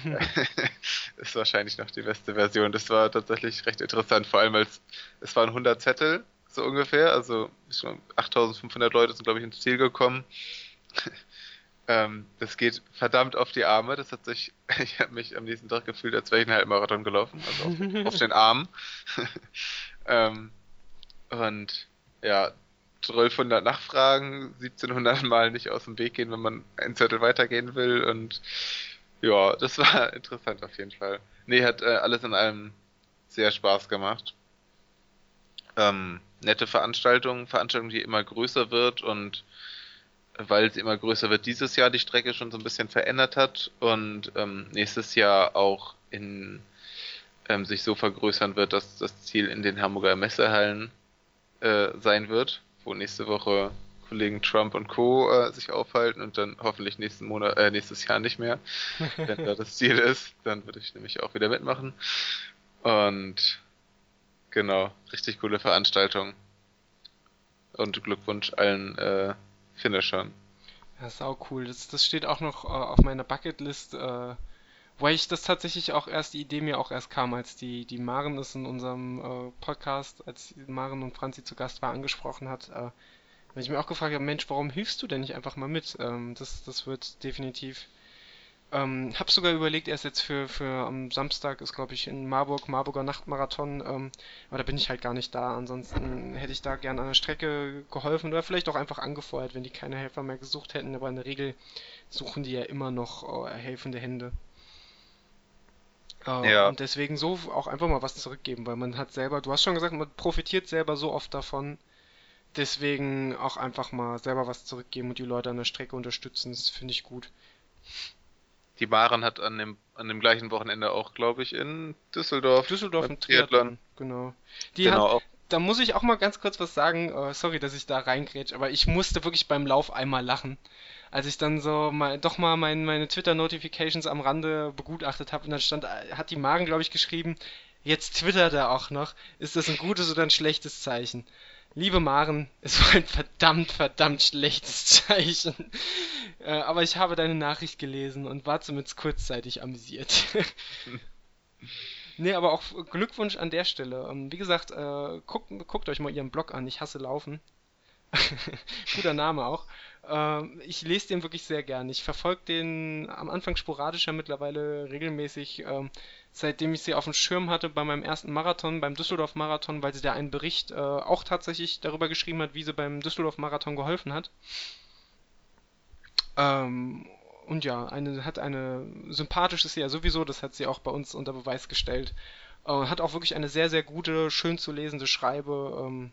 ist wahrscheinlich noch die beste Version. Das war tatsächlich recht interessant, vor allem als es waren 100 Zettel so ungefähr. Also 8500 Leute sind, glaube ich, ins Ziel gekommen. ähm, das geht verdammt auf die Arme. Das hat sich, ich habe mich am nächsten Tag gefühlt, als wäre ich einen Halbmarathon gelaufen, also auf, auf den Armen. ähm, und ja, 1200 Nachfragen, 1700 Mal nicht aus dem Weg gehen, wenn man ein Zettel weitergehen will und ja, das war interessant auf jeden Fall. Nee, hat äh, alles in allem sehr Spaß gemacht. Ähm, nette Veranstaltung, Veranstaltung, die immer größer wird und weil sie immer größer wird, dieses Jahr die Strecke schon so ein bisschen verändert hat und ähm, nächstes Jahr auch in ähm, sich so vergrößern wird, dass das Ziel in den Hamburger Messehallen äh, sein wird, wo nächste Woche Kollegen Trump und Co. Äh, sich aufhalten und dann hoffentlich nächsten Monat, äh, nächstes Jahr nicht mehr. Wenn da das Ziel ist, dann würde ich nämlich auch wieder mitmachen. Und Genau, richtig coole Veranstaltung. Und Glückwunsch allen äh, Finishern. Ja, sau cool. Das, das steht auch noch äh, auf meiner Bucketlist, äh, weil ich das tatsächlich auch erst, die Idee mir auch erst kam, als die, die Maren es in unserem äh, Podcast, als Maren und Franzi zu Gast war, angesprochen hat. Äh, wenn ich mir auch gefragt habe, Mensch, warum hilfst du denn nicht einfach mal mit? Ähm, das, das wird definitiv Ähm, hab sogar überlegt, erst jetzt für, für am Samstag ist, glaube ich, in Marburg, Marburger Nachtmarathon, ähm, aber da bin ich halt gar nicht da. Ansonsten hätte ich da gern an der Strecke geholfen oder vielleicht auch einfach angefeuert, wenn die keine Helfer mehr gesucht hätten, aber in der Regel suchen die ja immer noch äh, helfende Hände. Äh, Ja. Und deswegen so auch einfach mal was zurückgeben, weil man hat selber, du hast schon gesagt, man profitiert selber so oft davon. Deswegen auch einfach mal selber was zurückgeben und die Leute an der Strecke unterstützen, das finde ich gut. Die Maren hat an dem, an dem gleichen Wochenende auch, glaube ich, in Düsseldorf. Düsseldorf im Triathlon, genau. Die Genau, hat, da muss ich auch mal ganz kurz was sagen. Äh, sorry, dass ich da reingrätsch, aber ich musste wirklich beim Lauf einmal lachen. Als ich dann so mal, doch mal mein, meine Twitter-Notifications am Rande begutachtet habe und dann stand, hat die Maren, glaube ich, geschrieben, jetzt twittert er auch noch. Ist das ein gutes oder ein schlechtes Zeichen? Liebe Maren, es war ein verdammt, verdammt schlechtes Zeichen. Äh, aber ich habe deine Nachricht gelesen und war zumindest kurzzeitig amüsiert. Nee, aber auch Glückwunsch an der Stelle. Ähm, Wie gesagt, äh, guckt, guckt euch mal ihren Blog an. Ich hasse Laufen. Guter Name auch. Ähm, ich lese den wirklich sehr gern. Ich verfolge den am Anfang sporadischer, mittlerweile regelmäßig, ähm, seitdem ich sie auf dem Schirm hatte bei meinem ersten Marathon, beim Düsseldorf-Marathon, weil sie da einen Bericht äh, auch tatsächlich darüber geschrieben hat, wie sie beim Düsseldorf-Marathon geholfen hat. Ähm, und ja, eine, hat eine sympathisch ist sie ja sowieso, das hat sie auch bei uns unter Beweis gestellt. Äh, hat auch wirklich eine sehr, sehr gute, schön zu lesende Schreibe. Ähm,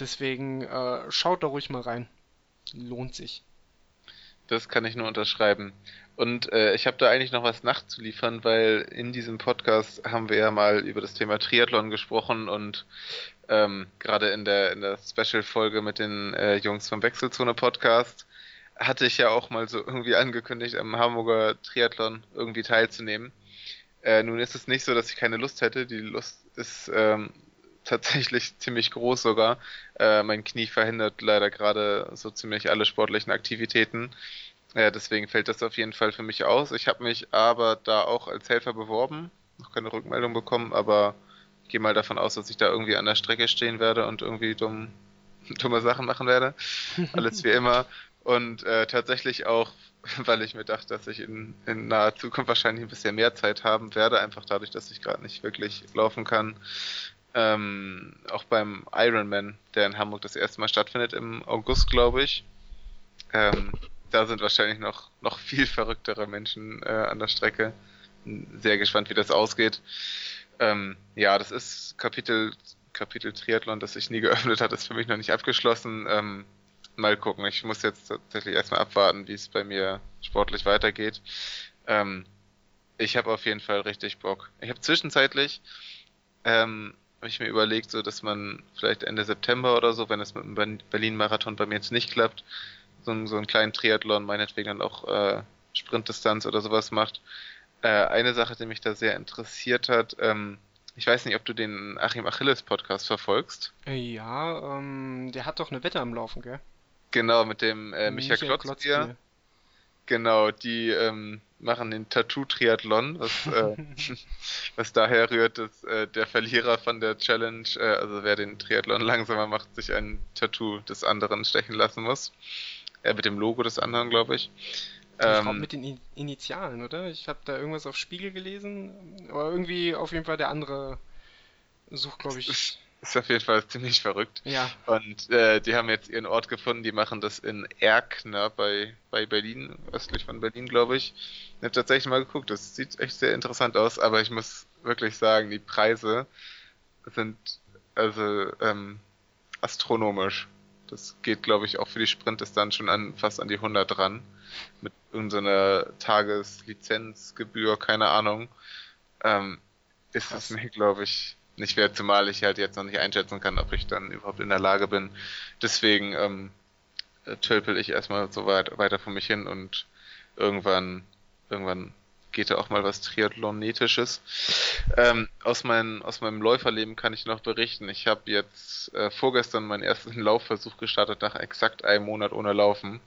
deswegen äh, schaut da ruhig mal rein. Lohnt sich. Das kann ich nur unterschreiben. Und äh, ich habe da eigentlich noch was nachzuliefern, weil in diesem Podcast haben wir ja mal über das Thema Triathlon gesprochen und ähm, gerade in der, in der Special-Folge mit den äh, Jungs vom Wechselzone-Podcast hatte ich ja auch mal so irgendwie angekündigt, am Hamburger Triathlon irgendwie teilzunehmen. Äh, nun ist es nicht so, dass ich keine Lust hätte. Die Lust ist ähm, tatsächlich ziemlich groß sogar. Äh, mein Knie verhindert leider gerade so ziemlich alle sportlichen Aktivitäten. Äh, deswegen fällt das auf jeden Fall für mich aus. Ich habe mich aber da auch als Helfer beworben. Noch keine Rückmeldung bekommen, aber ich gehe mal davon aus, dass ich da irgendwie an der Strecke stehen werde und irgendwie dumm, dumme Sachen machen werde. Alles wie immer. Und äh, tatsächlich auch, weil ich mir dachte, dass ich in, in naher Zukunft wahrscheinlich ein bisschen mehr Zeit haben werde, einfach dadurch, dass ich gerade nicht wirklich laufen kann. Ähm, auch beim Ironman, der in Hamburg das erste Mal stattfindet im August, glaube ich. Ähm, da sind wahrscheinlich noch, noch viel verrücktere Menschen äh, an der Strecke. Sehr gespannt, wie das ausgeht. Ähm, ja, das ist Kapitel, Kapitel Triathlon, das sich nie geöffnet hat, ist für mich noch nicht abgeschlossen. Ähm, mal gucken. Ich muss jetzt tatsächlich erstmal abwarten, wie es bei mir sportlich weitergeht. Ähm, ich habe auf jeden Fall richtig Bock. Ich habe zwischenzeitlich ähm, habe ich mir überlegt, so dass man vielleicht Ende September oder so, wenn es mit dem Berlin-Marathon bei mir jetzt nicht klappt, so, einen- so einen kleinen Triathlon, meinetwegen dann auch äh, Sprintdistanz oder sowas macht. Äh, eine Sache, die mich da sehr interessiert hat, ähm, ich weiß nicht, ob du den Achim Achilles Podcast verfolgst. Äh, Ja, ähm, der hat doch eine Wette am Laufen, gell? Genau, mit dem äh, Michael, Michael Klotzbier. Klotzbier. Genau, die ähm, machen den Tattoo-Triathlon, was, äh, was daher rührt, dass äh, der Verlierer von der Challenge, äh, also wer den Triathlon langsamer macht, sich ein Tattoo des anderen stechen lassen muss. Äh, mit dem Logo des anderen, glaube ich. Ich Ähm, mit den In- Initialen, oder? Ich habe da irgendwas auf Spiegel gelesen, aber irgendwie auf jeden Fall der andere sucht, glaube ich. ist auf jeden Fall ziemlich verrückt. Ja, Und äh, die haben jetzt ihren Ort gefunden, die machen das in Erkner bei, bei Berlin, östlich von Berlin, glaube ich. Ich habe tatsächlich mal geguckt, das sieht echt sehr interessant aus, aber ich muss wirklich sagen, die Preise sind also ähm, astronomisch. Das geht, glaube ich, auch für die Sprintdistanz schon an fast an die 100 ran. Mit irgendeiner Tageslizenzgebühr, keine Ahnung. Ähm, ist Krass. es mir, glaube ich, nicht wert, zumal ich halt jetzt noch nicht einschätzen kann, ob ich dann überhaupt in der Lage bin. Deswegen ähm, äh, tölpel ich erstmal so weit, weiter vor mich hin und irgendwann, irgendwann geht da auch mal was Triathlonetisches. Ähm, aus, mein, aus meinem Läuferleben kann ich noch berichten. Ich habe jetzt äh, vorgestern meinen ersten Laufversuch gestartet nach exakt einem Monat ohne Laufen.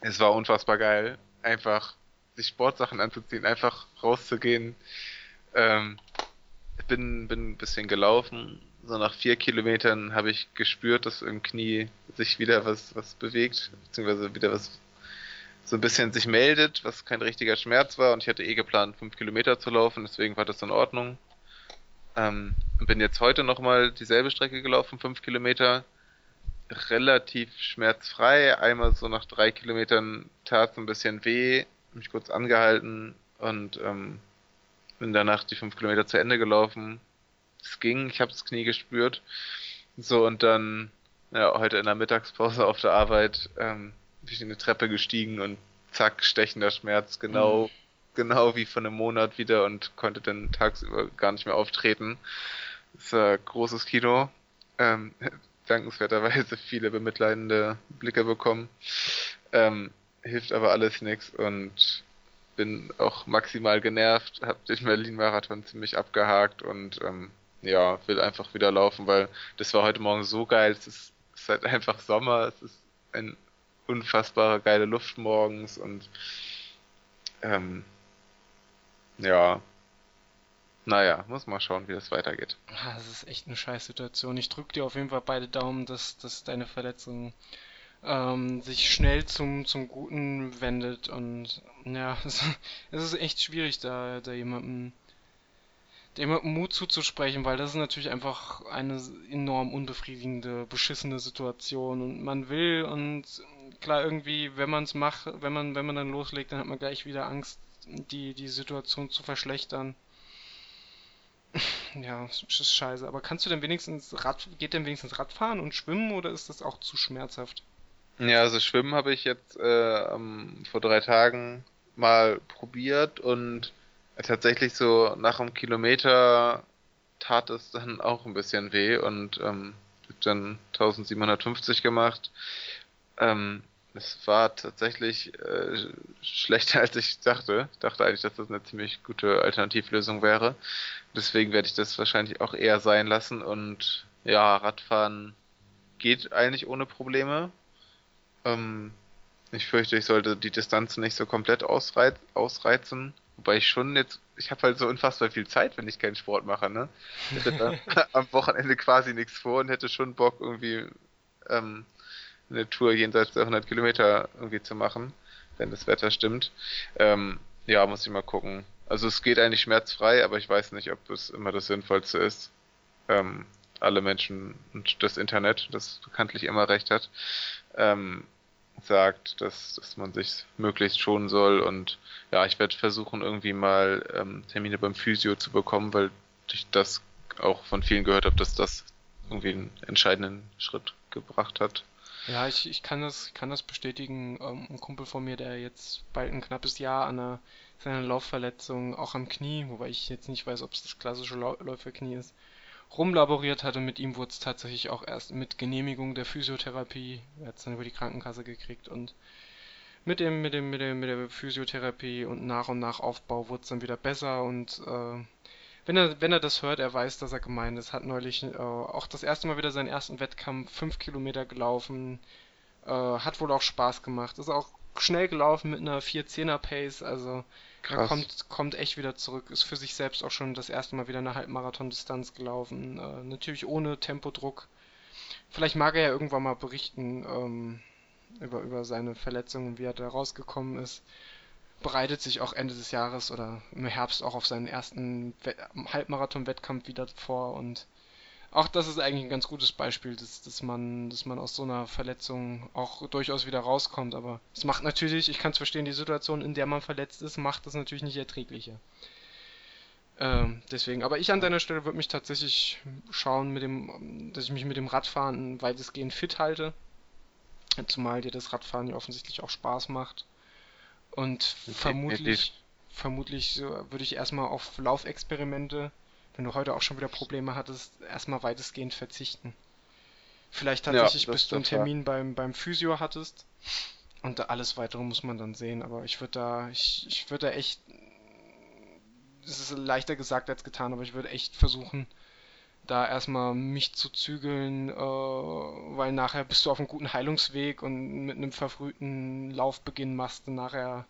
Es war unfassbar geil, einfach sich Sportsachen anzuziehen, einfach rauszugehen. Ähm, bin, bin ein bisschen gelaufen. So nach vier Kilometern habe ich gespürt, dass im Knie sich wieder was, was bewegt, beziehungsweise wieder was so ein bisschen sich meldet, was kein richtiger Schmerz war und ich hatte eh geplant, fünf Kilometer zu laufen, deswegen war das in Ordnung. Ähm, bin jetzt heute nochmal dieselbe Strecke gelaufen, fünf Kilometer, relativ schmerzfrei. Einmal so nach drei Kilometern tat es ein bisschen weh, mich kurz angehalten und ähm, bin danach die fünf Kilometer zu Ende gelaufen. Es ging, ich habe das Knie gespürt. So und dann ja, heute in der Mittagspause auf der Arbeit ähm, bin ich eine Treppe gestiegen und zack, stechender Schmerz, genau, mhm. genau wie von einem Monat wieder und konnte dann tagsüber gar nicht mehr auftreten. Das war großes Kino. Ähm, dankenswerterweise viele bemitleidende Blicke bekommen. Ähm, hilft aber alles nichts und bin auch maximal genervt, habe den Berlin-Marathon ziemlich abgehakt und ähm, ja, will einfach wieder laufen, weil das war heute Morgen so geil. Es ist, es ist halt einfach Sommer, es ist ein unfassbare geile Luft morgens und ähm, ja, naja, muss mal schauen, wie das weitergeht. Das ist echt eine scheiß Situation. Ich drücke dir auf jeden Fall beide Daumen, dass, dass deine Verletzung ähm, sich schnell zum, zum Guten wendet und ja, es, es ist echt schwierig, da, da jemandem, jemandem Mut zuzusprechen, weil das ist natürlich einfach eine enorm unbefriedigende, beschissene Situation und man will und klar irgendwie, wenn man es macht, wenn man, wenn man dann loslegt, dann hat man gleich wieder Angst, die, die Situation zu verschlechtern. Ja, das ist scheiße. Aber kannst du denn wenigstens Rad, geht denn wenigstens Radfahren und Schwimmen oder ist das auch zu schmerzhaft? Ja, also Schwimmen habe ich jetzt äh, um, vor drei Tagen mal probiert und tatsächlich so nach einem Kilometer tat es dann auch ein bisschen weh und ähm, dann 1750 gemacht. Ähm, es war tatsächlich äh, schlechter als ich dachte. Ich dachte eigentlich, dass das eine ziemlich gute Alternativlösung wäre. Deswegen werde ich das wahrscheinlich auch eher sein lassen und ja, Radfahren geht eigentlich ohne Probleme. Ähm, ich fürchte, ich sollte die Distanz nicht so komplett ausreiz ausreizen. Wobei ich schon jetzt, ich habe halt so unfassbar viel Zeit, wenn ich keinen Sport mache, ne? Ich hätte am Wochenende quasi nichts vor und hätte schon Bock, irgendwie ähm, eine Tour jenseits der 100 Kilometer irgendwie zu machen, wenn das Wetter stimmt. Ähm, ja, muss ich mal gucken. Also es geht eigentlich schmerzfrei, aber ich weiß nicht, ob es immer das Sinnvollste ist. Ähm, alle Menschen und das Internet, das bekanntlich immer recht hat, ähm, sagt, dass, dass man sich möglichst schonen soll und ja, ich werde versuchen irgendwie mal ähm, Termine beim Physio zu bekommen, weil ich das auch von vielen gehört habe, dass das irgendwie einen entscheidenden Schritt gebracht hat. Ja, ich, ich kann das, kann das bestätigen. Ähm, ein Kumpel von mir, der jetzt bald ein knappes Jahr an einer, seiner Laufverletzung, auch am Knie, wobei ich jetzt nicht weiß, ob es das klassische Läuferknie ist, rumlaboriert hatte. Mit ihm wurde es tatsächlich auch erst mit Genehmigung der Physiotherapie, er hat es dann über die Krankenkasse gekriegt und mit dem, mit dem, mit dem, mit der Physiotherapie und nach und nach Aufbau wurde es dann wieder besser und äh, wenn er, wenn er das hört, er weiß, dass er gemeint ist. Hat neulich äh, auch das erste Mal wieder seinen ersten Wettkampf, fünf Kilometer gelaufen. Äh, hat wohl auch Spaß gemacht. Ist auch schnell gelaufen mit einer 4-10er Pace. Also er kommt, kommt echt wieder zurück. Ist für sich selbst auch schon das erste Mal wieder eine Halbmarathon-Distanz gelaufen. Äh, natürlich ohne Tempodruck. Vielleicht mag er ja irgendwann mal berichten ähm, über, über seine Verletzungen, wie er da rausgekommen ist bereitet sich auch Ende des Jahres oder im Herbst auch auf seinen ersten Halbmarathon-Wettkampf wieder vor und auch das ist eigentlich ein ganz gutes Beispiel, dass, dass, man, dass man aus so einer Verletzung auch durchaus wieder rauskommt. Aber es macht natürlich, ich kann es verstehen, die Situation, in der man verletzt ist, macht das natürlich nicht erträglicher. Ähm, deswegen, aber ich an deiner Stelle würde mich tatsächlich schauen, mit dem, dass ich mich mit dem Radfahren weitestgehend fit halte. Zumal dir das Radfahren ja offensichtlich auch Spaß macht. Und vermutlich, vermutlich so, würde ich erstmal auf Laufexperimente, wenn du heute auch schon wieder Probleme hattest, erstmal weitestgehend verzichten. Vielleicht tatsächlich, ja, bis du einen Termin beim, beim Physio hattest. Und alles weitere muss man dann sehen. Aber ich würde da, ich, ich würde da echt, es ist leichter gesagt als getan, aber ich würde echt versuchen, da erstmal mich zu zügeln, äh, weil nachher bist du auf einem guten Heilungsweg und mit einem verfrühten Laufbeginn machst du nachher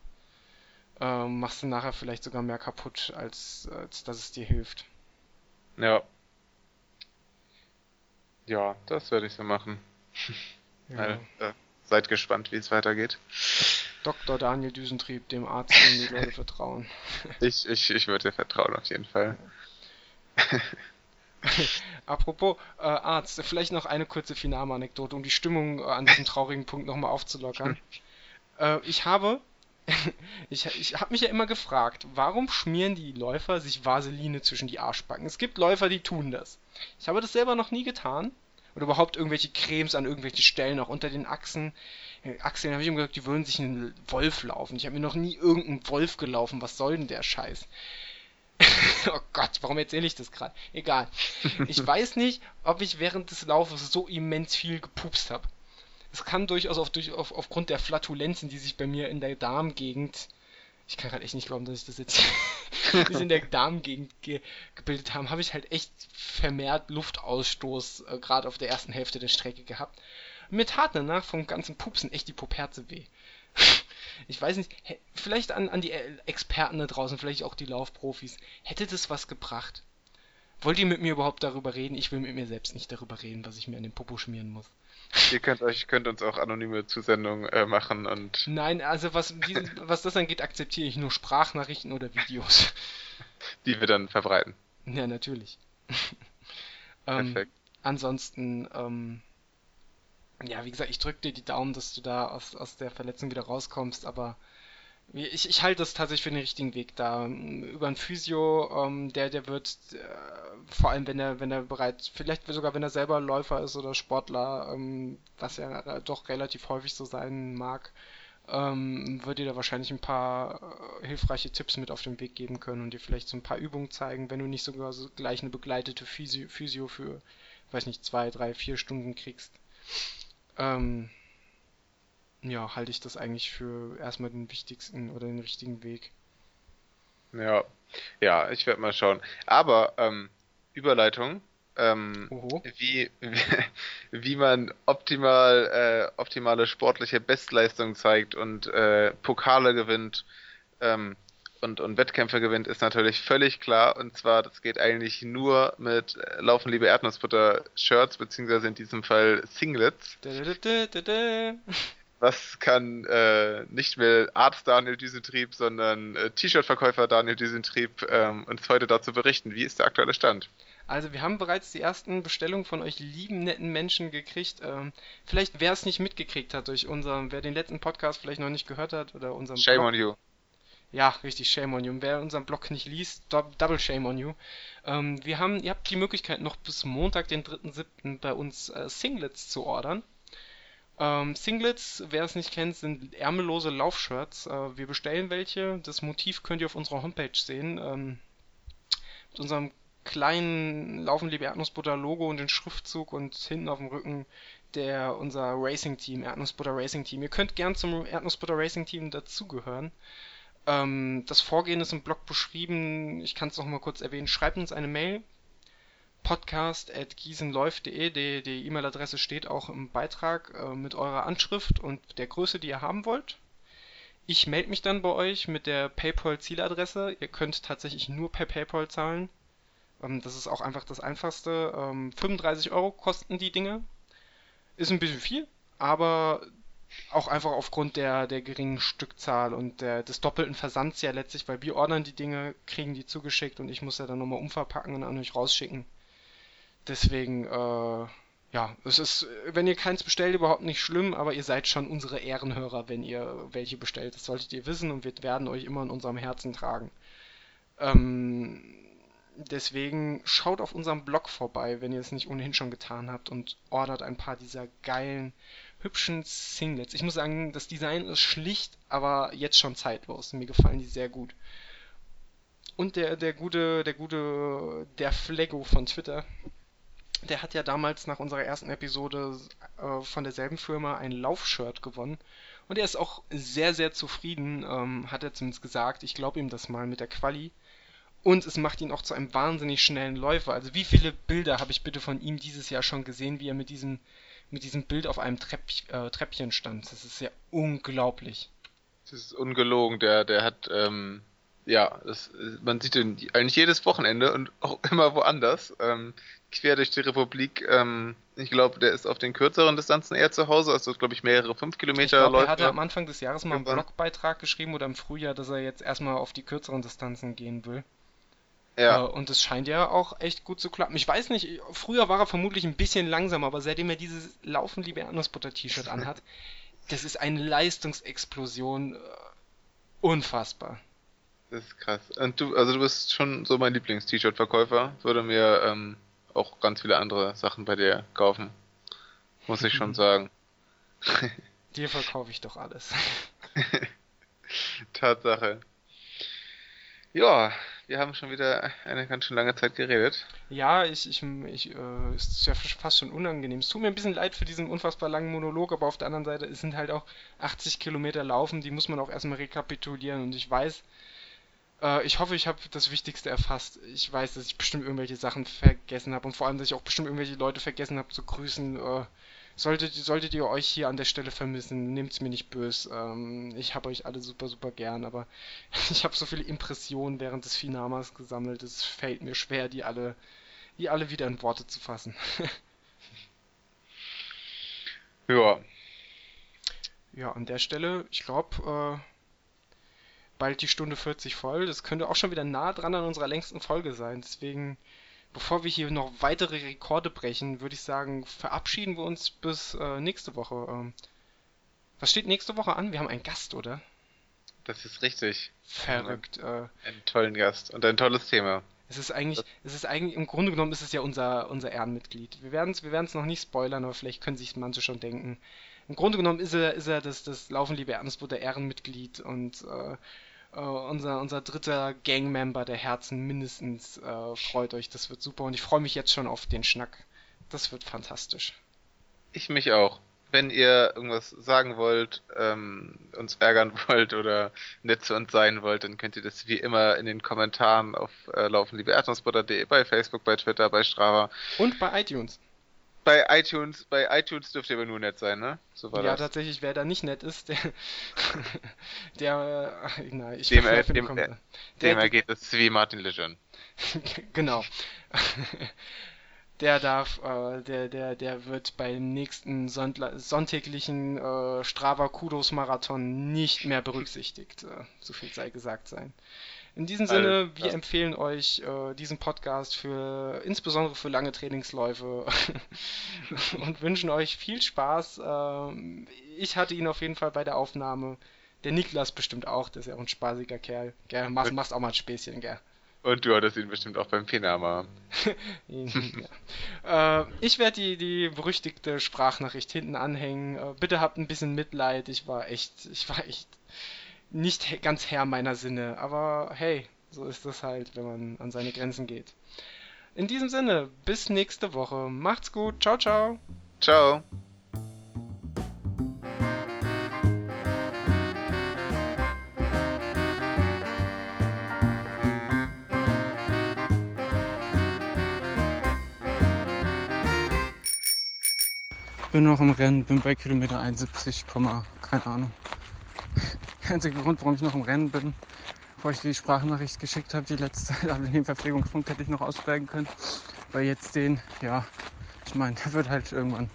äh, machst du nachher vielleicht sogar mehr kaputt, als, als dass es dir hilft. Ja. Ja, das werde ich so machen. Ja. äh, seid gespannt, wie es weitergeht. Dr. Daniel Düsentrieb, dem Arzt, dem die Leute vertrauen. Ich, ich, ich würde dir vertrauen, auf jeden Fall. Apropos äh, Arzt, vielleicht noch eine kurze Finale-Anekdote, um die Stimmung äh, an diesem traurigen Punkt nochmal aufzulockern. äh, ich habe, ich, ich habe mich ja immer gefragt, warum schmieren die Läufer sich Vaseline zwischen die Arschbacken? Es gibt Läufer, die tun das. Ich habe das selber noch nie getan. Oder überhaupt irgendwelche Cremes an irgendwelchen Stellen, auch unter den Achsen. Äh, Achseln habe ich immer gesagt, die würden sich einen Wolf laufen. Ich habe mir noch nie irgendeinen Wolf gelaufen. Was soll denn der Scheiß? oh Gott, warum erzähle ich das gerade? Egal. Ich weiß nicht, ob ich während des Laufes so immens viel gepupst habe. Es kann durchaus auf, durch, auf, aufgrund der Flatulenzen, die sich bei mir in der Darmgegend, ich kann gerade echt nicht glauben, dass ich das jetzt die in der Darmgegend ge gebildet haben, habe ich halt echt vermehrt Luftausstoß äh, gerade auf der ersten Hälfte der Strecke gehabt. Mir tat danach vom ganzen Pupsen echt die Poperze weh. Ich weiß nicht, vielleicht an, an die äh, Experten da draußen, vielleicht auch die Laufprofis, hätte das was gebracht? Wollt ihr mit mir überhaupt darüber reden? Ich will mit mir selbst nicht darüber reden, was ich mir an den Popo schmieren muss. Ihr könnt euch könnt uns auch anonyme Zusendungen äh, machen und. Nein, also was, diesen, was das angeht, akzeptiere ich nur Sprachnachrichten oder Videos. Die wir dann verbreiten. Ja, natürlich. ähm, Perfekt. Ansonsten, ähm, ja, wie gesagt, ich drücke dir die Daumen, dass du da aus, aus der Verletzung wieder rauskommst, aber ich, ich halte das tatsächlich für den richtigen Weg da. Über ein Physio, ähm, der, der wird, äh, vor allem wenn er, wenn er bereits, vielleicht sogar wenn er selber Läufer ist oder Sportler, ähm, was ja doch relativ häufig so sein mag, ähm, wird dir da wahrscheinlich ein paar äh, hilfreiche Tipps mit auf den Weg geben können und dir vielleicht so ein paar Übungen zeigen, wenn du nicht sogar so gleich eine begleitete Physio, Physio für, weiß nicht, zwei, drei, vier Stunden kriegst. Ähm, ja, halte ich das eigentlich für erstmal den wichtigsten oder den richtigen Weg. Ja, ja, ich werde mal schauen. Aber ähm, Überleitung, ähm, wie, wie, wie man optimal äh, optimale sportliche Bestleistung zeigt und äh, Pokale gewinnt ähm, und, und Wettkämpfe gewinnt, ist natürlich völlig klar. Und zwar, das geht eigentlich nur mit äh, Laufen liebe Erdnussbutter Shirts, beziehungsweise in diesem Fall Singlets. Was kann äh, nicht mehr Arzt Daniel Düsentrieb, sondern äh, T-Shirt-Verkäufer Daniel Düsentrieb ähm, uns heute dazu berichten? Wie ist der aktuelle Stand? Also wir haben bereits die ersten Bestellungen von euch lieben, netten Menschen gekriegt. Ähm, vielleicht wer es nicht mitgekriegt hat durch unseren, wer den letzten Podcast vielleicht noch nicht gehört hat oder unseren Shame Blog. on you. Ja, richtig, shame on you. Wer unseren Blog nicht liest, double shame on you. Ähm, wir haben, ihr habt die Möglichkeit noch bis Montag, den 3.7. bei uns äh, Singlets zu ordern. Ähm, Singlets, wer es nicht kennt, sind ärmellose Laufshirts. Äh, wir bestellen welche. Das Motiv könnt ihr auf unserer Homepage sehen. Ähm, mit unserem kleinen Laufen liebe Erdnussbutter Logo und den Schriftzug und hinten auf dem Rücken der unser Racing Team, Erdnussbutter Racing Team. Ihr könnt gern zum Erdnussbutter Racing Team dazugehören. Ähm, das Vorgehen ist im Blog beschrieben. Ich kann es noch mal kurz erwähnen. Schreibt uns eine Mail podcast.gießenläuft.de. Die E-Mail-Adresse steht auch im Beitrag äh, mit eurer Anschrift und der Größe, die ihr haben wollt. Ich melde mich dann bei euch mit der PayPal-Zieladresse. Ihr könnt tatsächlich nur per PayPal zahlen. Ähm, das ist auch einfach das Einfachste. Ähm, 35 Euro kosten die Dinge. Ist ein bisschen viel, aber auch einfach aufgrund der, der geringen Stückzahl und der, des doppelten Versands ja letztlich, weil wir ordern die Dinge, kriegen die zugeschickt und ich muss ja dann nochmal umverpacken und an euch rausschicken. Deswegen, äh, ja, es ist, wenn ihr keins bestellt, überhaupt nicht schlimm, aber ihr seid schon unsere Ehrenhörer, wenn ihr welche bestellt. Das solltet ihr wissen und wir werden euch immer in unserem Herzen tragen. Ähm, deswegen schaut auf unserem Blog vorbei, wenn ihr es nicht ohnehin schon getan habt und ordert ein paar dieser geilen, hübschen Singlets. Ich muss sagen, das Design ist schlicht, aber jetzt schon zeitlos. Mir gefallen die sehr gut. Und der, der gute, der gute, der Flego von Twitter, der hat ja damals nach unserer ersten Episode äh, von derselben Firma ein Laufshirt gewonnen. Und er ist auch sehr, sehr zufrieden, ähm, hat er zumindest gesagt. Ich glaube ihm das mal mit der Quali. Und es macht ihn auch zu einem wahnsinnig schnellen Läufer. Also wie viele Bilder habe ich bitte von ihm dieses Jahr schon gesehen, wie er mit diesem, mit diesem Bild auf einem Trepp, äh, Treppchen stand. Das ist ja unglaublich. Das ist ungelogen. Der, der hat ähm, ja, das, man sieht ihn eigentlich jedes Wochenende und auch immer woanders. Ähm, quer durch die Republik. Ähm, ich glaube, der ist auf den kürzeren Distanzen eher zu Hause, also glaube ich mehrere fünf Kilometer ich glaub. Er hatte am Anfang des Jahres mal einen Blogbeitrag geschrieben oder im Frühjahr, dass er jetzt erstmal auf die kürzeren Distanzen gehen will. Ja. Äh, und es scheint ja auch echt gut zu klappen. Ich weiß nicht, früher war er vermutlich ein bisschen langsamer, aber seitdem er dieses Laufen liebe Erdnussbutter-T-Shirt anhat, das ist eine Leistungsexplosion. Äh, unfassbar. Das ist krass. Und du, also du bist schon so mein Lieblings-T-Shirt-Verkäufer. Würde mir ähm, auch ganz viele andere Sachen bei dir kaufen. Muss ich schon sagen. Dir verkaufe ich doch alles. Tatsache. Ja, wir haben schon wieder eine ganz schön lange Zeit geredet. Ja, ich, ich, ich äh, es ist ja fast schon unangenehm. Es tut mir ein bisschen leid für diesen unfassbar langen Monolog, aber auf der anderen Seite, es sind halt auch 80 Kilometer Laufen, die muss man auch erstmal rekapitulieren und ich weiß, äh, ich hoffe, ich habe das Wichtigste erfasst. Ich weiß, dass ich bestimmt irgendwelche Sachen vergessen habe und vor allem, dass ich auch bestimmt irgendwelche Leute vergessen habe zu grüßen. Äh, solltet, solltet ihr euch hier an der Stelle vermissen, nehmt es mir nicht böse. Ähm, ich habe euch alle super, super gern, aber ich habe so viele Impressionen während des Finamas gesammelt. Es fällt mir schwer, die alle, die alle wieder in Worte zu fassen. ja. Ja, an der Stelle, ich glaube, äh, bald die Stunde 40 voll. Das könnte auch schon wieder nah dran an unserer längsten Folge sein. Deswegen, bevor wir hier noch weitere Rekorde brechen, würde ich sagen, verabschieden wir uns bis äh, nächste Woche. Ähm, was steht nächste Woche an? Wir haben einen Gast, oder? Das ist richtig. Verrückt. Äh, einen tollen Gast und ein tolles Thema. Es ist eigentlich, es ist eigentlich, im Grunde genommen ist es ja unser, unser Ehrenmitglied. Wir werden es wir noch nicht spoilern, aber vielleicht können sich manche schon denken. Im Grunde genommen ist er, ist er das, das Laufen liebe Ernstbutter Ehrenmitglied und äh, Uh, unser, unser dritter Gangmember der Herzen mindestens. Uh, freut euch, das wird super und ich freue mich jetzt schon auf den Schnack. Das wird fantastisch. Ich mich auch. Wenn ihr irgendwas sagen wollt, ähm, uns ärgern wollt oder nett zu uns sein wollt, dann könnt ihr das wie immer in den Kommentaren auf äh, laufenliebeerdnussbutter.de, bei Facebook, bei Twitter, bei Strava. Und bei iTunes bei iTunes, bei iTunes dürfte aber nur nett sein, ne? So war ja, das. tatsächlich, wer da nicht nett ist, der, der, ach, nein, ich dem, er, dem, der, dem ergeht es wie Martin Lejeune. genau. der darf, äh, der, der, der wird beim nächsten Sonntla sonntäglichen äh, Strava Kudos Marathon nicht mehr berücksichtigt. Äh, so viel sei gesagt sein. In diesem Sinne, wir ja. empfehlen euch äh, diesen Podcast für insbesondere für lange Trainingsläufe und wünschen euch viel Spaß. Ähm, ich hatte ihn auf jeden Fall bei der Aufnahme. Der Niklas bestimmt auch, der ist ja auch ein spaßiger Kerl. Gell, machst, machst auch mal ein Späßchen, gell? Und du hattest ihn bestimmt auch beim Pinama. ja. äh, ich werde die, die berüchtigte Sprachnachricht hinten anhängen. Äh, bitte habt ein bisschen Mitleid. Ich war echt, ich war echt nicht ganz Herr meiner Sinne, aber hey, so ist es halt, wenn man an seine Grenzen geht. In diesem Sinne, bis nächste Woche. Macht's gut. Ciao, ciao. Ciao. Bin noch im Rennen, bin bei Kilometer 71, keine Ahnung. Der einzige Grund, warum ich noch im Rennen bin, bevor ich die Sprachnachricht geschickt habe, die letzte, also den Verpflegungspunkt hätte ich noch aussteigen können. Weil jetzt den, ja, ich meine, der wird halt irgendwann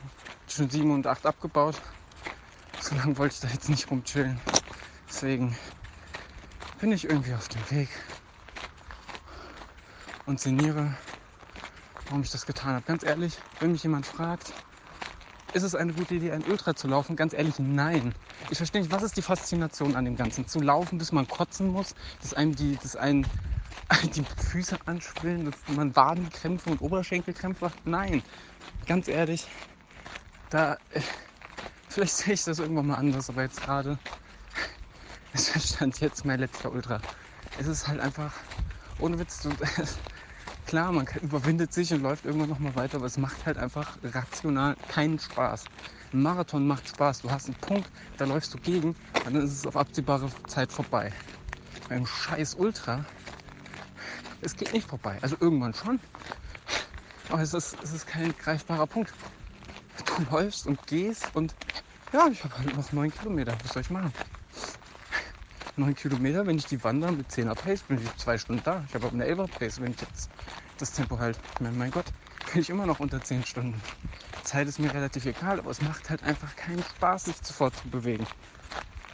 zwischen 7 und 8 abgebaut. So lange wollte ich da jetzt nicht rumchillen. Deswegen bin ich irgendwie auf dem Weg und sinniere, warum ich das getan habe. Ganz ehrlich, wenn mich jemand fragt, ist es eine gute Idee, ein Ultra zu laufen? Ganz ehrlich, nein. Ich verstehe nicht, was ist die Faszination an dem Ganzen? Zu laufen, bis man kotzen muss, dass einem die, dass einen die Füße anschwillen, dass man Wadenkrämpfe und Oberschenkelkrämpfe hat? Nein. Ganz ehrlich, da, äh, vielleicht sehe ich das irgendwann mal anders, aber jetzt gerade, es stand jetzt mein letzter Ultra. Es ist halt einfach, ohne Witz, klar, man überwindet sich und läuft irgendwann nochmal weiter, aber es macht halt einfach rational keinen Spaß. Ein Marathon macht Spaß. Du hast einen Punkt, da läufst du gegen dann ist es auf absehbare Zeit vorbei. Beim scheiß Ultra, es geht nicht vorbei. Also irgendwann schon. Aber es ist, es ist kein greifbarer Punkt. Du läufst und gehst und ja, ich habe halt noch neun Kilometer. Was soll ich machen? 9 Kilometer, wenn ich die wandere mit 10er Pace, bin ich zwei Stunden da. Ich habe aber eine 11er Pace, wenn ich jetzt das Tempo halt. Meine, mein Gott, kann ich immer noch unter 10 Stunden. Zeit ist mir relativ egal, aber es macht halt einfach keinen Spaß, sich sofort zu bewegen.